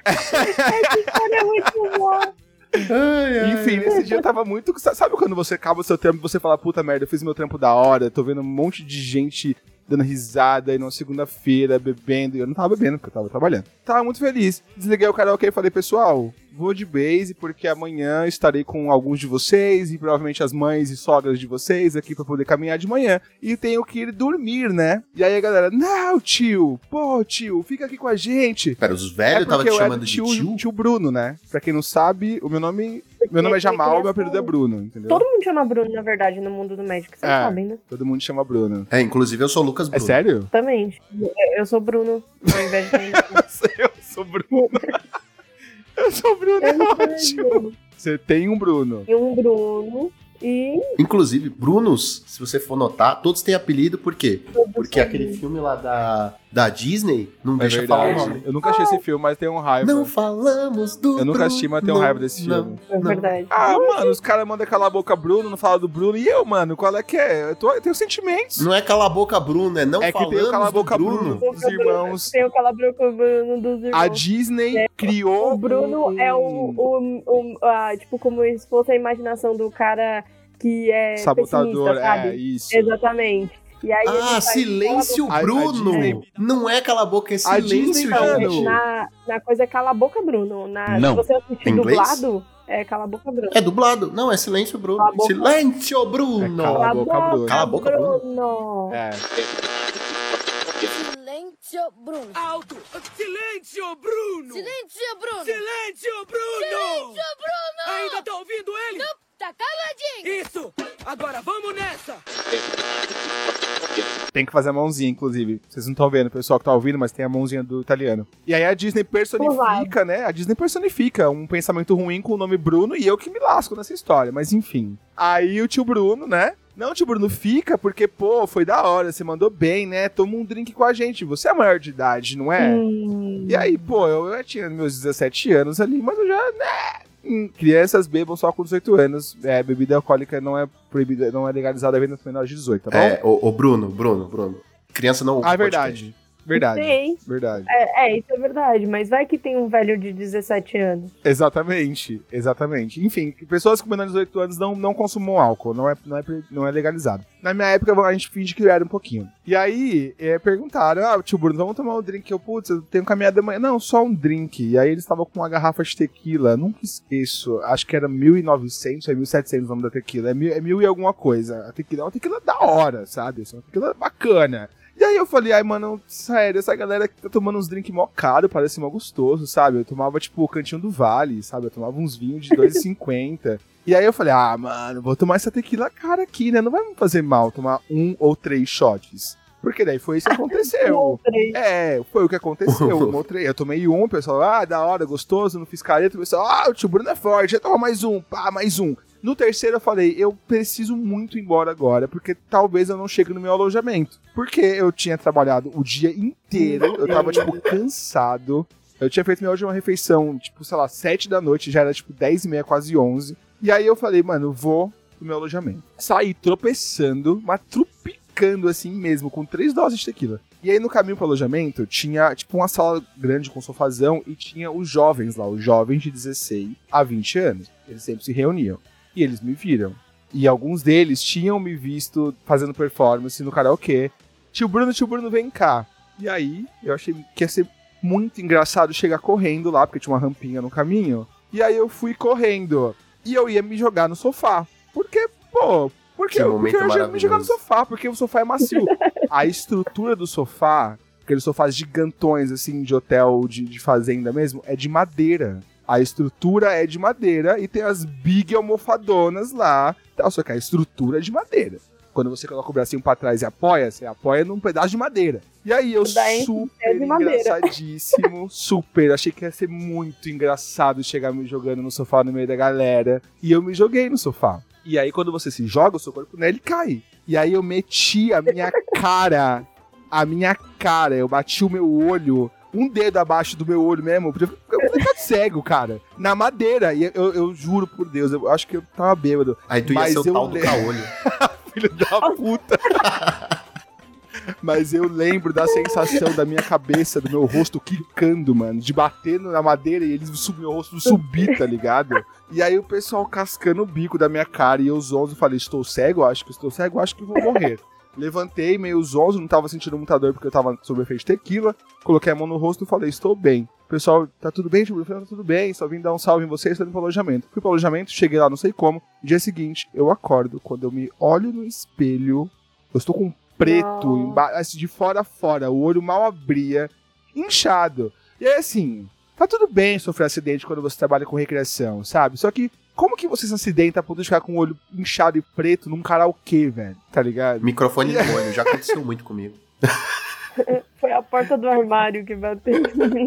Olha, é muito bom. Ai, ai, Enfim, nesse dia eu tava muito. Sabe quando você acaba o seu trampo e você fala, puta merda, eu fiz meu trampo da hora, tô vendo um monte de gente dando risada aí numa segunda-feira, bebendo. E eu não tava bebendo, porque eu tava trabalhando. Tava muito feliz. Desliguei o karaokê e falei, pessoal, vou de base, porque amanhã estarei com alguns de vocês e provavelmente as mães e sogras de vocês aqui pra poder caminhar de manhã. E tenho que ir dormir, né? E aí a galera, não, tio, pô, tio, fica aqui com a gente. Pera, os velhos é tava porque te chamando de tio? tio Bruno, né? Pra quem não sabe, o meu nome, meu nome é Jamal, meu apelido é Bruno, entendeu? Todo mundo chama Bruno, na verdade, no mundo do Magic, vocês É. sabem, né? Todo mundo chama Bruno. É, inclusive eu sou o Lucas É Bruno. sério? Também. Eu sou Bruno, ao invés de Eu sou Bruno. Eu sou Bruno, é ótimo. Você tem um Bruno. E um Bruno e. Inclusive, Brunos, se você for notar, todos têm apelido, por quê? Porque aquele filme lá da, da Disney não É deixa falar o verdade. nome. Eu nunca achei esse filme, mas tenho um raiva. Não falamos do Eu nunca assisti, mas tenho Bruno. raiva desse Não, filme. É não. verdade. Ah, mano, os caras mandam calar a boca Bruno, não fala do Bruno. E eu, mano, qual é que é? Eu, tô, eu tenho sentimentos. Não é cala a boca Bruno, é não é que falamos tem o cala a boca do Bruno, Bruno. dos irmãos. Tem o calabroco Bruno dos irmãos. A Disney criou. O Bruno um- é o, o, o- ah, tipo, como se fosse a imaginação do cara que é sabotador. É, isso. Exatamente. E aí Ah, silêncio A- a Bruno. Disney- Não é cala a boca, é A Disney, silêncio, gente. na, na coisa é cala a boca, Bruno. Na, Não. Se você assistir Em inglês? dublado, é cala a boca, Bruno. É dublado. Não, é silêncio Bruno. Cala a boca. Silêncio Bruno. É cala a boca, Bruno. Cala a boca, Bruno. Bruno. É. Silêncio, Bruno. Alto! Silêncio, Bruno! Silêncio, Bruno. Silêncio, Bruno! Silêncio, Bruno. Ainda tá ouvindo ele? Tá caladinho. Isso! Agora vamos nessa! Tem que fazer a mãozinha, inclusive. Vocês não estão vendo, o pessoal que tá ouvindo, mas tem a mãozinha do italiano. E aí a Disney personifica, né? A Disney personifica um pensamento ruim com o nome Bruno e eu que me lasco nessa história, mas enfim. Aí o tio Bruno, né? Não, tio Bruno, fica porque, pô, foi da hora, você mandou bem, né? Toma um drink com a gente. Você é maior de idade, não é? Hum, E aí, pô, eu, eu tinha meus 17 anos ali, mas eu já, né? hum, Crianças bebam só com 18 anos. É, bebida alcoólica não é proibida, não é legalizada a venda menor de 18, tá bom? É, ô, ô, Bruno, Bruno, Bruno. Criança não ouve ah, é verdade. Verdade. Verdade. É, é, isso é verdade. Mas vai que tem um velho de 17 anos. Exatamente, exatamente. Enfim, pessoas com menos de 18 anos não, não consumam álcool, não é, não, é, não é legalizado. Na minha época, a gente finge que era um pouquinho. E aí, é, perguntaram, ah, tio Bruno, vamos tomar um drink? Eu, putz, eu tenho caminhada de manhã. Não, só um drink. E aí eles estavam com uma garrafa de tequila, nunca esqueço, acho que era 1900, é 1700 o nome da tequila, é mil, é mil e alguma coisa. A tequila é uma tequila da hora, sabe? É uma tequila bacana. E aí eu falei, ai, mano, sério, essa galera que tá tomando uns drinks mó caro, parece mó gostoso, sabe? Eu tomava, tipo, o cantinho do vale, sabe? Eu tomava uns vinhos de 2,50. e aí eu falei, ah, mano, vou tomar essa tequila cara aqui, né? Não vai me fazer mal tomar um ou três shots. Porque daí foi isso que aconteceu. é, foi o que aconteceu. Ou três. Eu tomei um, o pessoal, ah, da hora, gostoso, não fiz careta. O pessoal, ah, o tio Bruno é forte, já toma mais um, pá, mais um. No terceiro eu falei, eu preciso muito ir embora agora, porque talvez eu não chegue no meu alojamento. Porque eu tinha trabalhado o dia inteiro, eu tava, tipo, cansado. Eu tinha feito minha última refeição, tipo, sei lá, sete da noite, já era, tipo, dez e meia, quase onze. E aí eu falei, mano, vou pro meu alojamento. Saí tropeçando, mas trupicando assim mesmo, com três doses de tequila. E aí no caminho pro alojamento tinha, tipo, uma sala grande com sofazão e tinha os jovens lá, os jovens de 16 a 20 anos. Eles sempre se reuniam. E eles me viram. E alguns deles tinham me visto fazendo performance no karaokê. Tio Bruno, tio Bruno, vem cá. E aí, eu achei que ia ser muito engraçado chegar correndo lá, porque tinha uma rampinha no caminho. E aí eu fui correndo. E eu ia me jogar no sofá. Porque, pô, porque, Que eu, porque eu ia me jogar no sofá, porque o sofá é macio. A estrutura do sofá, aqueles sofás gigantões, assim, de hotel, de, de fazenda mesmo, é de madeira. A estrutura é de madeira e tem as big almofadonas lá. Tal, só que a estrutura é de madeira. Quando você coloca o bracinho pra trás e apoia, você apoia num pedaço de madeira. E aí eu Daí super engraçadíssimo, super. Achei que ia ser muito engraçado chegar me jogando no sofá no meio da galera. E eu me joguei no sofá. E aí quando você se joga, o seu corpo nele cai. E aí eu meti a minha cara, a minha cara, eu bati o meu olho, um dedo abaixo do meu olho mesmo, porque cego, cara, na madeira. E eu, eu juro por Deus, eu acho que eu tava bêbado. Aí tu ia ser o tal do lembro- caolho. filho da puta. Mas eu lembro da sensação da minha cabeça, do meu rosto quicando, mano, de bater na madeira e eles subir meu rosto subir, tá ligado? E aí o pessoal cascando o bico da minha cara e eu zonzo falei, estou cego? Acho que estou cego, acho que vou morrer. Levantei meio zonzo, não tava sentindo muita dor porque eu tava sob efeito de tequila. Coloquei a mão no rosto e falei, estou bem. O pessoal, tá tudo bem, tipo, eu falei, tá tudo bem, só vim dar um salve em vocês, estou indo pro alojamento. Fui pro alojamento, cheguei lá, não sei como. Dia seguinte, eu acordo, quando eu me olho no espelho, eu estou com preto, Não. emba- assim, de fora a fora, o olho mal abria, inchado. E aí, assim, tá tudo bem sofrer acidente quando você trabalha com recreação, sabe? Só que, como que você se acidenta a ponto de ficar com o olho inchado e preto num karaokê, velho? Tá ligado? Microfone no olho, já aconteceu muito comigo. Foi a porta do armário que bateu.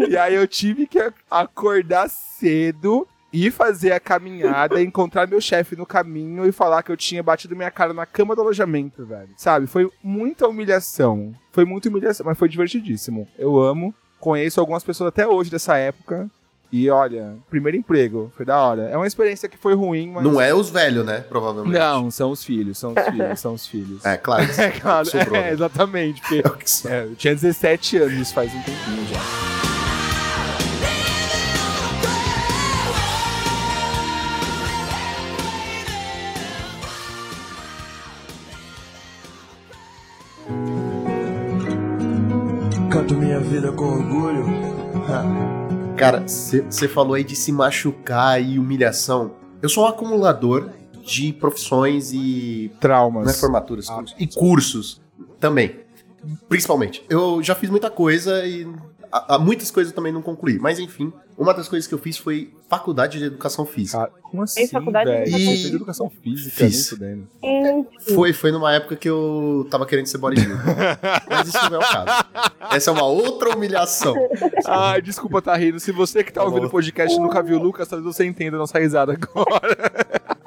E aí eu tive que a- acordar cedo e fazer a caminhada, encontrar meu chefe no caminho e falar que eu tinha batido minha cara na cama do alojamento, velho. Sabe? Foi muita humilhação. Foi muita humilhação, mas foi divertidíssimo. Eu amo. Conheço algumas pessoas até hoje dessa época. E olha, primeiro emprego, foi da hora. É uma experiência que foi ruim, mas. Não é os velhos, né? Provavelmente. Não, são os filhos, são os filhos, são os filhos. É, claro. É claro, Sobrou, é, né? exatamente. Porque, É é, eu tinha 17 anos, faz um tempinho já. Canto minha vida com orgulho. Cara, você falou aí de se machucar e humilhação. Eu sou um acumulador de profissões e. Traumas. Não é formaturas, Ah, e cursos também. Principalmente. Eu já fiz muita coisa e. há- muitas coisas eu também não concluí. Mas enfim, uma das coisas que eu fiz foi faculdade de educação física. Cara, como assim, faculdade de educação fez educação física, Fiz. Gente, Foi, foi numa época que eu tava querendo ser bodybuilder. Mas isso não é o caso. Essa é uma outra humilhação. Ai, desculpa tá rindo. Se você que tá ouvindo o podcast e nunca viu o Lucas, talvez você entenda a nossa risada agora.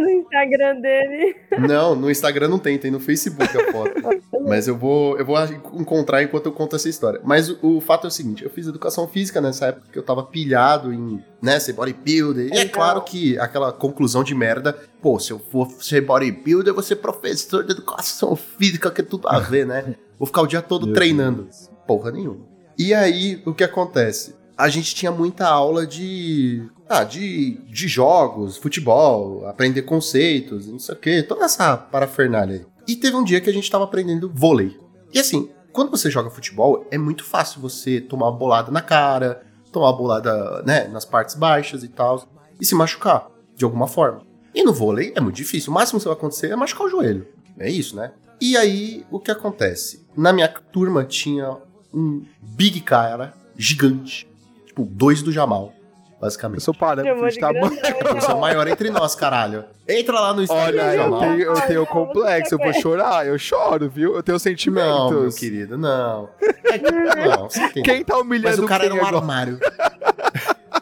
inteligente. Instagram dele. Não, no Instagram não tem, tem no Facebook a foto. Mas eu vou, eu vou encontrar enquanto eu conto essa história. Mas o, o fato é o seguinte, eu fiz educação física nessa época que eu tava pilhado em, né, ser bodybuilder. E é claro que aquela conclusão de merda, pô, se eu for ser bodybuilder, eu vou ser professor de educação física, que é tudo a ver, né? Vou ficar o dia todo Meu treinando. Porra nenhuma. E aí, o que acontece? A gente tinha muita aula de. Ah, de, de jogos, futebol, aprender conceitos, não sei o quê, toda essa parafernália aí. E teve um dia que a gente tava aprendendo vôlei. E assim, quando você joga futebol, é muito fácil você tomar uma bolada na cara, tomar uma bolada, né, nas partes baixas e tal, e se machucar, de alguma forma. E no vôlei é muito difícil. O máximo que vai acontecer é machucar o joelho. É isso, né? E aí, o que acontece? Na minha turma tinha um big cara gigante. Tipo, dois do Jamal, Eu basicamente. sou parâmetro de de tamanho. Eu sou o maior entre nós, caralho. Entra lá no Instagram Olha, eu tenho, eu tenho Olha, complexo, eu vou chorar, eu choro, viu? Eu tenho Não, sentimentos. meu querido, não. É não, tem- Quem tá humilhando Mas o cara era um agora? armário.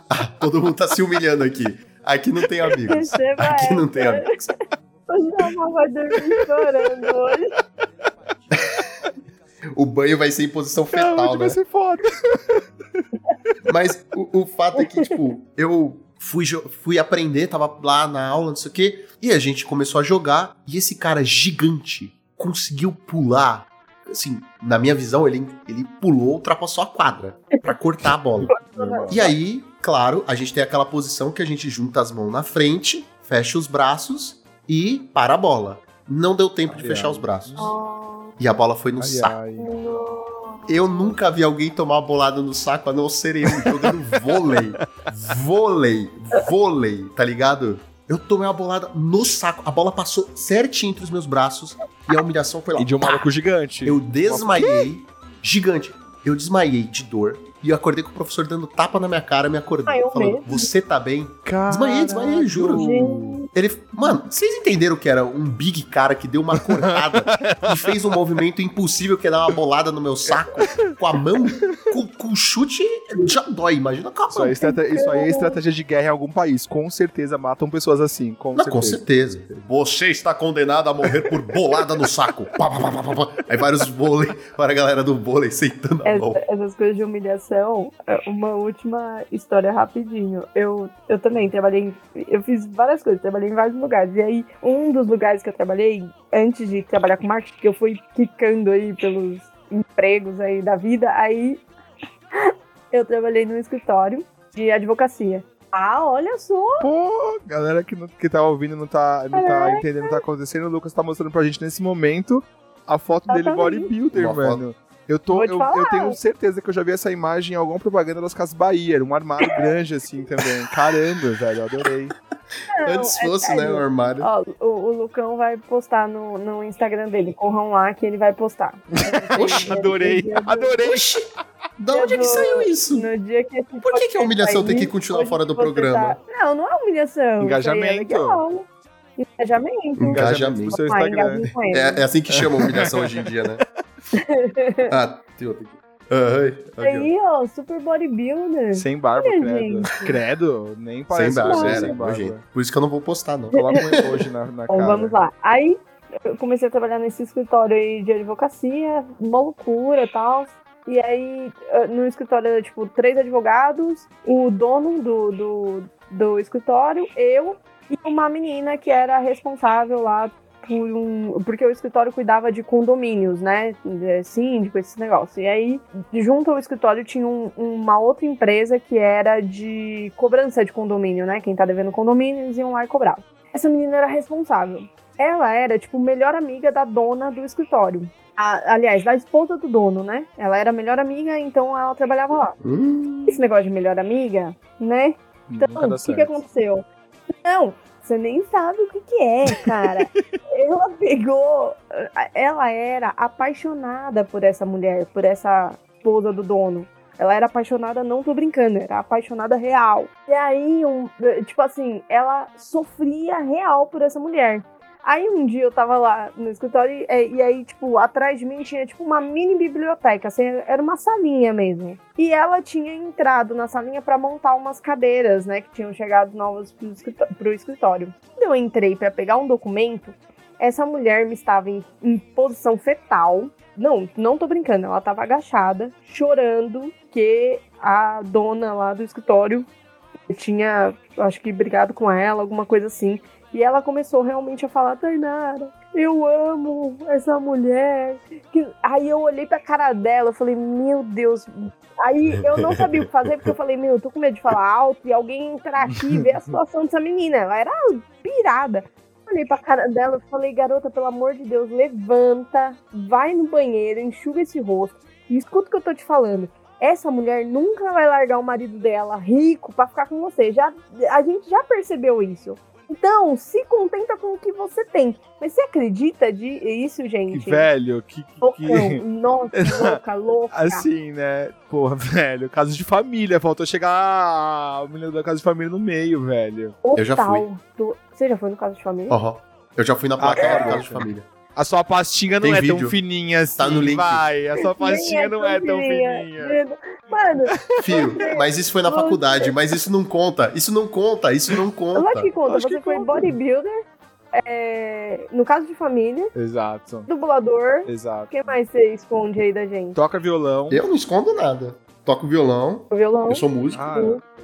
Ah, Todo mundo tá se humilhando aqui. Aqui não tem amigos. Aqui não tem amigos. O Jamal vai dormir chorando hoje. O banho vai ser em posição Não, fetal, vai né? ser foda. Mas o, o fato é que, tipo, eu fui, fui aprender, tava lá na aula, não sei o quê, e a gente começou a jogar, e esse cara gigante conseguiu pular. Assim, na minha visão, ele, ele pulou, ultrapassou a quadra pra cortar a bola. E aí, claro, a gente tem aquela posição que a gente junta as mãos na frente, fecha os braços e para a bola. Não deu tempo de fechar os braços. Oh, E a bola foi no Ai, saco. ai. Eu nunca vi alguém tomar uma bolada no saco a não ser eu jogando vôlei. Vôlei. Vôlei, tá ligado? Eu tomei uma bolada no saco. A bola passou certinho entre os meus braços e a humilhação foi lá. E de um maluco gigante. Eu desmaiei. Gigante. Eu desmaiei de dor. E eu acordei com o professor dando tapa na minha cara, me acordei. Ah, eu falando, mesmo? você tá bem? Caralho. Desmaiei, desmaiei, juro. Gente, Ele. Mano, vocês entenderam que era um big cara que deu uma cortada e fez um movimento impossível que é dar uma bolada no meu saco com a mão? Com, com o chute já dói, imagina com a Isso mão. aí, é estrate- isso aí é estratégia de guerra em algum país. Com certeza matam pessoas assim. Com Não, com certeza. certeza. Você está condenado a morrer por bolada no saco. Pá, pá, pá. Aí vários vôlei, para a galera do vôlei sentando a mão. essa- essas coisas de humilhação, é, uma última história rapidinho. Eu, eu também trabalhei, em- eu fiz várias coisas, trabalhei em vários lugares. E aí, um dos lugares que eu trabalhei, antes de trabalhar com marketing, que eu fui quicando aí pelos empregos aí da vida, aí eu trabalhei num escritório de advocacia. Ah, olha só! Pô, galera que, não, que tá ouvindo não tá, não tá É. entendendo o que tá acontecendo. O Lucas tá mostrando pra gente nesse momento a foto dele Exatamente. bodybuilder, Uma foto. Eu, tô, eu, eu tenho certeza que eu já vi essa imagem em alguma propaganda das Casas Bahia. Era um armário grande assim também. Caramba, velho, eu adorei. Não, Antes é fosse, né, sério. o armário. Ó, o, o Lucão vai postar no, no Instagram dele. Corram lá que ele vai postar. Oxe, adorei, adorei. Oxi, da onde é que saiu isso? No dia que esse Por que, que a humilhação tem que continuar fora do programa? tá- Não, não é humilhação. Engajamento. É legal. Engajamento. Engajamento. pro seu Instagram. engajamento com ele. É, é assim que chama humilhação hoje em dia, né? Ah, tem outro aqui. Ah, ó. Aí, ó, super bodybuilder. Sem barba, Olha, credo. gente. Credo, nem Sem parece barba, você era, sem barba. Por isso que eu não vou postar, não. Coloca um emoji na, na Bom, cara. vamos lá. Aí, eu comecei a trabalhar nesse escritório aí de advocacia, uma loucura e tal. E aí, eh, no escritório era, tipo, três advogados, o dono do, do, do escritório, eu e uma menina que era responsável lá por um. Porque o escritório cuidava de condomínios, né? De síndico, esses negócios. E aí, junto ao escritório, tinha um- uma outra empresa que era de cobrança de condomínio, né? Quem tá devendo condomínio, eles iam lá e cobravam. Essa menina era responsável. Ela era, tipo, melhor amiga da dona do escritório. A- aliás, da esposa do dono, né? Ela era melhor amiga, então ela trabalhava lá. Hum, Esse negócio de melhor amiga, né? Então, o que, que aconteceu? Não, você nem sabe o que, que é, cara. ela pegou. Ela era apaixonada por essa mulher, por essa esposa do dono. Ela era apaixonada, não tô brincando, era apaixonada real. E aí, um, tipo assim, ela sofria real por essa mulher. Aí um dia eu tava lá no escritório e, e aí, tipo, atrás de mim tinha, tipo, uma mini biblioteca, assim, era uma salinha mesmo. E ela tinha entrado na salinha pra montar umas cadeiras, né, que tinham chegado novas pro escritó- pro escritório. Quando eu entrei pra pegar um documento, essa mulher me estava em, em posição fetal. Não, não tô brincando, ela tava agachada, chorando, que a dona lá do escritório tinha, acho que brigado com ela, alguma coisa assim. E ela começou realmente a falar, Tainara, eu amo essa mulher. Aí eu olhei pra cara dela, eu falei, meu Deus. Aí eu não sabia o que fazer, porque eu falei, meu, eu tô com medo de falar alto e alguém entrar aqui e ver a situação dessa menina. Ela era pirada. Olhei pra cara dela e falei, garota, pelo amor de Deus, levanta, vai no banheiro, enxuga esse rosto e escuta o que eu tô te falando. Essa mulher nunca vai largar o marido dela rico pra ficar com você. Já, a gente já percebeu isso. Então, se contenta com o que você tem. Mas você acredita de isso, gente? Que velho, que. que- Loucão. Nossa, louca, louca. Assim, né? Porra, velho, caso de família. Faltou chegar a menina da casa de família no meio, velho. Eu já fui. Do- Você já foi no caso de família? Aham. Eu já fui na plateia Ah, do é? caso de família. A sua pastinha não Tem é vídeo. tão fininha assim. Tá no link. Vai, a sua pastinha Nem não é tão fininha. fininha. Mano, Fio, mas isso foi na faculdade, mas isso não conta. Isso não conta, isso não eu acho conta. que conta. Acho Você que foi conta. bodybuilder, é, no caso de família, Exato, dublador. O exato. que mais você esconde aí da gente? Toca violão. Eu não escondo nada. Toco violão, O violão. eu sou músico, Ah,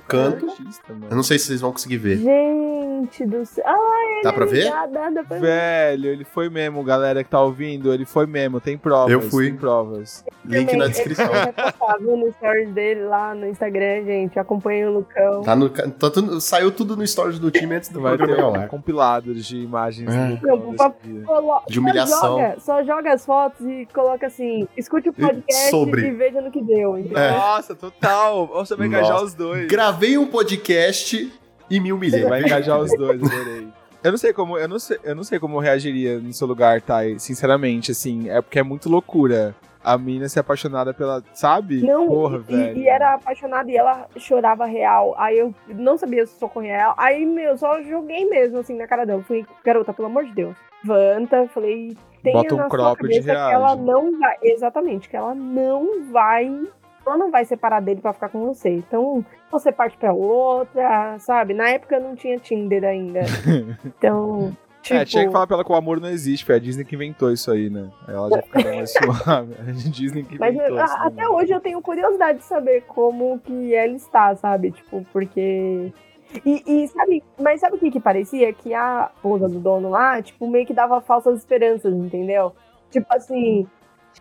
canto. artista, mano. Eu não sei se vocês vão conseguir ver. Gente do céu. Ai, Dá pra ver? dá, dá, dá pra ver. Velho, ele foi mesmo, galera que tá ouvindo, ele foi mesmo, tem provas. Eu fui. Tem provas. Link Também, na descrição. Viu, no stories dele lá no Instagram, gente. Acompanha o Lucão. Tá no, tá tudo- saiu tudo no stories do time antes do Vai ter um compilado de imagens É. do Não, Lucão. Colo- De humilhação. Só joga, só joga as fotos e coloca assim: escute o podcast Sobre. e veja no que deu. entendeu? É. Nossa, total. Você vai engajar Nossa. os dois. Gravei um podcast e me humilhei. Vai engajar os dois, adorei. Eu não sei como, eu não sei, eu não sei como eu reagiria no seu lugar, Thay, sinceramente, assim, é porque é muito loucura. A mina ser apaixonada pela, sabe? Não, Porra, e, velho. e era apaixonada e ela chorava real. Aí eu não sabia se socorrer real. Aí, meu, só joguei mesmo assim na cara dela. Falei, garota, pelo amor de Deus. Levanta, falei, tenha Bota um na sua cropped cabeça e que ela não vai. Exatamente, que ela não vai. Ela não vai separar dele pra ficar com você. Então, você parte pra outra, sabe? Na época não tinha Tinder ainda. Então, tipo. É, tinha que falar pra ela que o amor não existe, foi a Disney que inventou isso aí, né? Ela já ficaria mais suave. A Disney que Mas inventou a- isso. até hoje eu tenho curiosidade de saber como que ela está, sabe? Tipo, porque. E, e sabe, mas sabe o que que parecia? Que a esposa do dono lá, tipo, meio que dava falsas esperanças, entendeu? Tipo assim,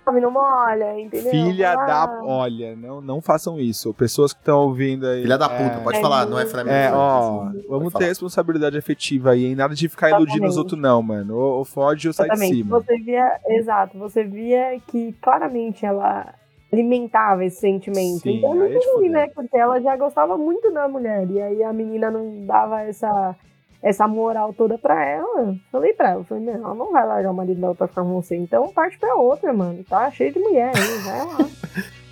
chove não molha, entendeu? Filha Ah, da. Olha, não, não façam isso. Pessoas que estão ouvindo aí. Filha da puta, é, pode É falar, não é Flamengo. É, Friends, ó, assim, vamos ter falar. responsabilidade afetiva aí, hein? Nada de ficar iludindo os Exatamente. outros, não, mano. Ou, ou fode ou sai de Exatamente. cima. Você via, exato, você via que claramente ela alimentava esse sentimento. Sim, então é ruim, fuder. né? Porque ela já gostava muito da mulher. E aí a menina não dava essa, essa moral toda pra ela. Falei pra ela, falei, meu, ela não vai largar o marido dela pra ficar com você. Então parte pra outra, mano. Tá cheio de mulher aí, vai lá.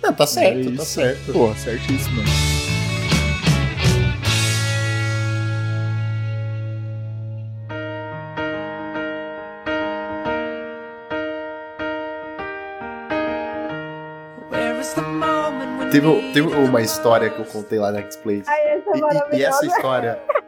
Não, tá certo, É tá certo. Pô, certíssimo. Teve, teve uma história que eu contei lá na essa é E, e- maravilhosa. e essa história.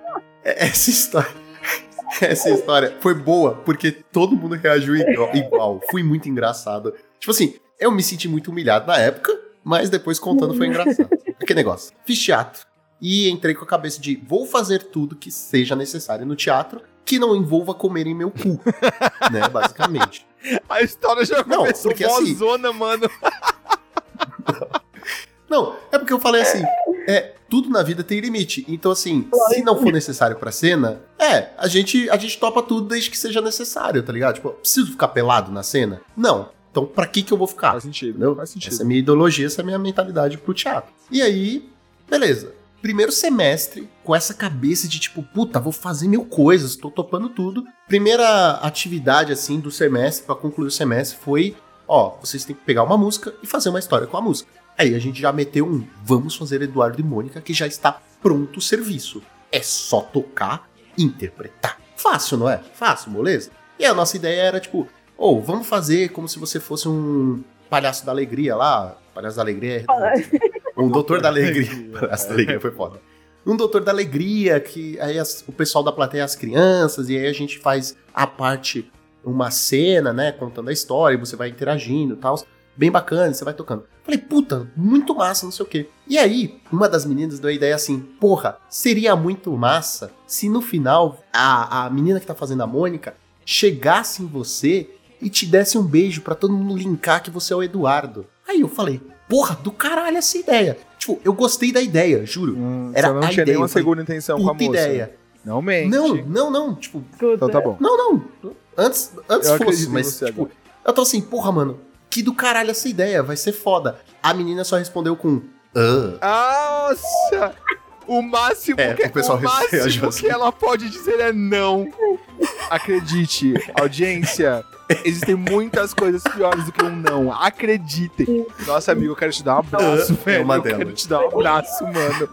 Essa história. Essa história foi boa porque todo mundo reagiu igual. igual. Foi muito engraçado. Tipo assim, eu me senti muito humilhado na época, mas depois contando foi engraçado. Que negócio. Fiz teatro e entrei com a cabeça de vou fazer tudo que seja necessário no teatro que não envolva comer em meu cu. né, basicamente. A história já Não, começou porque assim- zona, mano. Não, é porque eu falei assim, é, tudo na vida tem limite. Então assim, se não for necessário pra cena, é, a gente a gente topa tudo desde que seja necessário, tá ligado? Tipo, preciso ficar pelado na cena? Não. Então, pra que que eu vou ficar? Faz sentido, Entendeu? faz sentido. Essa é a minha ideologia, essa é a minha mentalidade pro teatro. E aí, beleza. Primeiro semestre, com essa cabeça de tipo, puta, vou fazer mil coisas, tô topando tudo. Primeira atividade, assim, do semestre, pra concluir o semestre, foi: ó, vocês têm que pegar uma música e fazer uma história com a música. Aí a gente já meteu um vamos fazer Eduardo e Mônica, que já está pronto o serviço. É só tocar e interpretar. Fácil, não é? Fácil, moleza? E a nossa ideia era, tipo, ou vamos fazer como se você fosse um palhaço da alegria lá. Palhaço da alegria é. Um doutor da alegria. palhaço da alegria foi foda. Um doutor da alegria, que aí as- o pessoal da plateia é as crianças, e aí a gente faz a parte, uma cena, né, contando a história, e você vai interagindo e tal. Bem bacana, você vai tocando. Falei, puta, muito massa, não sei o quê. E aí, uma das meninas deu a ideia assim: porra, seria muito massa se no final a, a menina que tá fazendo a Mônica chegasse em você e te desse um beijo pra todo mundo linkar que você é o Eduardo. Aí eu falei, porra, do caralho essa ideia. Tipo, eu gostei da ideia, juro. Hum, Era você não a tinha ideia, nenhuma segunda intenção com a moça. ideia. Não mente. Não, não, não. Tipo, Então tá bom. não, não. Antes, antes Eu fosse, mas, tipo, eu tô assim, porra, mano, que do caralho essa ideia, vai ser foda. A menina só respondeu com, ah. Nossa! O máximo, É, que, o pessoal o máximo assim. que ela pode dizer é não. Acredite, audiência, existem muitas coisas piores do que um não. Acreditem. Nossa, amigo, eu quero te dar um abraço, É velho. uma eu quero delas. te dar um abraço, mano.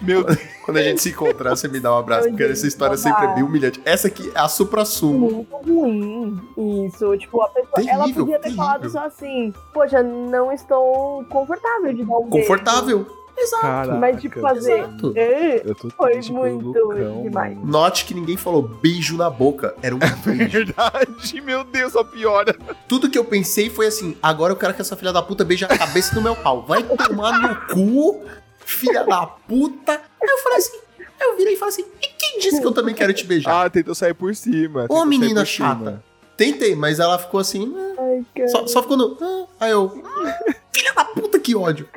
Meu Deus. Quando a gente se encontrar, você me dá um abraço, porque essa história sempre é bem humilhante. Essa aqui é a supra-sumo. Muito ruim isso. Tipo, a pessoa. ela Terrível, podia ter terrível. falado só assim: Poxa, não estou confortável de dar um beijo." Confortável. Exato. Caraca, Mas, tipo, fazer. Exato. Eu tô Foi muito Lucão, demais. mano. Note que ninguém falou beijo na boca. Era um beijo. Verdade, meu Deus, só piora. Tudo que eu pensei foi assim: agora eu quero que essa filha da puta beije a cabeça do meu pau. Vai tomar no cu, filha da puta. Aí eu falei assim: aí eu virei e falei assim: e quem disse que eu também quero te beijar? Ah, tentou sair por cima. Ô, menina chata. cima. Tentei, mas ela ficou assim. "Ah", Ai. Só, só ficou no. "Ah". Aí eu. "Hum, Filha da puta, que ódio.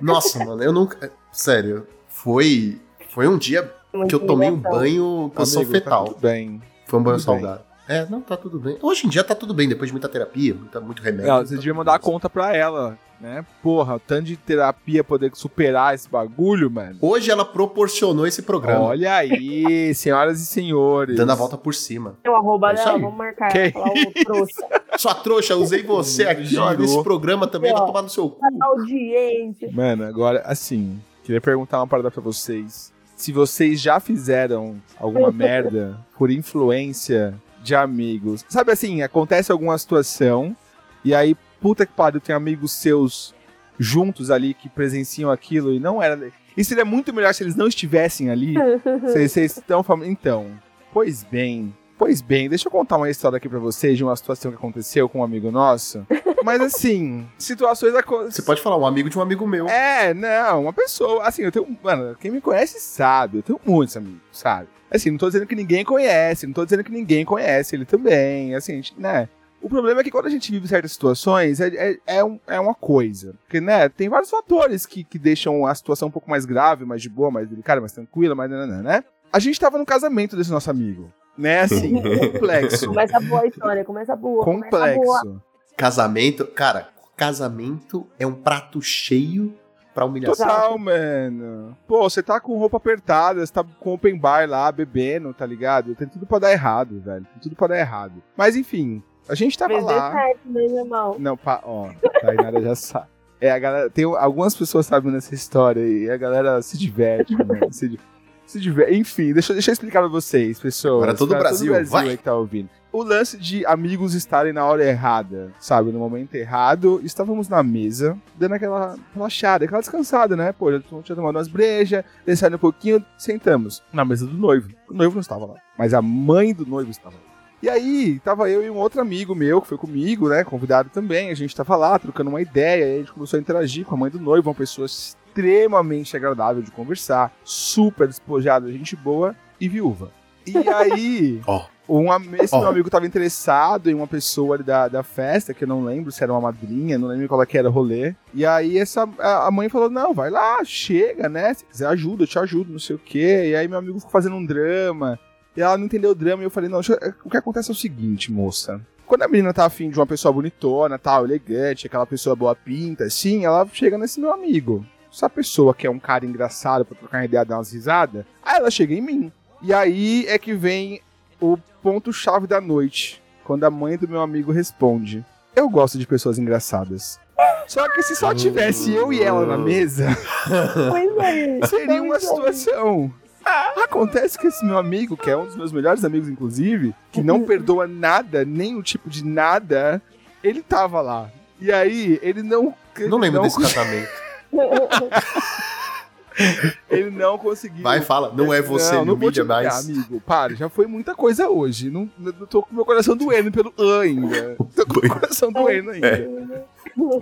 Nossa, mano, eu nunca. Sério, foi. Foi um dia que eu tomei um banho posição Amigo, tá fetal. tudo bem. Foi um banho salgado. É, não, tá tudo bem. Hoje em dia tá tudo bem, depois de muita terapia, muita, muito remédio. Não, tá você tudo devia mandar a conta pra ela, né? Porra, o tanto de terapia poder superar esse bagulho, mano. Hoje ela proporcionou esse programa. Olha aí, senhoras e senhores. Dando a volta por cima. É o arroba É dela, vamos marcar Que falar trouxa. Sua trouxa, usei você aqui, ó, nesse programa também, vai tomar no seu cu. Audiência. Mano, agora, assim, queria perguntar uma parada pra vocês. Se vocês já fizeram alguma merda por influência de amigos. Sabe assim, acontece alguma situação e aí, puta que pariu, tem amigos seus juntos ali que presenciam aquilo e não era. E seria muito melhor se eles não estivessem ali. Vocês vocês estão falando. Então, pois bem. Pois bem, deixa eu contar uma história aqui pra vocês de uma situação que aconteceu com um amigo nosso. Mas assim, situações acontecem. Você pode falar, um amigo de um amigo meu. É, não, uma pessoa. Assim, eu tenho. Mano, quem me conhece sabe, eu tenho muitos amigos, sabe? Assim, não tô dizendo que ninguém conhece, não tô dizendo que ninguém conhece ele também. Assim, a gente, né? O problema é que quando a gente vive certas situações, é, é, é, um- é uma coisa. Porque, né, tem vários fatores que, que deixam a situação um pouco mais grave, mais de boa, mais delicada, mais tranquila, mais. Né? A gente tava no casamento desse nosso amigo. Né, assim, complexo. Começa boa a história, começa boa. Começa boa. Casamento, cara, casamento é um prato cheio pra humilhação. Total, mano. Pô, você tá com roupa apertada, você tá com open bar lá, bebendo, tá ligado? Tem tudo pra dar errado, velho. Tem tudo pra dar errado. Mas enfim, a gente tava Mas deu lá. certo, né, meu irmão? Não, pa... ó, Tainara já sabe. É, a galera. Tem algumas pessoas sabem nessa história e a galera se diverte, mano. Se, di- se diverte. Enfim, deixa, eu- deixa eu explicar pra vocês, pessoas. Agora todo Pra Brasil, vai. aí que tá ouvindo. O lance de amigos estarem na hora errada, sabe? No momento errado, estávamos na mesa, dando aquela relaxada, aquela descansada, né? Pô, já tinha tomado umas brejas, descendo um pouquinho, sentamos na mesa do noivo. O noivo não estava lá, mas a mãe do noivo estava lá. E aí, tava eu e um outro amigo meu, que foi comigo, né? Convidado também. A gente tava lá, trocando uma ideia. E a gente começou a interagir com a mãe do noivo, uma pessoa extremamente agradável de conversar, super despojada, gente boa e viúva. E aí, Ó. um, esse Ó. meu amigo tava interessado em uma pessoa ali da, da festa, que eu não lembro se era uma madrinha, não lembro qual é que era o rolê. E aí essa, a mãe falou, não, vai lá, chega, né? Se quiser ajuda, eu te ajudo, não sei o quê. E aí meu amigo ficou fazendo um drama. E ela não entendeu o drama e eu falei, não, eu- o que acontece é o seguinte, moça. Quando a menina tá afim de uma pessoa bonitona, tal, elegante, aquela pessoa boa pinta, assim, ela chega nesse meu amigo. Se a pessoa quer um cara engraçado pra trocar uma ideia, dar umas risadas, aí ela chega em mim. E aí é que vem o ponto-chave da noite, quando a mãe do meu amigo responde: Eu gosto de pessoas engraçadas. Só que se só tivesse eu e ela na mesa, é. seria uma Pois é. situação. Acontece que esse meu amigo, que é um dos meus melhores amigos, inclusive, que não perdoa nada, nem o tipo de nada, ele tava lá. E aí, ele não. Não lembro não desse casamento. Ele não conseguiu. Vai, fala. Não é você, não, não humilhar, mais. amigo. Para, já foi muita coisa hoje. Não, não tô com meu coração doendo pelo "ah" ainda. Tô com o coração doendo ainda. É.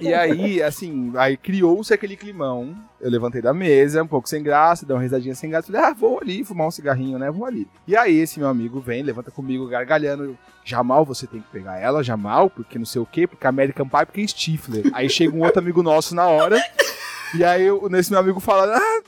E aí, assim, aí criou-se aquele climão. Eu levantei da mesa, um pouco sem graça, dei uma risadinha sem graça. Falei, ah, vou ali fumar um cigarrinho, né? Vou ali. E aí, esse meu amigo vem, levanta comigo, gargalhando. Jamal, você tem que pegar ela, Jamal, porque não sei o quê, porque American Pie, porque é Stifler. Aí chega um outro amigo nosso na hora. E aí, eu, nesse meu amigo fala, ah,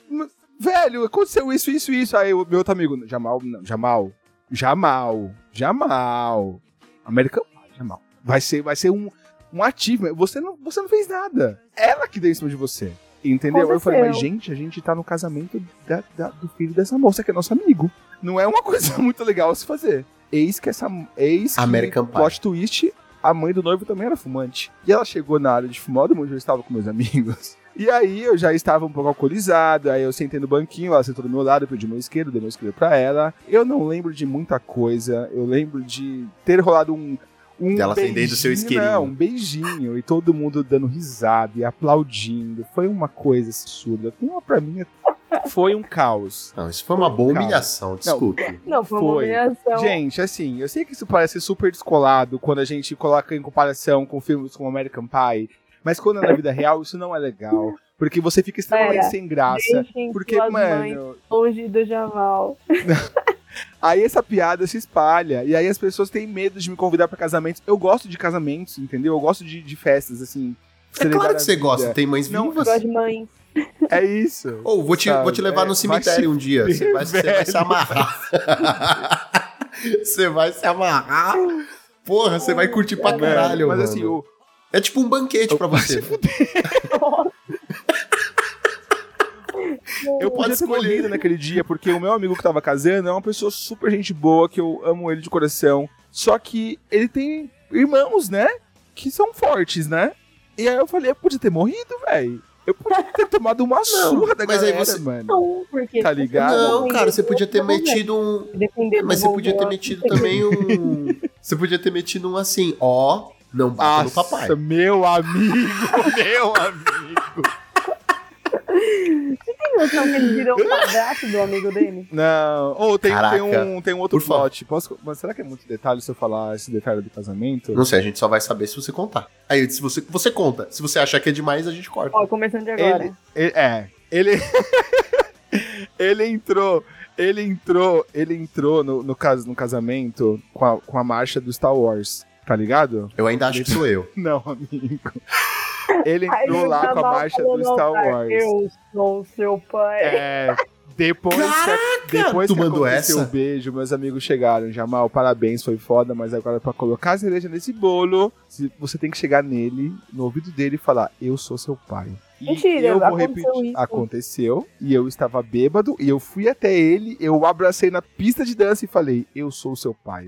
velho, aconteceu isso, isso, isso. Aí o meu outro amigo, Jamal, não, Jamal, Jamal, Jamal, American Pie, Jamal. Vai ser, vai ser um, um ativo. Você não, você não fez nada. Ela que deu em cima de você. Entendeu? Eu falei, mas Aconteceu. gente, a gente tá no casamento da- da- do filho dessa moça que é nosso amigo. Não é uma coisa muito legal a se fazer. Eis que essa. Eis que American Pie. plot twist, a mãe do noivo também era fumante. E ela chegou na área de fumódromo, onde eu estava com meus amigos. E aí eu já estava um pouco alcoolizado, aí eu sentei no banquinho, ela sentou do meu lado, eu pedi meu isqueiro, dei meu isqueiro pra ela. Eu não lembro de muita coisa, eu lembro de ter rolado um. Um Dela acendendo seu beijinho, isqueirinho. Não, um beijinho e todo mundo dando risada e aplaudindo. Foi uma coisa absurda. Uma pra mim foi um caos. Não, isso foi uma boa humilhação, desculpe. Não, foi uma Foi. humilhação. Gente, assim, eu sei que isso parece super descolado quando a gente coloca em comparação com filmes como American Pie, mas quando é na vida real, isso não é legal. Porque você fica extremamente Pera, sem graça. Porque, suas mães mano, longe do Javal. aí essa piada se espalha. E aí as pessoas têm medo de me convidar pra casamentos. Eu gosto de casamentos, entendeu? Eu gosto de, de festas, assim. É claro que você vida. gosta, tem mães Não, Eu vivas. gosto de mães. É isso. Ou vou te, Sabe, vou te levar é, no cemitério se um dia. Você vai, você vai se amarrar. você vai se amarrar. Porra, você vai curtir pra caralho, Mas mano. assim, o, É tipo um banquete pra você. Eu Pode podia ter escolher. morrido naquele dia, porque o meu amigo que tava casando é uma pessoa super gente boa, que eu amo ele de coração. Só que ele tem irmãos, né? Que são fortes, né? E aí eu falei, eu podia ter morrido, velho. Eu podia ter tomado uma surra da mas aí galera, você- mano. Não, porque. Tá ligado? Não, cara, você podia ter metido um. Mas você podia ter metido também um. Você podia ter metido um assim, ó. Não bata no papai. Nossa, meu amigo, meu amigo. Tem noção que ele virou um padrasto do amigo dele? Não. Ou tem, Caraca. tem, um, tem um outro Por plot. Posso, mas será que é muito detalhe se eu falar esse detalhe do casamento? Não sei, a gente só vai saber se você contar. Aí, se você, você conta. Se você achar que é demais, a gente corta. Ó, começando de agora. Ele, ele- é, ele ele entrou, ele entrou, ele entrou no, no, cas, no casamento com a, com a marcha do Star Wars, tá ligado? Eu ainda acho que sou eu. Não, amigo. Ele entrou lá com a marcha do "Não, Star Wars. Eu sou seu pai. É, depois que, depois tu que mandou aconteceu essa? o beijo, meus amigos chegaram. Jamal, parabéns, foi foda, mas agora pra colocar a cereja nesse bolo, se- você tem que chegar nele, no ouvido dele e falar, eu sou seu pai. E Mentira, eu vou aconteceu repetir. isso. Aconteceu, e eu estava bêbado, e eu fui até ele, eu o abracei na pista de dança e falei, eu sou seu pai.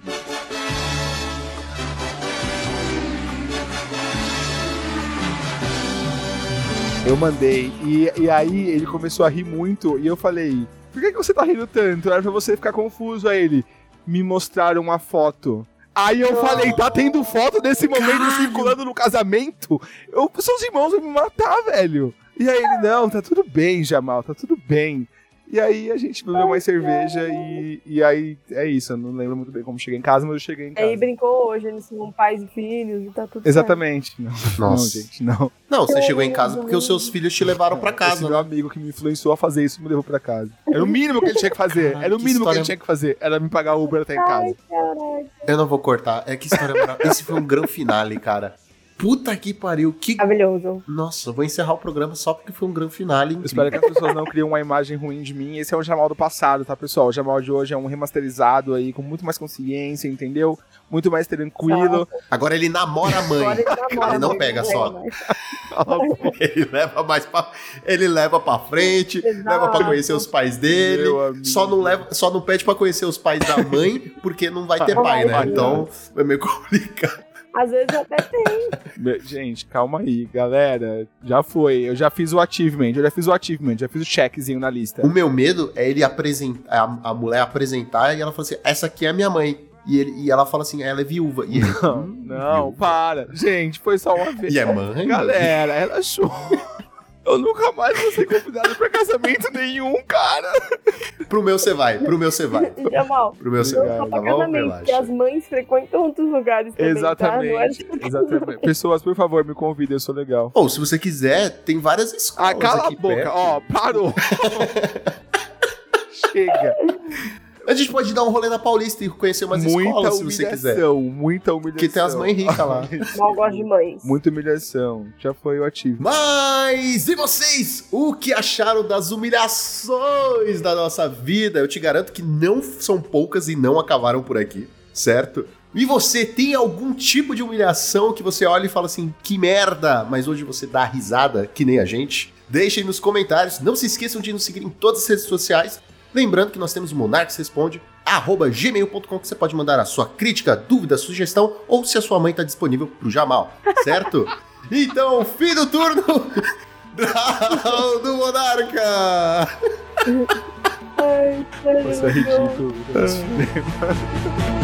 Eu mandei, e, e aí ele começou a rir muito, e eu falei, por que, que você tá rindo tanto? Era pra você ficar confuso. Aí ele, me mostraram uma foto. Aí eu falei, tá tendo foto desse momento circulando no casamento? Eu, seus irmãos vão me matar, velho. E aí ele, não, tá tudo bem, Jamal, tá tudo bem. E aí a gente bebeu mais cerveja e, e aí é isso. Eu não lembro muito bem como cheguei em casa, mas eu cheguei em casa. Aí brincou hoje, eles são pais e filhos e tá tudo Exatamente. Não, não, Nossa. gente, não. Não, você chegou em casa porque os seus filhos te levaram pra Esse casa, meu né? amigo que me influenciou a fazer isso me levou pra casa. Era o mínimo que ele tinha que fazer. Era o mínimo que ele tinha que fazer. Era me pagar Uber até em casa. Eu não vou cortar. É que história maravilhosa. Esse foi um grande finale, cara. Puta que pariu. Que... Maravilhoso. Nossa, eu vou encerrar o programa só porque foi um grande finale. Eu espero que as pessoas não criem uma imagem ruim de mim. Esse é o Jamal do passado, tá, pessoal? O Jamal de hoje é um remasterizado aí, com muito mais consciência, entendeu? Muito mais tranquilo. Agora ele namora a mãe. Agora ele namora, Ele não mas pega não só. mais. Ele leva mais pra, ele leva pra frente, Exato. leva pra conhecer os pais dele. Só não leva, só não pede pra conhecer os pais da mãe, porque não vai ter Não pai, né? ter. Então é meio complicado. Às vezes até tem. Gente, calma aí, galera. Já foi. Eu já fiz o achievement, eu já fiz o achievement, já fiz o checkzinho na lista. O meu medo é ele apresentar, a, a mulher apresentar e ela fala assim: essa aqui é a minha mãe. E, ele, e ela fala assim: ela é viúva. E ele, Não, "Hum, não, viúva." para. Gente, foi só uma vez. E é mãe? Galera, ela achou. Eu nunca mais vou ser convidado pra casamento nenhum, cara. Pro meu você vai, pro meu você vai. Jamal, Pro meu você vai, só tá bom? casamento, porque as Relaxa. mães frequentam outros lugares também, tá? É Exatamente, tipo exatamente. Pessoas, por favor, me convidem, eu sou legal. Ou se você quiser, tem várias escolas. Ah, cala a boca, ó, parou. Chega. A gente pode dar um rolê na Paulista e conhecer umas muita escolas se você quiser. humilhação, muita humilhação. Que tem as mães ricas lá. Mal gosto de mães. Muita humilhação. Já foi o ativo. Mas e vocês? O que acharam das humilhações da nossa vida? Eu te garanto que não são poucas e não acabaram por aqui, certo? E você tem algum tipo de humilhação que você olha e fala assim, que merda, mas hoje você dá risada, que nem a gente? Deixem nos comentários. Não se esqueçam de nos seguir em todas as redes sociais. Lembrando que nós temos o Monarques Responde, arroba gmail.com, que você pode mandar a sua crítica, dúvida, sugestão, ou se a sua mãe está disponível pro Jamal, certo? então, fim do turno Draw do Monarca! Ai, Isso é ridículo.